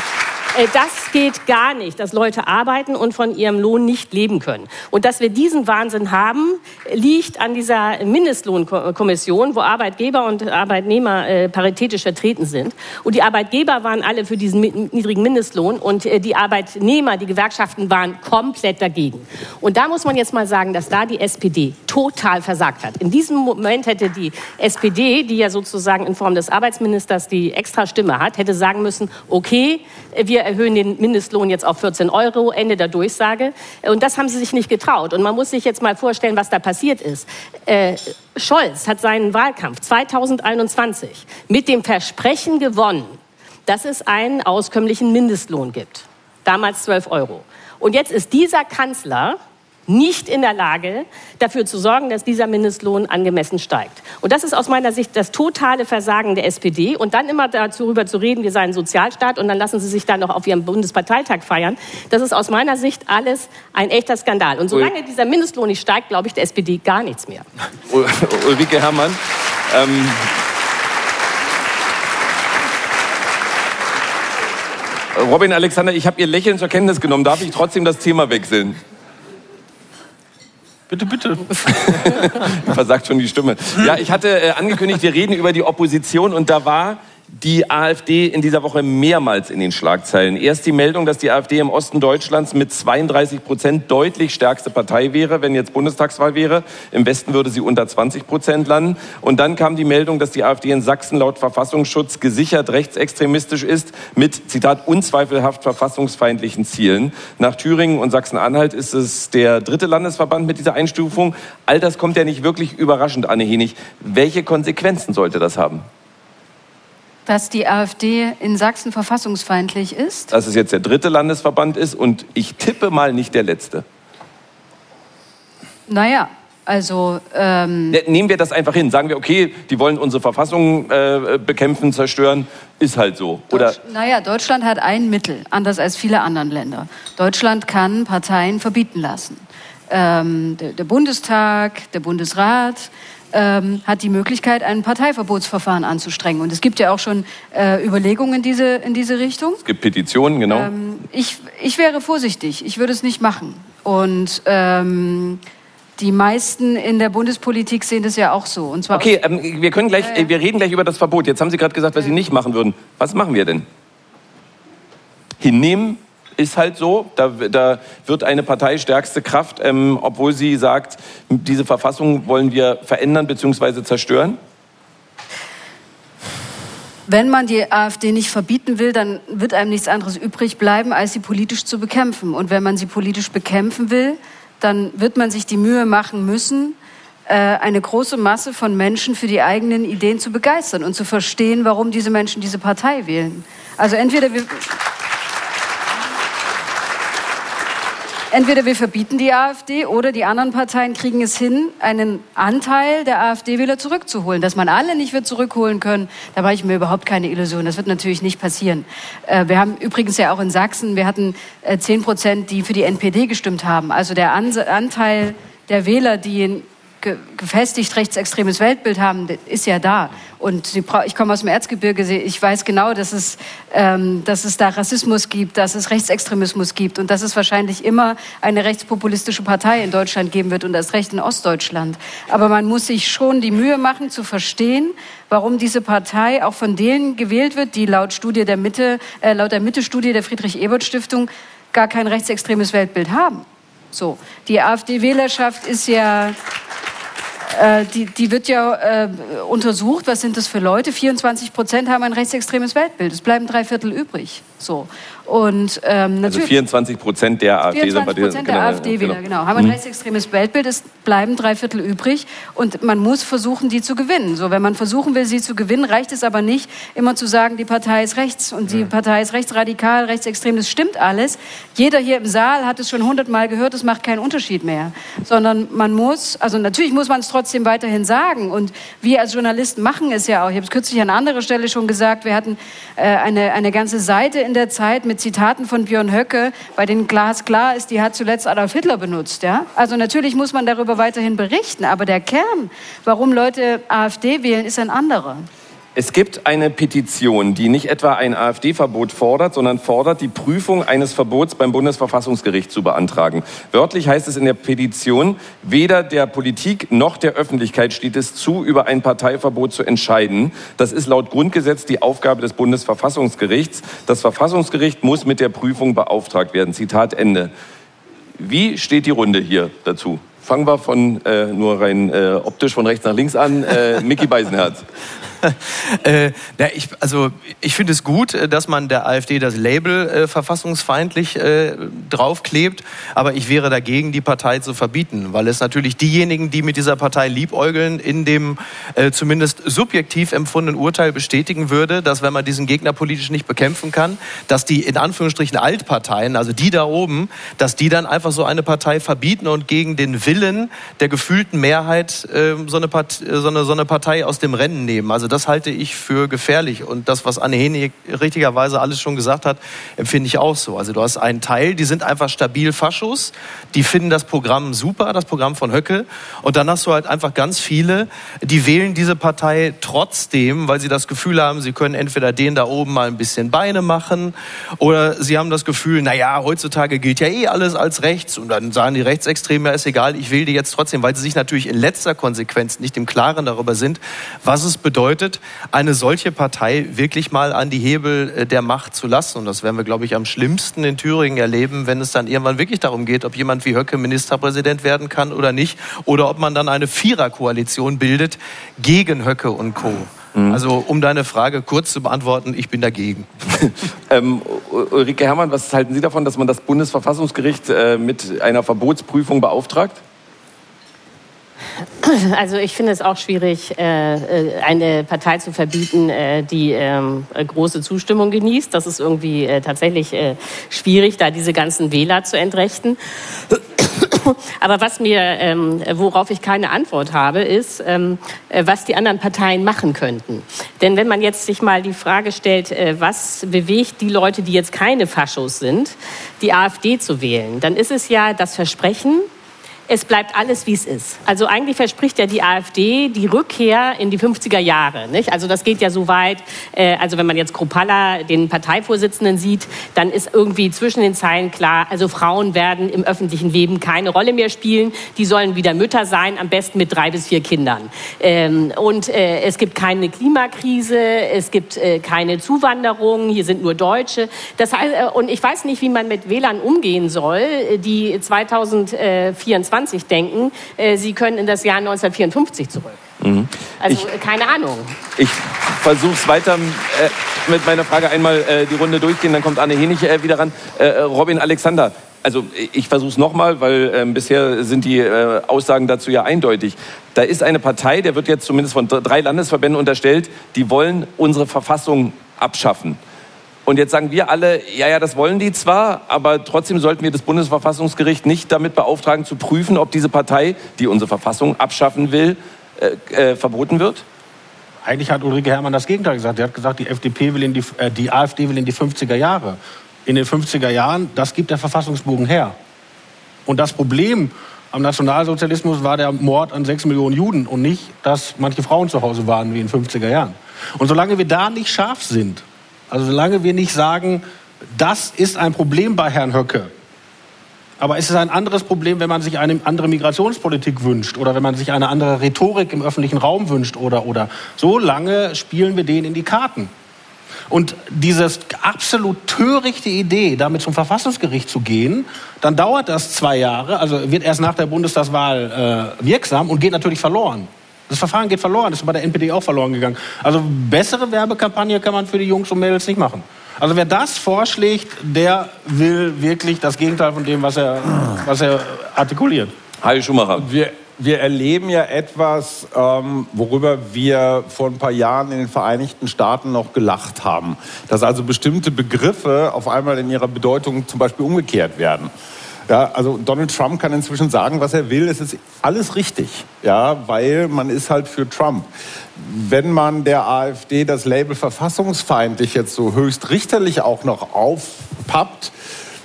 das geht gar nicht, dass Leute arbeiten und von ihrem Lohn nicht leben können. Und dass wir diesen Wahnsinn haben, liegt an dieser Mindestlohnkommission, wo Arbeitgeber und Arbeitnehmer äh, paritätisch vertreten sind. Und die Arbeitgeber waren alle für diesen niedrigen Mindestlohn und äh, die Arbeitnehmer, die Gewerkschaften waren komplett dagegen. Und da muss man jetzt mal sagen, dass da die SPD total versagt hat. In diesem Moment hätte die SPD, die ja sozusagen in Form des Arbeitsministers die extra Stimme hat, hätte sagen müssen, okay, wir erhöhen den Mindestlohn jetzt auf 14 Euro, Ende der Durchsage. Und das haben sie sich nicht getraut. Und man muss sich jetzt mal vorstellen, was da passiert ist. Äh, Scholz hat seinen Wahlkampf 2021 mit dem Versprechen gewonnen, dass es einen auskömmlichen Mindestlohn gibt. Damals 12 Euro. Und jetzt ist dieser Kanzler nicht in der Lage, dafür zu sorgen, dass dieser Mindestlohn angemessen steigt. Und das ist aus meiner Sicht das totale Versagen der SPD. Und dann immer darüber zu reden, wir seien Sozialstaat und dann lassen sie sich da noch auf ihrem Bundesparteitag feiern. Das ist aus meiner Sicht alles ein echter Skandal. Und solange dieser Mindestlohn nicht steigt, glaube ich der SPD gar nichts mehr. Ulrike Herrmann. Ähm Robin Alexander, ich habe Ihr Lächeln zur Kenntnis genommen. Darf ich trotzdem das Thema wechseln? Bitte, bitte. Versagt schon die Stimme. Ja, ich hatte äh, angekündigt, wir reden über die Opposition und da war die AfD in dieser Woche mehrmals in den Schlagzeilen. Erst die Meldung, dass die AfD im Osten Deutschlands mit 32 Prozent deutlich stärkste Partei wäre, wenn jetzt Bundestagswahl wäre. Im Westen würde sie unter 20 Prozent landen. Und dann kam die Meldung, dass die AfD in Sachsen laut Verfassungsschutz gesichert rechtsextremistisch ist mit, Zitat, unzweifelhaft verfassungsfeindlichen Zielen. Nach Thüringen und Sachsen-Anhalt ist es der dritte Landesverband mit dieser Einstufung. All das kommt ja nicht wirklich überraschend, Anne Henig. Welche Konsequenzen sollte das haben? Dass die AfD in Sachsen verfassungsfeindlich ist? Dass es jetzt der dritte Landesverband ist und ich tippe mal nicht der letzte. Naja, also. Ähm ne, Nehmen wir das einfach hin. Sagen wir, okay, die wollen unsere Verfassung äh, bekämpfen, zerstören. Ist halt so. Oder Deutsch, naja, Deutschland hat ein Mittel, anders als viele andere Länder. Deutschland kann Parteien verbieten lassen. Ähm, der, der Bundestag, der Bundesrat, ähm, hat die Möglichkeit, ein Parteiverbotsverfahren anzustrengen. Und es gibt ja auch schon äh, Überlegungen in diese, in diese Richtung. Es gibt Petitionen, genau. Ähm, ich, ich wäre vorsichtig. Ich würde es nicht machen. Und ähm, die meisten in der Bundespolitik sehen das ja auch so. Und zwar okay, ähm, wir können gleich, äh, wir reden gleich über das Verbot. Jetzt haben Sie gerade gesagt, was Sie nicht machen würden. Was machen wir denn? Hinnehmen, ist halt so. Da, da wird eine Partei stärkste Kraft, ähm, obwohl sie sagt, diese Verfassung wollen wir verändern bzw. zerstören? wenn man die AfD nicht verbieten will, dann wird einem nichts anderes übrig bleiben, als sie politisch zu bekämpfen. Und wenn man sie politisch bekämpfen will, dann wird man sich die Mühe machen müssen, äh, eine große Masse von Menschen für die eigenen Ideen zu begeistern und zu verstehen, warum diese Menschen diese Partei wählen. Also entweder wir Entweder wir verbieten die AfD oder die anderen Parteien kriegen es hin, einen Anteil der AfD-Wähler zurückzuholen. Dass man alle nicht wird zurückholen können, da mache ich mir überhaupt keine Illusion. Das wird natürlich nicht passieren. Äh, wir haben übrigens ja auch in Sachsen, wir hatten äh, zehn Prozent, die für die NPD gestimmt haben. Also der Anteil der Wähler, die gefestigt rechtsextremes Weltbild haben, ist ja da. Und ich komme aus dem Erzgebirge, ich weiß genau, dass es, ähm, dass es da Rassismus gibt, dass es Rechtsextremismus gibt und dass es wahrscheinlich immer eine rechtspopulistische Partei in Deutschland geben wird und erst recht in Ostdeutschland. Aber man muss sich schon die Mühe machen, zu verstehen, warum diese Partei auch von denen gewählt wird, die laut Studie der Mitte, äh, laut der Mitte-Studie der Friedrich-Ebert-Stiftung gar kein rechtsextremes Weltbild haben. So, die AfD-Wählerschaft ist ja äh, die, die wird ja äh, untersucht. Was sind das für Leute? 24 Prozent haben ein rechtsextremes Weltbild. Es bleiben drei Viertel übrig. So. Und, ähm, also 24 Prozent der AfD 24 Prozent der genau, AfD-Wähler, genau. genau. Haben ein mhm. rechtsextremes Weltbild, es bleiben drei Viertel übrig und man muss versuchen, die zu gewinnen. So, wenn man versuchen will, sie zu gewinnen, reicht es aber nicht, immer zu sagen, die Partei ist rechts und die Partei ist rechtsradikal, rechtsextrem, das stimmt alles. Jeder hier im Saal hat es schon hundertmal gehört, es macht keinen Unterschied mehr. Sondern man muss, also natürlich muss man es trotzdem weiterhin sagen und wir als Journalisten machen es ja auch. Ich habe es kürzlich an anderer Stelle schon gesagt, wir hatten äh, eine, eine ganze Seite in der Zeit mit Zitaten von Björn Höcke, bei denen Glas klar ist, die hat zuletzt Adolf Hitler benutzt. Ja? Also natürlich muss man darüber weiterhin berichten, aber der Kern, warum Leute AfD wählen, ist ein anderer. Es gibt eine Petition, die nicht etwa ein AfD-Verbot fordert, sondern fordert, die Prüfung eines Verbots beim Bundesverfassungsgericht zu beantragen. Wörtlich heißt es in der Petition, weder der Politik noch der Öffentlichkeit steht es zu, über ein Parteiverbot zu entscheiden. Das ist laut Grundgesetz die Aufgabe des Bundesverfassungsgerichts. Das Verfassungsgericht muss mit der Prüfung beauftragt werden. Zitat Ende. Wie steht die Runde hier dazu? Fangen wir von äh, nur rein äh, optisch von rechts nach links an. Äh, Mickey Beisenherz. äh, na, ich, also ich finde es gut, äh, dass man der AfD das Label äh, verfassungsfeindlich äh, draufklebt, aber ich wäre dagegen, die Partei zu verbieten, weil es natürlich diejenigen, die mit dieser Partei liebäugeln, in dem äh, zumindest subjektiv empfundenen Urteil bestätigen würde, dass wenn man diesen Gegner politisch nicht bekämpfen kann, dass die in Anführungsstrichen Altparteien, also die da oben, dass die dann einfach so eine Partei verbieten und gegen den Willen der gefühlten Mehrheit äh, so, eine Part so, eine, so eine Partei aus dem Rennen nehmen. Also das halte ich für gefährlich. Und das, was Anne Henig richtigerweise alles schon gesagt hat, empfinde ich auch so. Also du hast einen Teil, die sind einfach stabil Faschos, die finden das Programm super, das Programm von Höcke. Und dann hast du halt einfach ganz viele, die wählen diese Partei trotzdem, weil sie das Gefühl haben, sie können entweder den da oben mal ein bisschen Beine machen oder sie haben das Gefühl, na ja, heutzutage gilt ja eh alles als rechts und dann sagen die Rechtsextremen, ja ist egal, ich wähle die jetzt trotzdem, weil sie sich natürlich in letzter Konsequenz nicht im Klaren darüber sind, was es bedeutet, bedeutet, eine solche Partei wirklich mal an die Hebel äh, der Macht zu lassen. Und das werden wir, glaube ich, am schlimmsten in Thüringen erleben, wenn es dann irgendwann wirklich darum geht, ob jemand wie Höcke Ministerpräsident werden kann oder nicht. Oder ob man dann eine Viererkoalition bildet gegen Höcke und Co. Mhm. Also um deine Frage kurz zu beantworten, ich bin dagegen. ähm, Ulrike Herrmann, was halten Sie davon, dass man das Bundesverfassungsgericht äh, mit einer Verbotsprüfung beauftragt? Also ich finde es auch schwierig, äh, äh, eine Partei zu verbieten, äh, die ähm, große Zustimmung genießt. Das ist irgendwie tatsächlich schwierig, da diese ganzen Wähler zu entrechten. Aber was mir, ähm, worauf ich keine Antwort habe, ist, ähm, was die anderen Parteien machen könnten. Denn wenn man jetzt sich mal die Frage stellt, was bewegt die Leute, die jetzt keine Faschos sind, die AfD zu wählen, dann ist es ja das Versprechen, es bleibt alles, wie es ist. Also eigentlich verspricht ja die AfD die Rückkehr in die 50er Jahre. Nicht? Also das geht ja so weit, äh, also wenn man jetzt Kropalla, den Parteivorsitzenden sieht, dann ist irgendwie zwischen den Zeilen klar, also Frauen werden im öffentlichen Leben keine Rolle mehr spielen. Die sollen wieder Mütter sein, am besten mit drei bis vier Kindern. Ähm, und äh, es gibt keine Klimakrise, es gibt äh, keine Zuwanderung, hier sind nur Deutsche. Das heißt, äh, und ich weiß nicht, wie man mit Wählern umgehen soll, die 2024 2020 denken, äh, sie können in das Jahr 1954 zurück. Mhm. Also ich, keine Ahnung. Ich versuche es weiter äh, mit meiner Frage einmal äh, die Runde durchgehen, dann kommt Anne Henig äh, wieder ran. Äh, Robin Alexander, also ich versuche es nochmal, weil ähm, bisher sind die äh, Aussagen dazu ja eindeutig. Da ist eine Partei, der wird jetzt zumindest von drei Landesverbänden unterstellt, die wollen unsere Verfassung abschaffen. Und jetzt sagen wir alle, ja, ja, das wollen die zwar, aber trotzdem sollten wir das Bundesverfassungsgericht nicht damit beauftragen, zu prüfen, ob diese Partei, die unsere Verfassung abschaffen will, äh, äh, verboten wird? Eigentlich hat Ulrike Herrmann das Gegenteil gesagt. Sie hat gesagt, die, FDP will in die, äh, die AfD will in die 50er Jahre. In den 50er Jahren, das gibt der Verfassungsbogen her. Und das Problem am Nationalsozialismus war der Mord an sechs Millionen Juden und nicht, dass manche Frauen zu Hause waren wie in den 50er Jahren. Und solange wir da nicht scharf sind, also solange wir nicht sagen, das ist ein Problem bei Herrn Höcke, aber es ist ein anderes Problem, wenn man sich eine andere Migrationspolitik wünscht oder wenn man sich eine andere Rhetorik im öffentlichen Raum wünscht oder oder. So lange spielen wir denen in die Karten. Und diese absolut törichte Idee, damit zum Verfassungsgericht zu gehen, dann dauert das zwei Jahre, also wird erst nach der Bundestagswahl äh, wirksam und geht natürlich verloren. Das Verfahren geht verloren, das ist bei der NPD auch verloren gegangen. Also bessere Werbekampagne kann man für die Jungs und Mädels nicht machen. Also wer das vorschlägt, der will wirklich das Gegenteil von dem, was er, was er artikuliert. Heil Schumacher. Wir, wir erleben ja etwas, ähm, worüber wir vor ein paar Jahren in den Vereinigten Staaten noch gelacht haben. Dass also bestimmte Begriffe auf einmal in ihrer Bedeutung zum Beispiel umgekehrt werden. Ja, also Donald Trump kann inzwischen sagen, was er will. Es ist alles richtig, ja, weil man ist halt für Trump. Wenn man der AfD das Label verfassungsfeindlich jetzt so höchst richterlich auch noch aufpappt,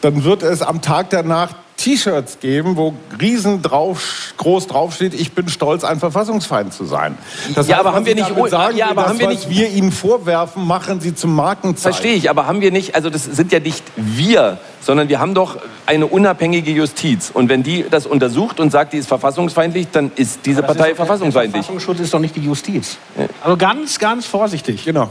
dann wird es am Tag danach T-Shirts geben, wo riesen drauf, groß draufsteht, ich bin stolz, ein Verfassungsfeind zu sein. Das ja, heißt, aber haben wir nicht, sagen ja, aber das, haben wir nicht, wir ihnen vorwerfen, machen sie zum Markenzeichen. Verstehe ich, aber haben wir nicht, also das sind ja nicht wir, sondern wir haben doch eine unabhängige Justiz. Und wenn die das untersucht und sagt, die ist verfassungsfeindlich, dann ist diese Partei ist verfassungsfeindlich. Der Verfassungsschutz ist doch nicht die Justiz. Also ganz, ganz vorsichtig. Genau.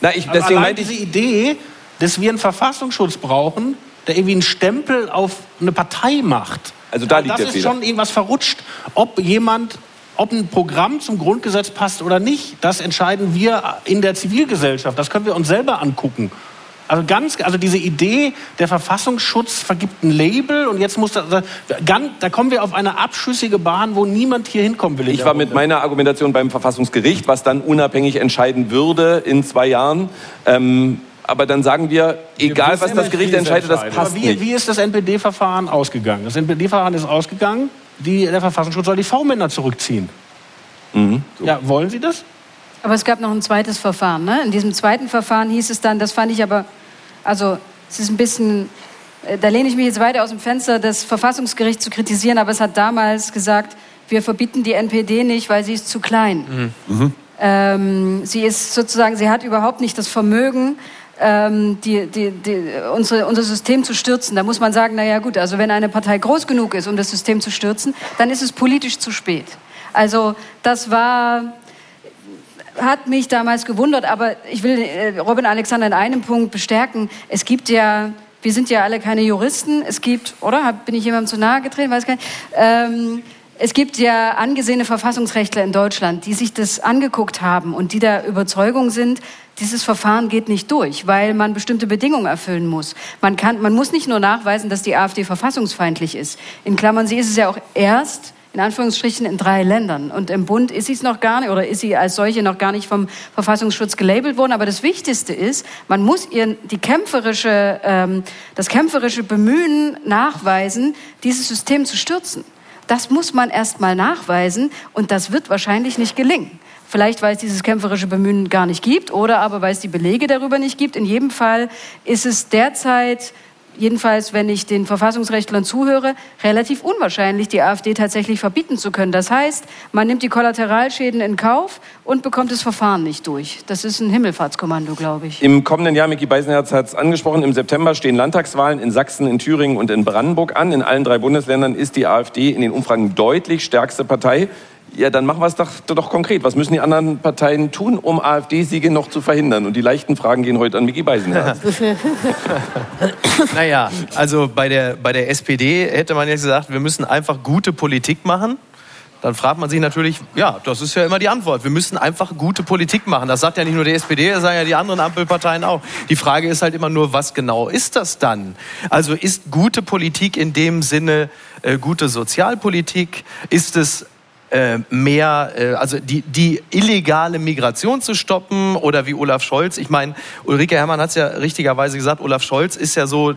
Na, ich, deswegen allein diese Idee, dass wir einen Verfassungsschutz brauchen, der irgendwie einen Stempel auf eine Partei macht. Also da liegt das der ist Fehler. schon irgendwas verrutscht, ob jemand ob ein Programm zum Grundgesetz passt oder nicht, das entscheiden wir in der Zivilgesellschaft. Das können wir uns selber angucken. Also ganz, also diese Idee, der Verfassungsschutz vergibt ein Label und jetzt muss da, da, da kommen wir auf eine abschüssige Bahn, wo niemand hier hinkommen will. Ich war mit meiner Argumentation beim Verfassungsgericht, was dann unabhängig entscheiden würde in zwei Jahren. Ähm, aber dann sagen wir, egal was das Gericht entscheidet, das passt wie, nicht. Wie ist das NPD-Verfahren ausgegangen? Das NPD-Verfahren ist ausgegangen, die, der Verfassungsschutz soll die V-Männer zurückziehen. Mhm. So. Ja, wollen Sie das? Aber es gab noch ein zweites Verfahren. Ne? In diesem zweiten Verfahren hieß es dann, das fand ich aber, also es ist ein bisschen, äh, da lehne ich mich jetzt weiter aus dem Fenster, das Verfassungsgericht zu kritisieren, aber es hat damals gesagt, wir verbieten die NPD nicht, weil sie ist zu klein. Mhm. Mhm. Ähm, sie ist sozusagen, sie hat überhaupt nicht das Vermögen, ähm, die, die, die, unsere, unser System zu stürzen. Da muss man sagen, na ja gut, also wenn eine Partei groß genug ist, um das System zu stürzen, dann ist es politisch zu spät. Also das war hat mich damals gewundert, aber ich will äh, Robin Alexander in einem Punkt bestärken. Es gibt ja, wir sind ja alle keine Juristen. Es gibt, oder? Bin ich jemandem zu nahe getreten? Weiß gar nicht. Ähm, es gibt ja angesehene Verfassungsrechtler in Deutschland, die sich das angeguckt haben und die der Überzeugung sind, dieses Verfahren geht nicht durch, weil man bestimmte Bedingungen erfüllen muss. Man, kann, man muss nicht nur nachweisen, dass die AfD verfassungsfeindlich ist. In Klammern, sie ist es ja auch erst, in Anführungsstrichen, in drei Ländern. Und im Bund ist sie es noch gar nicht, oder ist sie als solche noch gar nicht vom Verfassungsschutz gelabelt worden. Aber das Wichtigste ist, man muss ihr die kämpferische, ähm, das kämpferische Bemühen nachweisen, dieses System zu stürzen. Das muss man erst mal nachweisen und das wird wahrscheinlich nicht gelingen. Vielleicht, weil es dieses kämpferische Bemühen gar nicht gibt oder aber weil es die Belege darüber nicht gibt. In jedem Fall ist es derzeit jedenfalls, wenn ich den Verfassungsrechtlern zuhöre, relativ unwahrscheinlich, die AfD tatsächlich verbieten zu können. Das heißt, man nimmt die Kollateralschäden in Kauf und bekommt das Verfahren nicht durch. Das ist ein Himmelfahrtskommando, glaube ich. Im kommenden Jahr, Micky Beisenherz hat es angesprochen, im September stehen Landtagswahlen in Sachsen, in Thüringen und in Brandenburg an. In allen drei Bundesländern ist die AfD in den Umfragen deutlich stärkste Partei. Ja, dann machen wir es doch, doch konkret. Was müssen die anderen Parteien tun, um AfD-Siege noch zu verhindern? Und die leichten Fragen gehen heute an Micky Beisenherz. naja, also bei der, bei der SPD hätte man jetzt gesagt, wir müssen einfach gute Politik machen. dann fragt man sich natürlich, ja, das ist ja immer die Antwort. Wir müssen einfach gute Politik machen. Das sagt ja nicht nur die SPD, das sagen ja die anderen Ampelparteien auch. Die Frage ist halt immer nur, was genau ist das dann? Also ist gute Politik in dem Sinne äh, gute Sozialpolitik? Ist es äh, mehr, äh, also die, die illegale Migration zu stoppen oder wie Olaf Scholz, ich meine, Ulrike Herrmann hat es ja richtigerweise gesagt, Olaf Scholz ist ja so,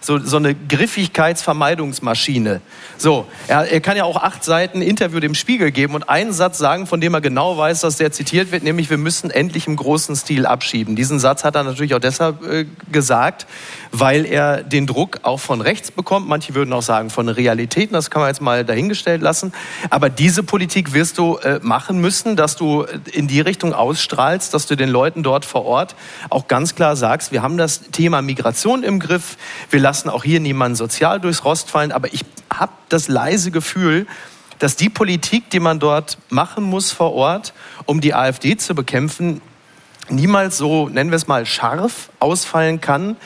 so, so eine Griffigkeitsvermeidungsmaschine. So, er, er kann ja auch acht Seiten Interview dem Spiegel geben und einen Satz sagen, von dem er genau weiß, dass der zitiert wird, nämlich wir müssen endlich im großen Stil abschieben. Diesen Satz hat er natürlich auch deshalb äh, gesagt, weil er den Druck auch von rechts bekommt. Manche würden auch sagen von Realitäten, das kann man jetzt mal dahingestellt lassen. Aber diese Politik wirst du äh, machen müssen, dass du in die Richtung ausstrahlst, dass du den Leuten dort vor Ort auch ganz klar sagst, wir haben das Thema Migration im Griff, wir lassen auch hier niemanden sozial durchs Rost fallen, aber ich habe das leise Gefühl, dass die Politik, die man dort machen muss vor Ort, um die AfD zu bekämpfen, niemals so, nennen wir es mal, scharf ausfallen kann,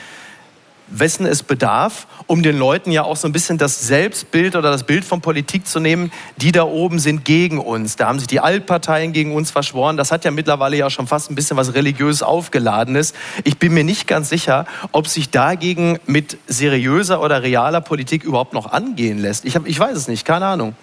wessen es bedarf, um den Leuten ja auch so ein bisschen das Selbstbild oder das Bild von Politik zu nehmen, die da oben sind gegen uns. Da haben sich die Altparteien gegen uns verschworen. Das hat ja mittlerweile ja schon fast ein bisschen was religiös aufgeladenes. Ich bin mir nicht ganz sicher, ob sich dagegen mit seriöser oder realer Politik überhaupt noch angehen lässt. Ich, hab, ich weiß es nicht, keine Ahnung.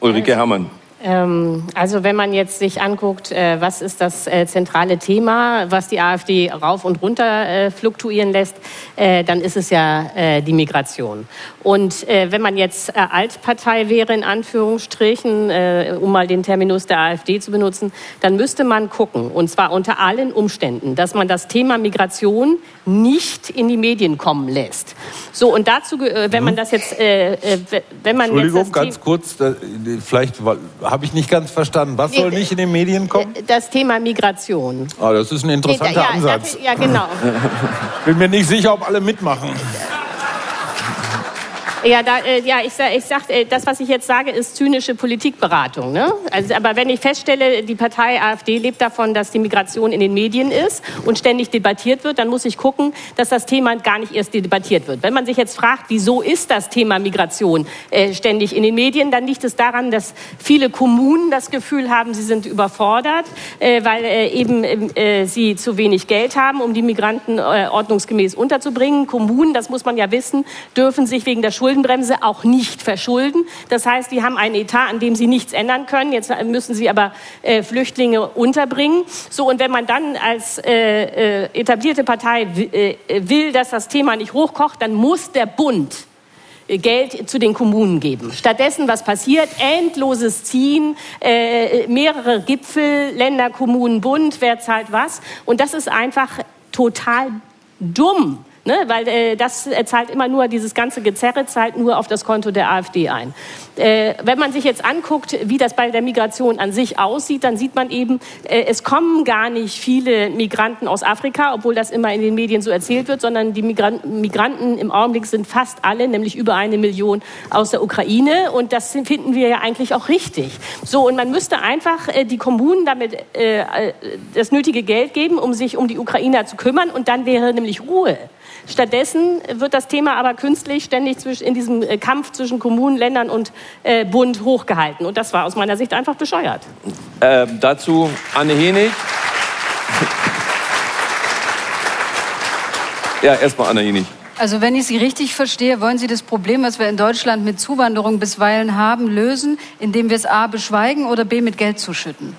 Ulrike Herrmann. Ähm, also wenn man jetzt sich anguckt, äh, was ist das äh, zentrale Thema, was die AfD rauf und runter äh, fluktuieren lässt, dann ist es ja die Migration. Und wenn man jetzt Altpartei wäre, in Anführungsstrichen, um mal den Terminus der AfD zu benutzen, dann müsste man gucken, und zwar unter allen Umständen, dass man das Thema Migration nicht in die Medien kommen lässt. So, und dazu, wenn man das jetzt, wenn man Entschuldigung, jetzt ganz kurz, vielleicht habe ich nicht ganz verstanden. Was soll nicht in den Medien kommen? Das Thema Migration. Ah, das ist ein interessanter ja, Ansatz. Ja, genau. Bin mir nicht sicher, ob alle mitmachen. Ja, da, äh, ja ich, ich sag, äh, das, was ich jetzt sage, ist zynische Politikberatung. Ne? Also, aber wenn ich feststelle, die Partei AfD lebt davon, dass die Migration in den Medien ist und ständig debattiert wird, dann muss ich gucken, dass das Thema gar nicht erst debattiert wird. Wenn man sich jetzt fragt, wieso ist das Thema Migration äh, ständig in den Medien, dann liegt es daran, dass viele Kommunen das Gefühl haben, sie sind überfordert, äh, weil äh, eben äh, sie zu wenig Geld haben, um die Migranten äh, ordnungsgemäß unterzubringen. Kommunen, das muss man ja wissen, dürfen sich wegen der Schuld Schuldenbremse auch nicht verschulden. Das heißt, die haben einen Etat, an dem sie nichts ändern können. Jetzt müssen sie aber äh, Flüchtlinge unterbringen. So, und wenn man dann als äh, äh etablierte Partei äh, will, dass das Thema nicht hochkocht, dann muss der Bund äh, Geld zu den Kommunen geben. Stattdessen, was passiert? Endloses Ziehen, äh, mehrere Gipfel, Länder, Kommunen, Bund, wer zahlt was? Und das ist einfach total dumm. Ne? Weil äh, das äh, zahlt immer nur, dieses ganze Gezerre zahlt nur auf das Konto der AfD ein. Äh, wenn man sich jetzt anguckt, wie das bei der Migration an sich aussieht, dann sieht man eben, äh, es kommen gar nicht viele Migranten aus Afrika, obwohl das immer in den Medien so erzählt wird, sondern die Migranten, Migranten im Augenblick sind fast alle, nämlich über eine Million aus der Ukraine. Und das finden wir ja eigentlich auch richtig. So, und man müsste einfach äh, die Kommunen damit äh, äh, das nötige Geld geben, um sich um die Ukrainer zu kümmern. Und dann wäre nämlich Ruhe. Stattdessen wird das Thema aber künstlich ständig in diesem äh, Kampf zwischen Kommunen, Ländern und äh, Bund hochgehalten. Und das war aus meiner Sicht einfach bescheuert. Äh, dazu Anne Henig. Ja, erstmal Anne Henig. Also wenn ich Sie richtig verstehe, wollen Sie das Problem, was wir in Deutschland mit Zuwanderung bisweilen haben, lösen, indem wir es A beschweigen oder B mit Geld zuschütten?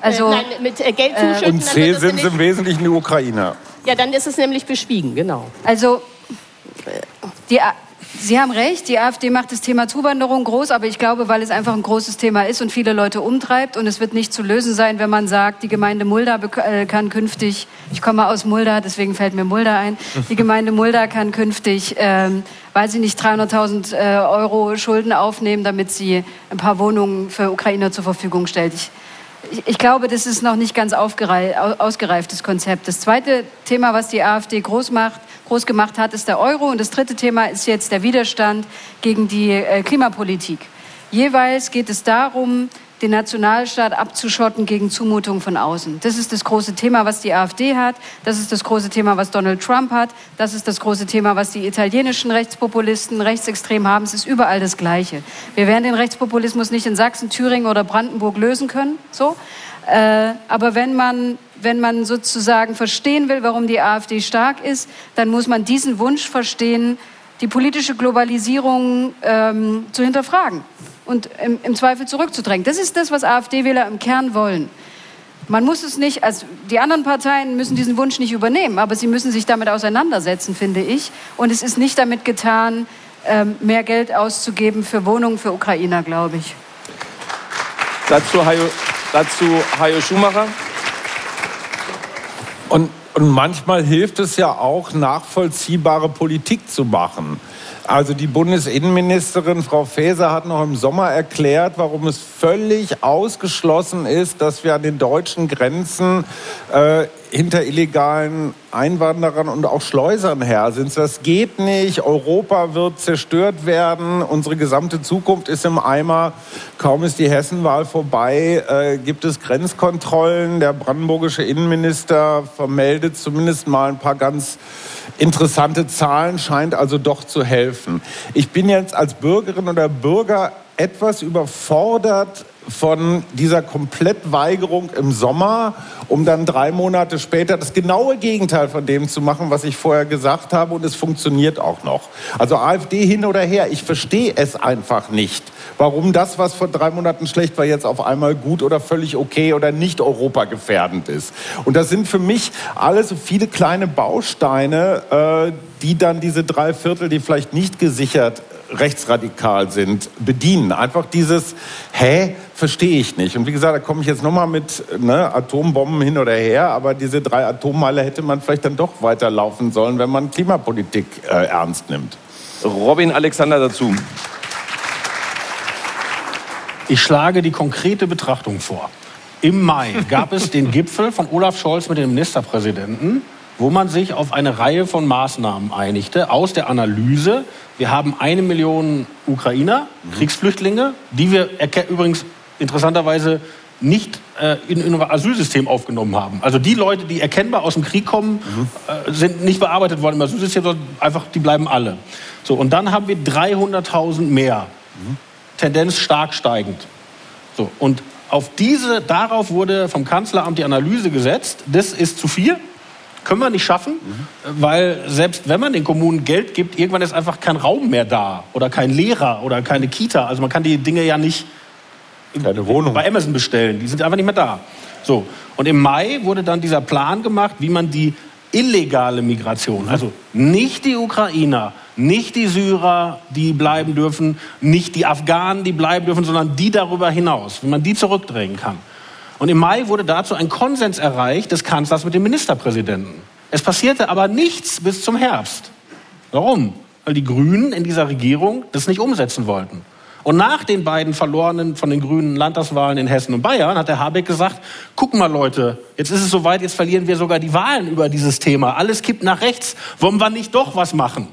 Also, Nein, mit Geld zuschütten. Und C sind im Wesentlichen die Ukrainer. Ja, dann ist es nämlich beschwiegen, genau. Also, die, Sie haben recht, die AfD macht das Thema Zuwanderung groß, aber ich glaube, weil es einfach ein großes Thema ist und viele Leute umtreibt und es wird nicht zu lösen sein, wenn man sagt, die Gemeinde Mulda äh, kann künftig, ich komme aus Mulda, deswegen fällt mir Mulda ein, die Gemeinde Mulda kann künftig, ähm, weil sie nicht 300.000 äh, Euro Schulden aufnehmen, damit sie ein paar Wohnungen für Ukrainer zur Verfügung stellt. Ich, ich glaube, das ist noch nicht ganz ausgereiftes Konzept. Das zweite Thema, was die AfD groß, macht, groß gemacht hat, ist der Euro. Und das dritte Thema ist jetzt der Widerstand gegen die äh, Klimapolitik. Jeweils geht es darum, den Nationalstaat abzuschotten gegen Zumutung von außen. Das ist das große Thema, was die AfD hat. Das ist das große Thema, was Donald Trump hat. Das ist das große Thema, was die italienischen Rechtspopulisten, Rechtsextrem haben. Es ist überall das Gleiche. Wir werden den Rechtspopulismus nicht in Sachsen, Thüringen oder Brandenburg lösen können. So. Äh, aber wenn man, wenn man sozusagen verstehen will, warum die AfD stark ist, dann muss man diesen Wunsch verstehen, die politische Globalisierung ähm, zu hinterfragen und im, im Zweifel zurückzudrängen. Das ist das, was AfD-Wähler im Kern wollen. Man muss es nicht, also die anderen Parteien müssen diesen Wunsch nicht übernehmen, aber sie müssen sich damit auseinandersetzen, finde ich. Und es ist nicht damit getan, ähm, mehr Geld auszugeben für Wohnungen für Ukrainer, glaube ich. Dazu Hajo, dazu Hajo Schumacher. Und, und manchmal hilft es ja auch, nachvollziehbare Politik zu machen. Also die Bundesinnenministerin Frau Faeser hat noch im Sommer erklärt, warum es völlig ausgeschlossen ist, dass wir an den deutschen Grenzen äh, hinter illegalen Einwanderern und auch Schleusern her sind. Das geht nicht. Europa wird zerstört werden. Unsere gesamte Zukunft ist im Eimer. Kaum ist die Hessenwahl vorbei, äh, gibt es Grenzkontrollen. Der brandenburgische Innenminister vermeldet zumindest mal ein paar ganz interessante Zahlen, scheint also doch zu helfen. Ich bin jetzt als Bürgerin oder Bürger etwas überfordert von dieser Komplettweigerung im Sommer, um dann drei Monate später das genaue Gegenteil von dem zu machen, was ich vorher gesagt habe. Und es funktioniert auch noch. Also AfD hin oder her, ich verstehe es einfach nicht. Warum das, was vor drei Monaten schlecht war, jetzt auf einmal gut oder völlig okay oder nicht europagefährdend ist. Und das sind für mich alles so viele kleine Bausteine, äh, die dann diese drei Viertel, die vielleicht nicht gesichert rechtsradikal sind, bedienen. Einfach dieses, hä, verstehe ich nicht. Und wie gesagt, da komme ich jetzt nochmal mit ne, Atombomben hin oder her, aber diese drei Atommeile hätte man vielleicht dann doch weiterlaufen sollen, wenn man Klimapolitik äh, ernst nimmt. Robin Alexander dazu. Ich schlage die konkrete Betrachtung vor. Im Mai gab es den Gipfel von Olaf Scholz mit dem Ministerpräsidenten, wo man sich auf eine Reihe von Maßnahmen einigte aus der Analyse, wir haben eine Million Ukrainer, mhm. Kriegsflüchtlinge, die wir übrigens interessanterweise nicht äh, in, in unser Asylsystem aufgenommen haben. Also die Leute, die erkennbar aus dem Krieg kommen, mhm. äh, sind nicht bearbeitet worden im Asylsystem, sondern einfach, die bleiben alle. So, und dann haben wir 300.000 mehr. Mhm. Tendenz stark steigend. So, und auf diese, darauf wurde vom Kanzleramt die Analyse gesetzt, das ist zu viel, können wir nicht schaffen, mhm. weil selbst wenn man den Kommunen Geld gibt, irgendwann ist einfach kein Raum mehr da oder kein Lehrer oder keine Kita. Also man kann die Dinge ja nicht keine Wohnung. bei Amazon bestellen. Die sind einfach nicht mehr da. So. Und im Mai wurde dann dieser Plan gemacht, wie man die illegale Migration, also nicht die Ukrainer, nicht die Syrer, die bleiben dürfen, nicht die Afghanen, die bleiben dürfen, sondern die darüber hinaus, wie man die zurückdrängen kann. Und im Mai wurde dazu ein Konsens erreicht des Kanzlers mit dem Ministerpräsidenten. Es passierte aber nichts bis zum Herbst. Warum? Weil die Grünen in dieser Regierung das nicht umsetzen wollten. Und nach den beiden verlorenen von den Grünen Landtagswahlen in Hessen und Bayern hat der Habeck gesagt, guck mal Leute, jetzt ist es soweit, jetzt verlieren wir sogar die Wahlen über dieses Thema. Alles kippt nach rechts. Wollen wir nicht doch was machen?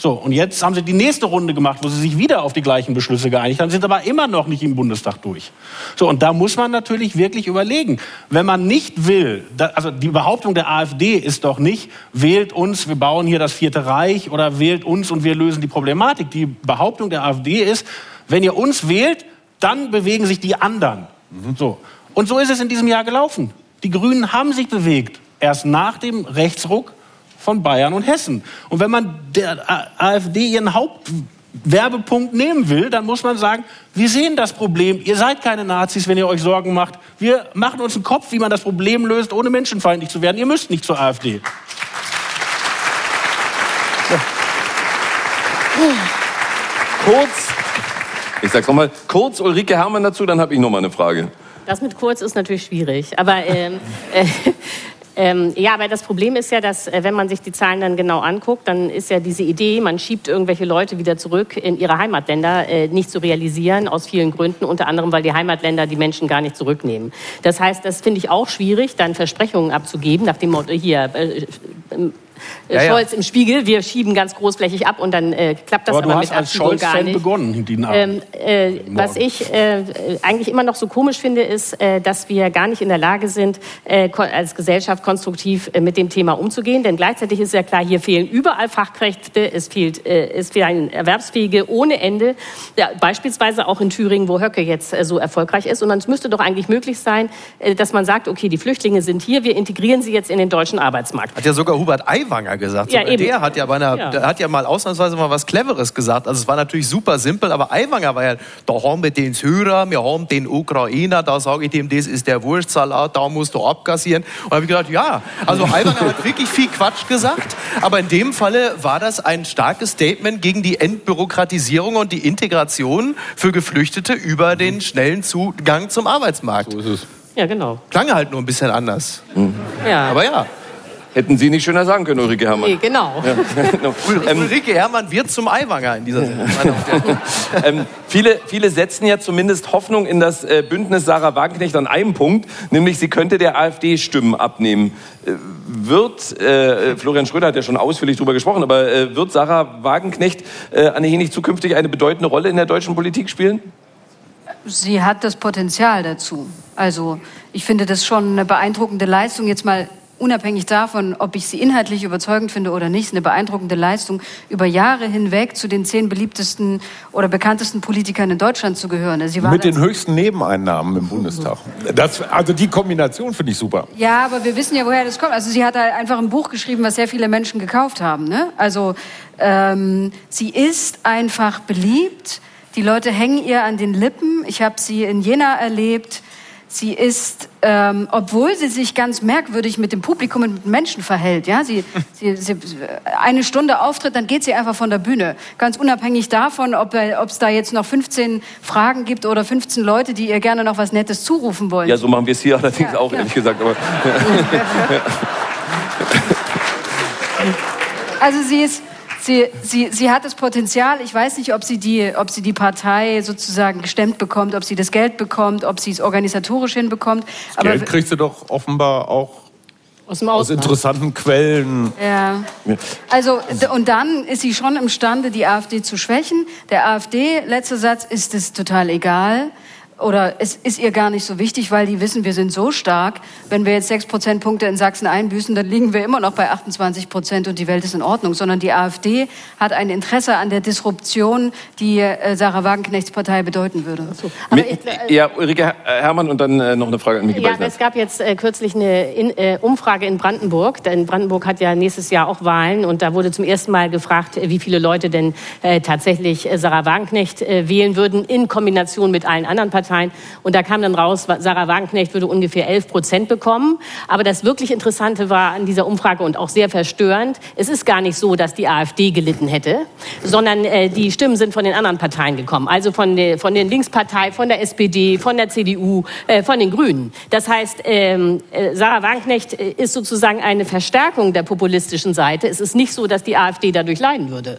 So, und jetzt haben sie die nächste Runde gemacht, wo sie sich wieder auf die gleichen Beschlüsse geeinigt haben, sind aber immer noch nicht im Bundestag durch. So, und da muss man natürlich wirklich überlegen, wenn man nicht will, da, also die Behauptung der AfD ist doch nicht, wählt uns, wir bauen hier das Vierte Reich oder wählt uns und wir lösen die Problematik. Die Behauptung der AfD ist, wenn ihr uns wählt, dann bewegen sich die anderen. Mhm. So. Und so ist es in diesem Jahr gelaufen. Die Grünen haben sich bewegt. Erst nach dem Rechtsruck von Bayern und Hessen. Und wenn man der AfD ihren Hauptwerbepunkt nehmen will, dann muss man sagen, wir sehen das Problem. Ihr seid keine Nazis, wenn ihr euch Sorgen macht. Wir machen uns einen Kopf, wie man das Problem löst, ohne menschenfeindlich zu werden. Ihr müsst nicht zur AfD. Ja. Kurz, ich sag's nochmal, kurz Ulrike Hermann dazu, dann habe ich nochmal eine Frage. Das mit kurz ist natürlich schwierig. Aber ähm, äh, ähm, ja, aber das Problem ist ja, dass äh, wenn man sich die Zahlen dann genau anguckt, dann ist ja diese Idee, man schiebt irgendwelche Leute wieder zurück in ihre Heimatländer, äh, nicht zu realisieren aus vielen Gründen, unter anderem, weil die Heimatländer die Menschen gar nicht zurücknehmen. Das heißt, das finde ich auch schwierig, dann Versprechungen abzugeben nach dem Motto hier. Äh, Ja, ja. Scholz im Spiegel. Wir schieben ganz großflächig ab und dann äh, klappt das Aber aber, du mit hast als Scholz-Fan nicht. begonnen, den Abend. Ähm, äh, was ich äh, eigentlich immer noch so komisch finde, ist, äh, dass wir gar nicht in der Lage sind, äh, als Gesellschaft konstruktiv äh, mit dem Thema umzugehen. Denn gleichzeitig ist ja klar, hier fehlen überall Fachkräfte, es fehlt, äh, es fehlen Erwerbsfähige ohne Ende. Ja, beispielsweise auch in Thüringen, wo Höcke jetzt äh, so erfolgreich ist. Und es müsste doch eigentlich möglich sein, äh, dass man sagt, okay, die Flüchtlinge sind hier, wir integrieren sie jetzt in den deutschen Arbeitsmarkt. Hat ja sogar Hubert Aiwanger gesagt. Ja, eben. Der hat ja, bei einer, Ja. Der hat ja mal ausnahmsweise mal was Cleveres gesagt. Also es war natürlich super simpel, aber Aiwanger war ja, da haben wir den Syrer, wir haben den Ukrainer, da sage ich dem, das ist der Wurstsalat, da musst du abkassieren. Und da habe ich gedacht, ja, also Aiwanger hat wirklich viel Quatsch gesagt, aber in dem Falle war das ein starkes Statement gegen die Entbürokratisierung und die Integration für Geflüchtete über den schnellen Zugang zum Arbeitsmarkt. So ist es. Ja, genau. Klang halt nur ein bisschen anders. Ja. Aber ja. Hätten Sie nicht schöner sagen können, Ulrike Herrmann. Nee, genau. Ähm, Ulrike Herrmann wird zum Aiwanger in dieser Sendung. ähm, viele, viele setzen ja zumindest Hoffnung in das äh, Bündnis Sarah Wagenknecht an einem Punkt, nämlich sie könnte der AfD Stimmen abnehmen. Äh, wird, äh, Florian Schröder hat ja schon ausführlich darüber gesprochen, aber äh, wird Sarah Wagenknecht, äh, Anne Henig, zukünftig eine bedeutende Rolle in der deutschen Politik spielen? Sie hat das Potenzial dazu. Also ich finde das schon eine beeindruckende Leistung, jetzt mal unabhängig davon, ob ich sie inhaltlich überzeugend finde oder nicht, eine beeindruckende Leistung, über Jahre hinweg zu den zehn beliebtesten oder bekanntesten Politikern in Deutschland zu gehören. Sie war Mit den das- höchsten Nebeneinnahmen im Bundestag. Das, also die Kombination finde ich super. Ja, aber wir wissen ja, woher das kommt. Also sie hat halt einfach ein Buch geschrieben, was sehr viele Menschen gekauft haben. Ne? Also ähm, sie ist einfach beliebt. Die Leute hängen ihr an den Lippen. Ich habe sie in Jena erlebt. Sie ist, ähm, obwohl sie sich ganz merkwürdig mit dem Publikum und mit Menschen verhält, ja, sie, sie, sie eine Stunde auftritt, dann geht sie einfach von der Bühne, ganz unabhängig davon, ob es da jetzt noch 15 Fragen gibt oder 15 Leute, die ihr gerne noch was Nettes zurufen wollen. Ja, so machen wir es hier allerdings auch, ehrlich gesagt. Aber, Also sie ist, sie, sie, sie hat das Potenzial. Ich weiß nicht, ob sie die, ob sie die Partei sozusagen gestemmt bekommt, ob sie das Geld bekommt, ob sie es organisatorisch hinbekommt. Aber Geld kriegt sie doch offenbar auch aus, dem aus interessanten Quellen. ja. Also und dann ist sie schon imstande, die AfD zu schwächen. Der AfD, letzter Satz, ist es total egal. Oder es ist ihr gar nicht so wichtig, weil die wissen, wir sind so stark. Wenn wir jetzt sechs Prozentpunkte in Sachsen einbüßen, dann liegen wir immer noch bei 28 Prozent und die Welt ist in Ordnung. Sondern die AfD hat ein Interesse an der Disruption, die äh, Sarah Wagenknechts Partei bedeuten würde. Mit, ja, Ulrike Her- Herrmann und dann äh, noch eine Frage an Micky Ja, es gab jetzt äh, kürzlich eine in, äh, Umfrage in Brandenburg. Denn Brandenburg hat ja nächstes Jahr auch Wahlen und da wurde zum ersten Mal gefragt, äh, wie viele Leute denn äh, tatsächlich äh, Sarah Wagenknecht äh, wählen würden in Kombination mit allen anderen Parteien. Und da kam dann raus, Sarah Wagenknecht würde ungefähr 11 Prozent bekommen. Aber das wirklich Interessante war an dieser Umfrage und auch sehr verstörend, es ist gar nicht so, dass die AfD gelitten hätte, sondern äh, die Stimmen sind von den anderen Parteien gekommen. Also von der, von der Linkspartei, von der SPD, von der CDU, äh, von den Grünen. Das heißt, ähm, äh, Sarah Wagenknecht äh, ist sozusagen eine Verstärkung der populistischen Seite. Es ist nicht so, dass die AfD dadurch leiden würde.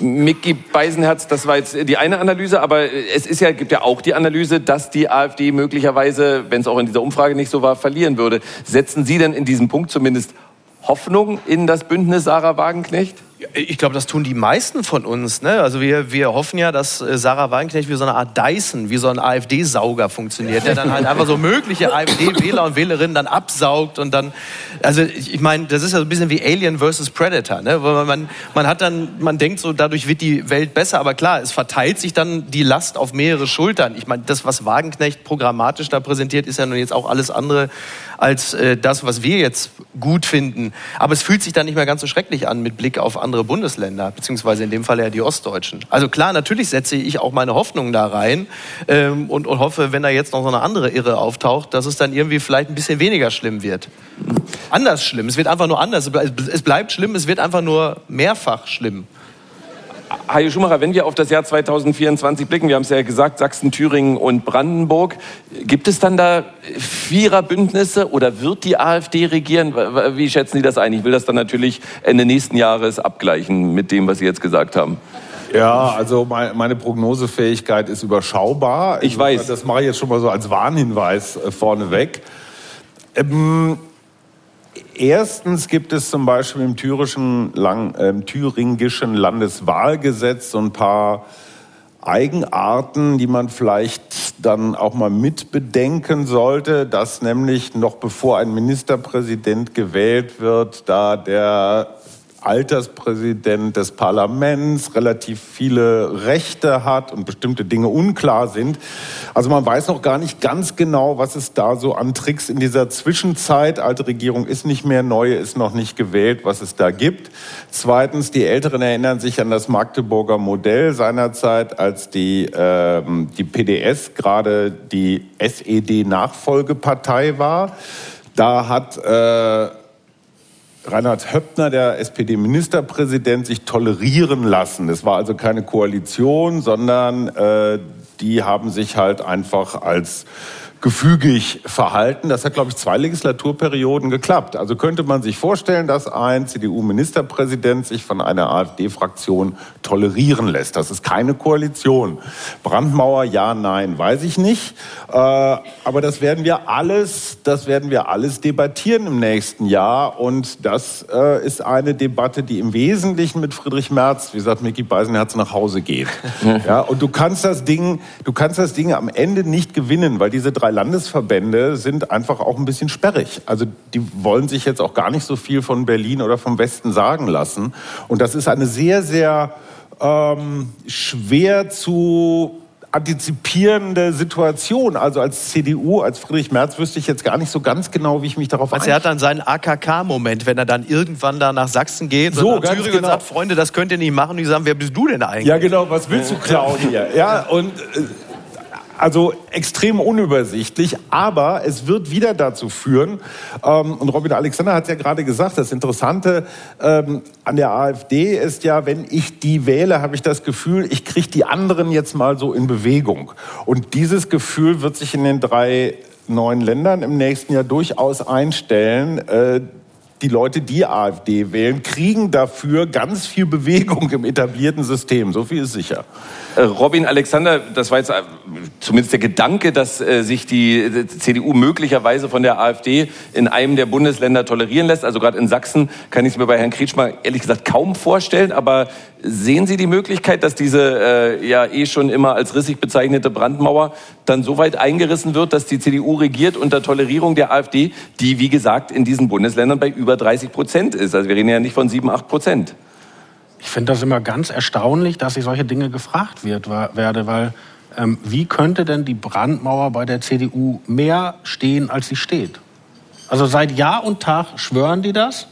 Micky Beisenherz, das war jetzt die eine Analyse, aber es ist ja, gibt ja auch die Analyse, dass die AfD möglicherweise, wenn es auch in dieser Umfrage nicht so war, verlieren würde. Setzen Sie denn in diesem Punkt zumindest Hoffnung in das Bündnis Sarah Wagenknecht? Ich glaube, das tun die meisten von uns. Ne? Also wir, wir hoffen ja, dass äh, Sarah Wagenknecht wie so eine Art Dyson, wie so ein AfD-Sauger funktioniert, der dann halt einfach so mögliche AfD-Wähler und Wählerinnen dann absaugt und dann, also ich, ich meine, das ist ja so ein bisschen wie Alien versus Predator. Ne? Weil man, man hat dann, man denkt so, dadurch wird die Welt besser, aber klar, es verteilt sich dann die Last auf mehrere Schultern. Ich meine, das, was Wagenknecht programmatisch da präsentiert, ist ja nun jetzt auch alles andere als äh, das, was wir jetzt gut finden. Aber es fühlt sich dann nicht mehr ganz so schrecklich an mit Blick auf andere Bundesländer, beziehungsweise in dem Fall ja die Ostdeutschen. Also klar, natürlich setze ich auch meine Hoffnungen da rein ähm, und, und hoffe, wenn da jetzt noch so eine andere Irre auftaucht, dass es dann irgendwie vielleicht ein bisschen weniger schlimm wird. Anders schlimm. Es wird einfach nur anders. Es bleibt schlimm, es wird einfach nur mehrfach schlimm. Hajo Schumacher, wenn wir auf das Jahr 2024 blicken, wir haben es ja gesagt, Sachsen, Thüringen und Brandenburg, gibt es dann da Viererbündnisse oder wird die AfD regieren? Wie schätzen Sie das ein? Ich will das dann natürlich Ende nächsten Jahres abgleichen mit dem, was Sie jetzt gesagt haben. Ja, also mein- meine Prognosefähigkeit ist überschaubar. Ich weiß. Das mache ich jetzt schon mal so als Warnhinweis äh, vorneweg. Ähm, Erstens gibt es zum Beispiel im thürischen, lang, äh, thüringischen Landeswahlgesetz so ein paar Eigenarten, die man vielleicht dann auch mal mitbedenken sollte, dass nämlich noch bevor ein Ministerpräsident gewählt wird, da der Alterspräsident des Parlaments relativ viele Rechte hat und bestimmte Dinge unklar sind. Also man weiß noch gar nicht ganz genau, was es da so an Tricks in dieser Zwischenzeit, alte Regierung ist nicht mehr, neue ist noch nicht gewählt, was es da gibt. Zweitens, die Älteren erinnern sich an das Magdeburger Modell seinerzeit, als die, ähm, die PDS gerade die SED-Nachfolgepartei war. Da hat äh, Reinhard Höppner, der SPD-Ministerpräsident, sich tolerieren lassen. Es war also keine Koalition, sondern äh, die haben sich halt einfach als gefügig verhalten. Das hat, glaube ich, zwei Legislaturperioden geklappt. Also könnte man sich vorstellen, dass ein CDU-Ministerpräsident sich von einer AfD-Fraktion tolerieren lässt. Das ist keine Koalition. Brandmauer, ja, nein, weiß ich nicht. Äh, aber das werden wir alles, das werden wir alles debattieren im nächsten Jahr. Und das äh, ist eine Debatte, die im Wesentlichen mit Friedrich Merz, wie sagt Micky Beisenherz, nach Hause geht. ja, und du kannst das Ding, du kannst das Ding am Ende nicht gewinnen, weil diese drei drei Landesverbände sind einfach auch ein bisschen sperrig. Also die wollen sich jetzt auch gar nicht so viel von Berlin oder vom Westen sagen lassen. Und das ist eine sehr, sehr ähm, schwer zu antizipierende Situation. Also als CDU, als Friedrich Merz wüsste ich jetzt gar nicht so ganz genau, wie ich mich darauf Also er hat dann seinen AKK-Moment, wenn er dann irgendwann da nach Sachsen geht so, und nach Thüringen genau. und sagt, Freunde, das könnt ihr nicht machen. Und die sagen, wer bist du denn eigentlich? Ja genau, was willst du klauen hier? Ja, und... Äh, also extrem unübersichtlich, aber es wird wieder dazu führen, ähm, und Robin Alexander hat es ja gerade gesagt, das Interessante ähm, an der AfD ist ja, wenn ich die wähle, habe ich das Gefühl, ich kriege die anderen jetzt mal so in Bewegung. Und dieses Gefühl wird sich in den drei neuen Ländern im nächsten Jahr durchaus einstellen. Äh, die Leute, die AfD wählen, kriegen dafür ganz viel Bewegung im etablierten System. So viel ist sicher. Äh, Robin Alexander, das war jetzt äh, zumindest der Gedanke, dass äh, sich die CDU möglicherweise von der AfD in einem der Bundesländer tolerieren lässt. Also gerade in Sachsen kann ich es mir bei Herrn Kretschmer ehrlich gesagt kaum vorstellen. Aber sehen Sie die Möglichkeit, dass diese äh, ja eh schon immer als rissig bezeichnete Brandmauer dann so weit eingerissen wird, dass die CDU regiert unter Tolerierung der AfD, die wie gesagt in diesen Bundesländern bei über 30 Prozent ist? Also wir reden ja nicht von 7, 8 Prozent. Ich finde das immer ganz erstaunlich, dass ich solche Dinge gefragt wird, werde, weil ähm, wie könnte denn die Brandmauer bei der CDU mehr stehen, als sie steht? Also seit Jahr und Tag schwören die das.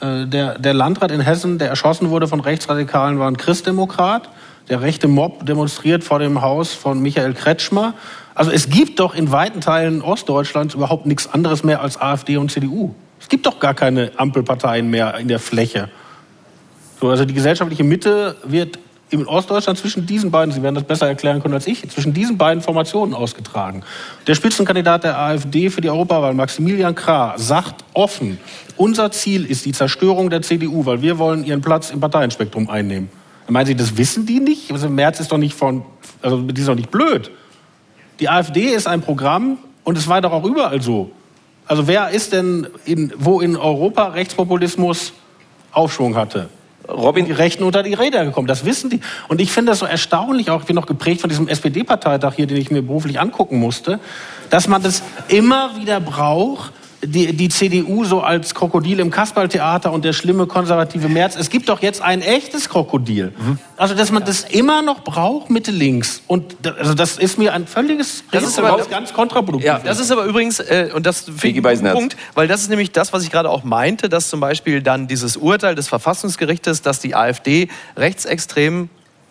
Äh, der, der Landrat in Hessen, der erschossen wurde von Rechtsradikalen, war ein Christdemokrat. Der rechte Mob demonstriert vor dem Haus von Michael Kretschmer. Also es gibt doch in weiten Teilen Ostdeutschlands überhaupt nichts anderes mehr als AfD und CDU. Es gibt doch gar keine Ampelparteien mehr in der Fläche. So, also die gesellschaftliche Mitte wird in Ostdeutschland zwischen diesen beiden, Sie werden das besser erklären können als ich, zwischen diesen beiden Formationen ausgetragen. Der Spitzenkandidat der AfD für die Europawahl, Maximilian Krah, sagt offen, unser Ziel ist die Zerstörung der CDU, weil wir wollen ihren Platz im Parteienspektrum einnehmen. Meinen Sie, das wissen die nicht? Also Merz ist doch nicht von, also die ist doch nicht blöd. Die AfD ist ein Programm und es war doch auch überall so. Also wer ist denn, in, wo in Europa Rechtspopulismus Aufschwung hatte? Robin, Rechten unter die Räder gekommen. Das wissen die. Und ich finde das so erstaunlich, auch ich bin noch geprägt von diesem SPD-Parteitag hier, den ich mir beruflich angucken musste, dass man das immer wieder braucht, die, die CDU so als Krokodil im Kasperltheater und der schlimme konservative März. Es gibt doch jetzt ein echtes Krokodil. Mhm. Also, dass man das immer noch braucht, Mitte links. Und also das ist mir ein völliges das ist aber, ganz kontraproduktiv. Ja, das ist aber übrigens, äh, und das finde ich ein Punkt, weil das ist nämlich das, was ich gerade auch meinte, dass zum Beispiel dann dieses Urteil des Verfassungsgerichtes, dass die AfD rechtsextrem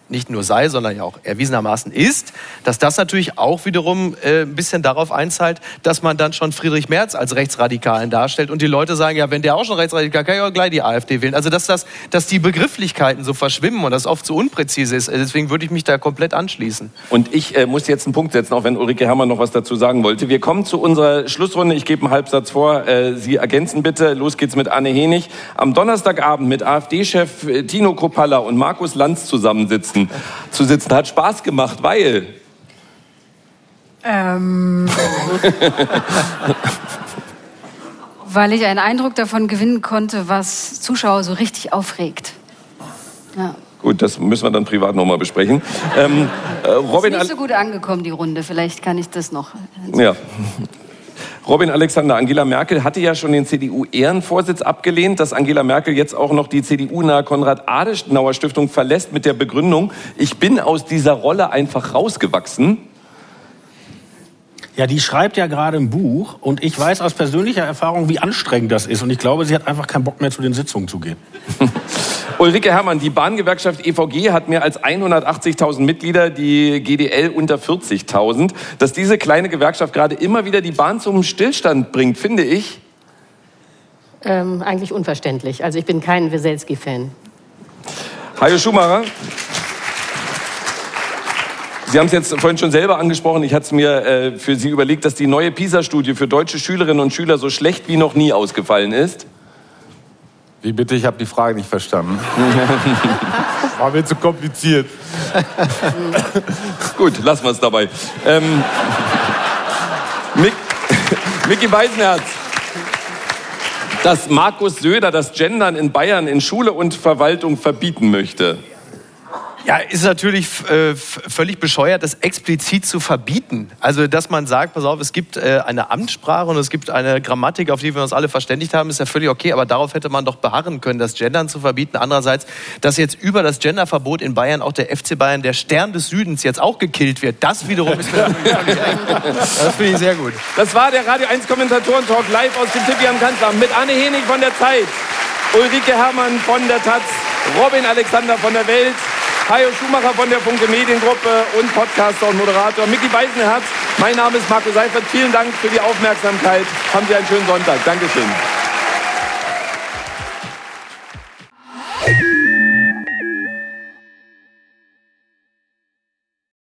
nicht nur sei, sondern ja auch erwiesenermaßen ist, dass das natürlich auch wiederum äh, ein bisschen darauf einzahlt, dass man dann schon Friedrich Merz als Rechtsradikalen darstellt und die Leute sagen, ja, wenn der auch schon rechtsradikal, kann ja auch gleich die AfD wählen. Also dass, das, dass die Begrifflichkeiten so verschwimmen und das oft so unpräzise ist. Deswegen würde ich mich da komplett anschließen. Und ich äh, muss jetzt einen Punkt setzen, auch wenn Ulrike Herrmann noch was dazu sagen wollte. Wir kommen zu unserer Schlussrunde. Ich gebe einen Halbsatz vor. Äh, Sie ergänzen bitte. Los geht's mit Anne Henig. Am Donnerstagabend mit AfD-Chef äh, Tino Kropalla und Markus Lanz zusammensitzen sitzen, zu sitzen. Hat Spaß gemacht, weil. Ähm, Weil ich einen Eindruck davon gewinnen konnte, was Zuschauer so richtig aufregt. Ja. Gut, das müssen wir dann privat nochmal besprechen. Ähm, äh, Robin, ist nicht so gut angekommen, die Runde. Vielleicht kann ich das noch. Ja. Robin Alexander, Angela Merkel hatte ja schon den CDU-Ehrenvorsitz abgelehnt, dass Angela Merkel jetzt auch noch die CDU-nahe Konrad-Adenauer-Stiftung verlässt mit der Begründung, ich bin aus dieser Rolle einfach rausgewachsen. Ja, die schreibt ja gerade ein Buch und ich weiß aus persönlicher Erfahrung, wie anstrengend das ist. Und ich glaube, sie hat einfach keinen Bock mehr zu den Sitzungen zu gehen. Ulrike Herrmann, die Bahngewerkschaft EVG hat mehr als 180.000 Mitglieder, die GDL unter 40.000. Dass diese kleine Gewerkschaft gerade immer wieder die Bahn zum Stillstand bringt, finde ich. Ähm, eigentlich unverständlich. Also ich bin kein Weselski-Fan. Hajo Schumacher. Sie haben es jetzt vorhin schon selber angesprochen. Ich hatte es mir äh, für Sie überlegt, dass die neue PISA-Studie für deutsche Schülerinnen und Schüler so schlecht wie noch nie ausgefallen ist. Wie bitte? Ich habe die Frage nicht verstanden. War mir zu kompliziert. Gut, lassen wir es dabei. Ähm, Mick, Micky Beisenherz. Dass Markus Söder das Gendern in Bayern in Schule und Verwaltung verbieten möchte. Ja, ist natürlich äh, völlig bescheuert, das explizit zu verbieten. Also, dass man sagt, pass auf, es gibt äh, eine Amtssprache und es gibt eine Grammatik, auf die wir uns alle verständigt haben, ist ja völlig okay, aber darauf hätte man doch beharren können, das Gendern zu verbieten. Andererseits, dass jetzt über das Genderverbot in Bayern auch der FC Bayern, der Stern des Südens, jetzt auch gekillt wird, das wiederum ist mir Das finde ich sehr gut. Das war der Radio 1 Kommentatoren-Talk live aus dem Tippi am Kanzleramt mit Anne Henig von der Zeit, Ulrike Herrmann von der Taz, Robin Alexander von der Welt, Hajo Schumacher von der Funke Mediengruppe und Podcaster und Moderator Micky Weißenherz. Mein Name ist Marco Seifert. Vielen Dank für die Aufmerksamkeit. Haben Sie einen schönen Sonntag. Dankeschön. Applaus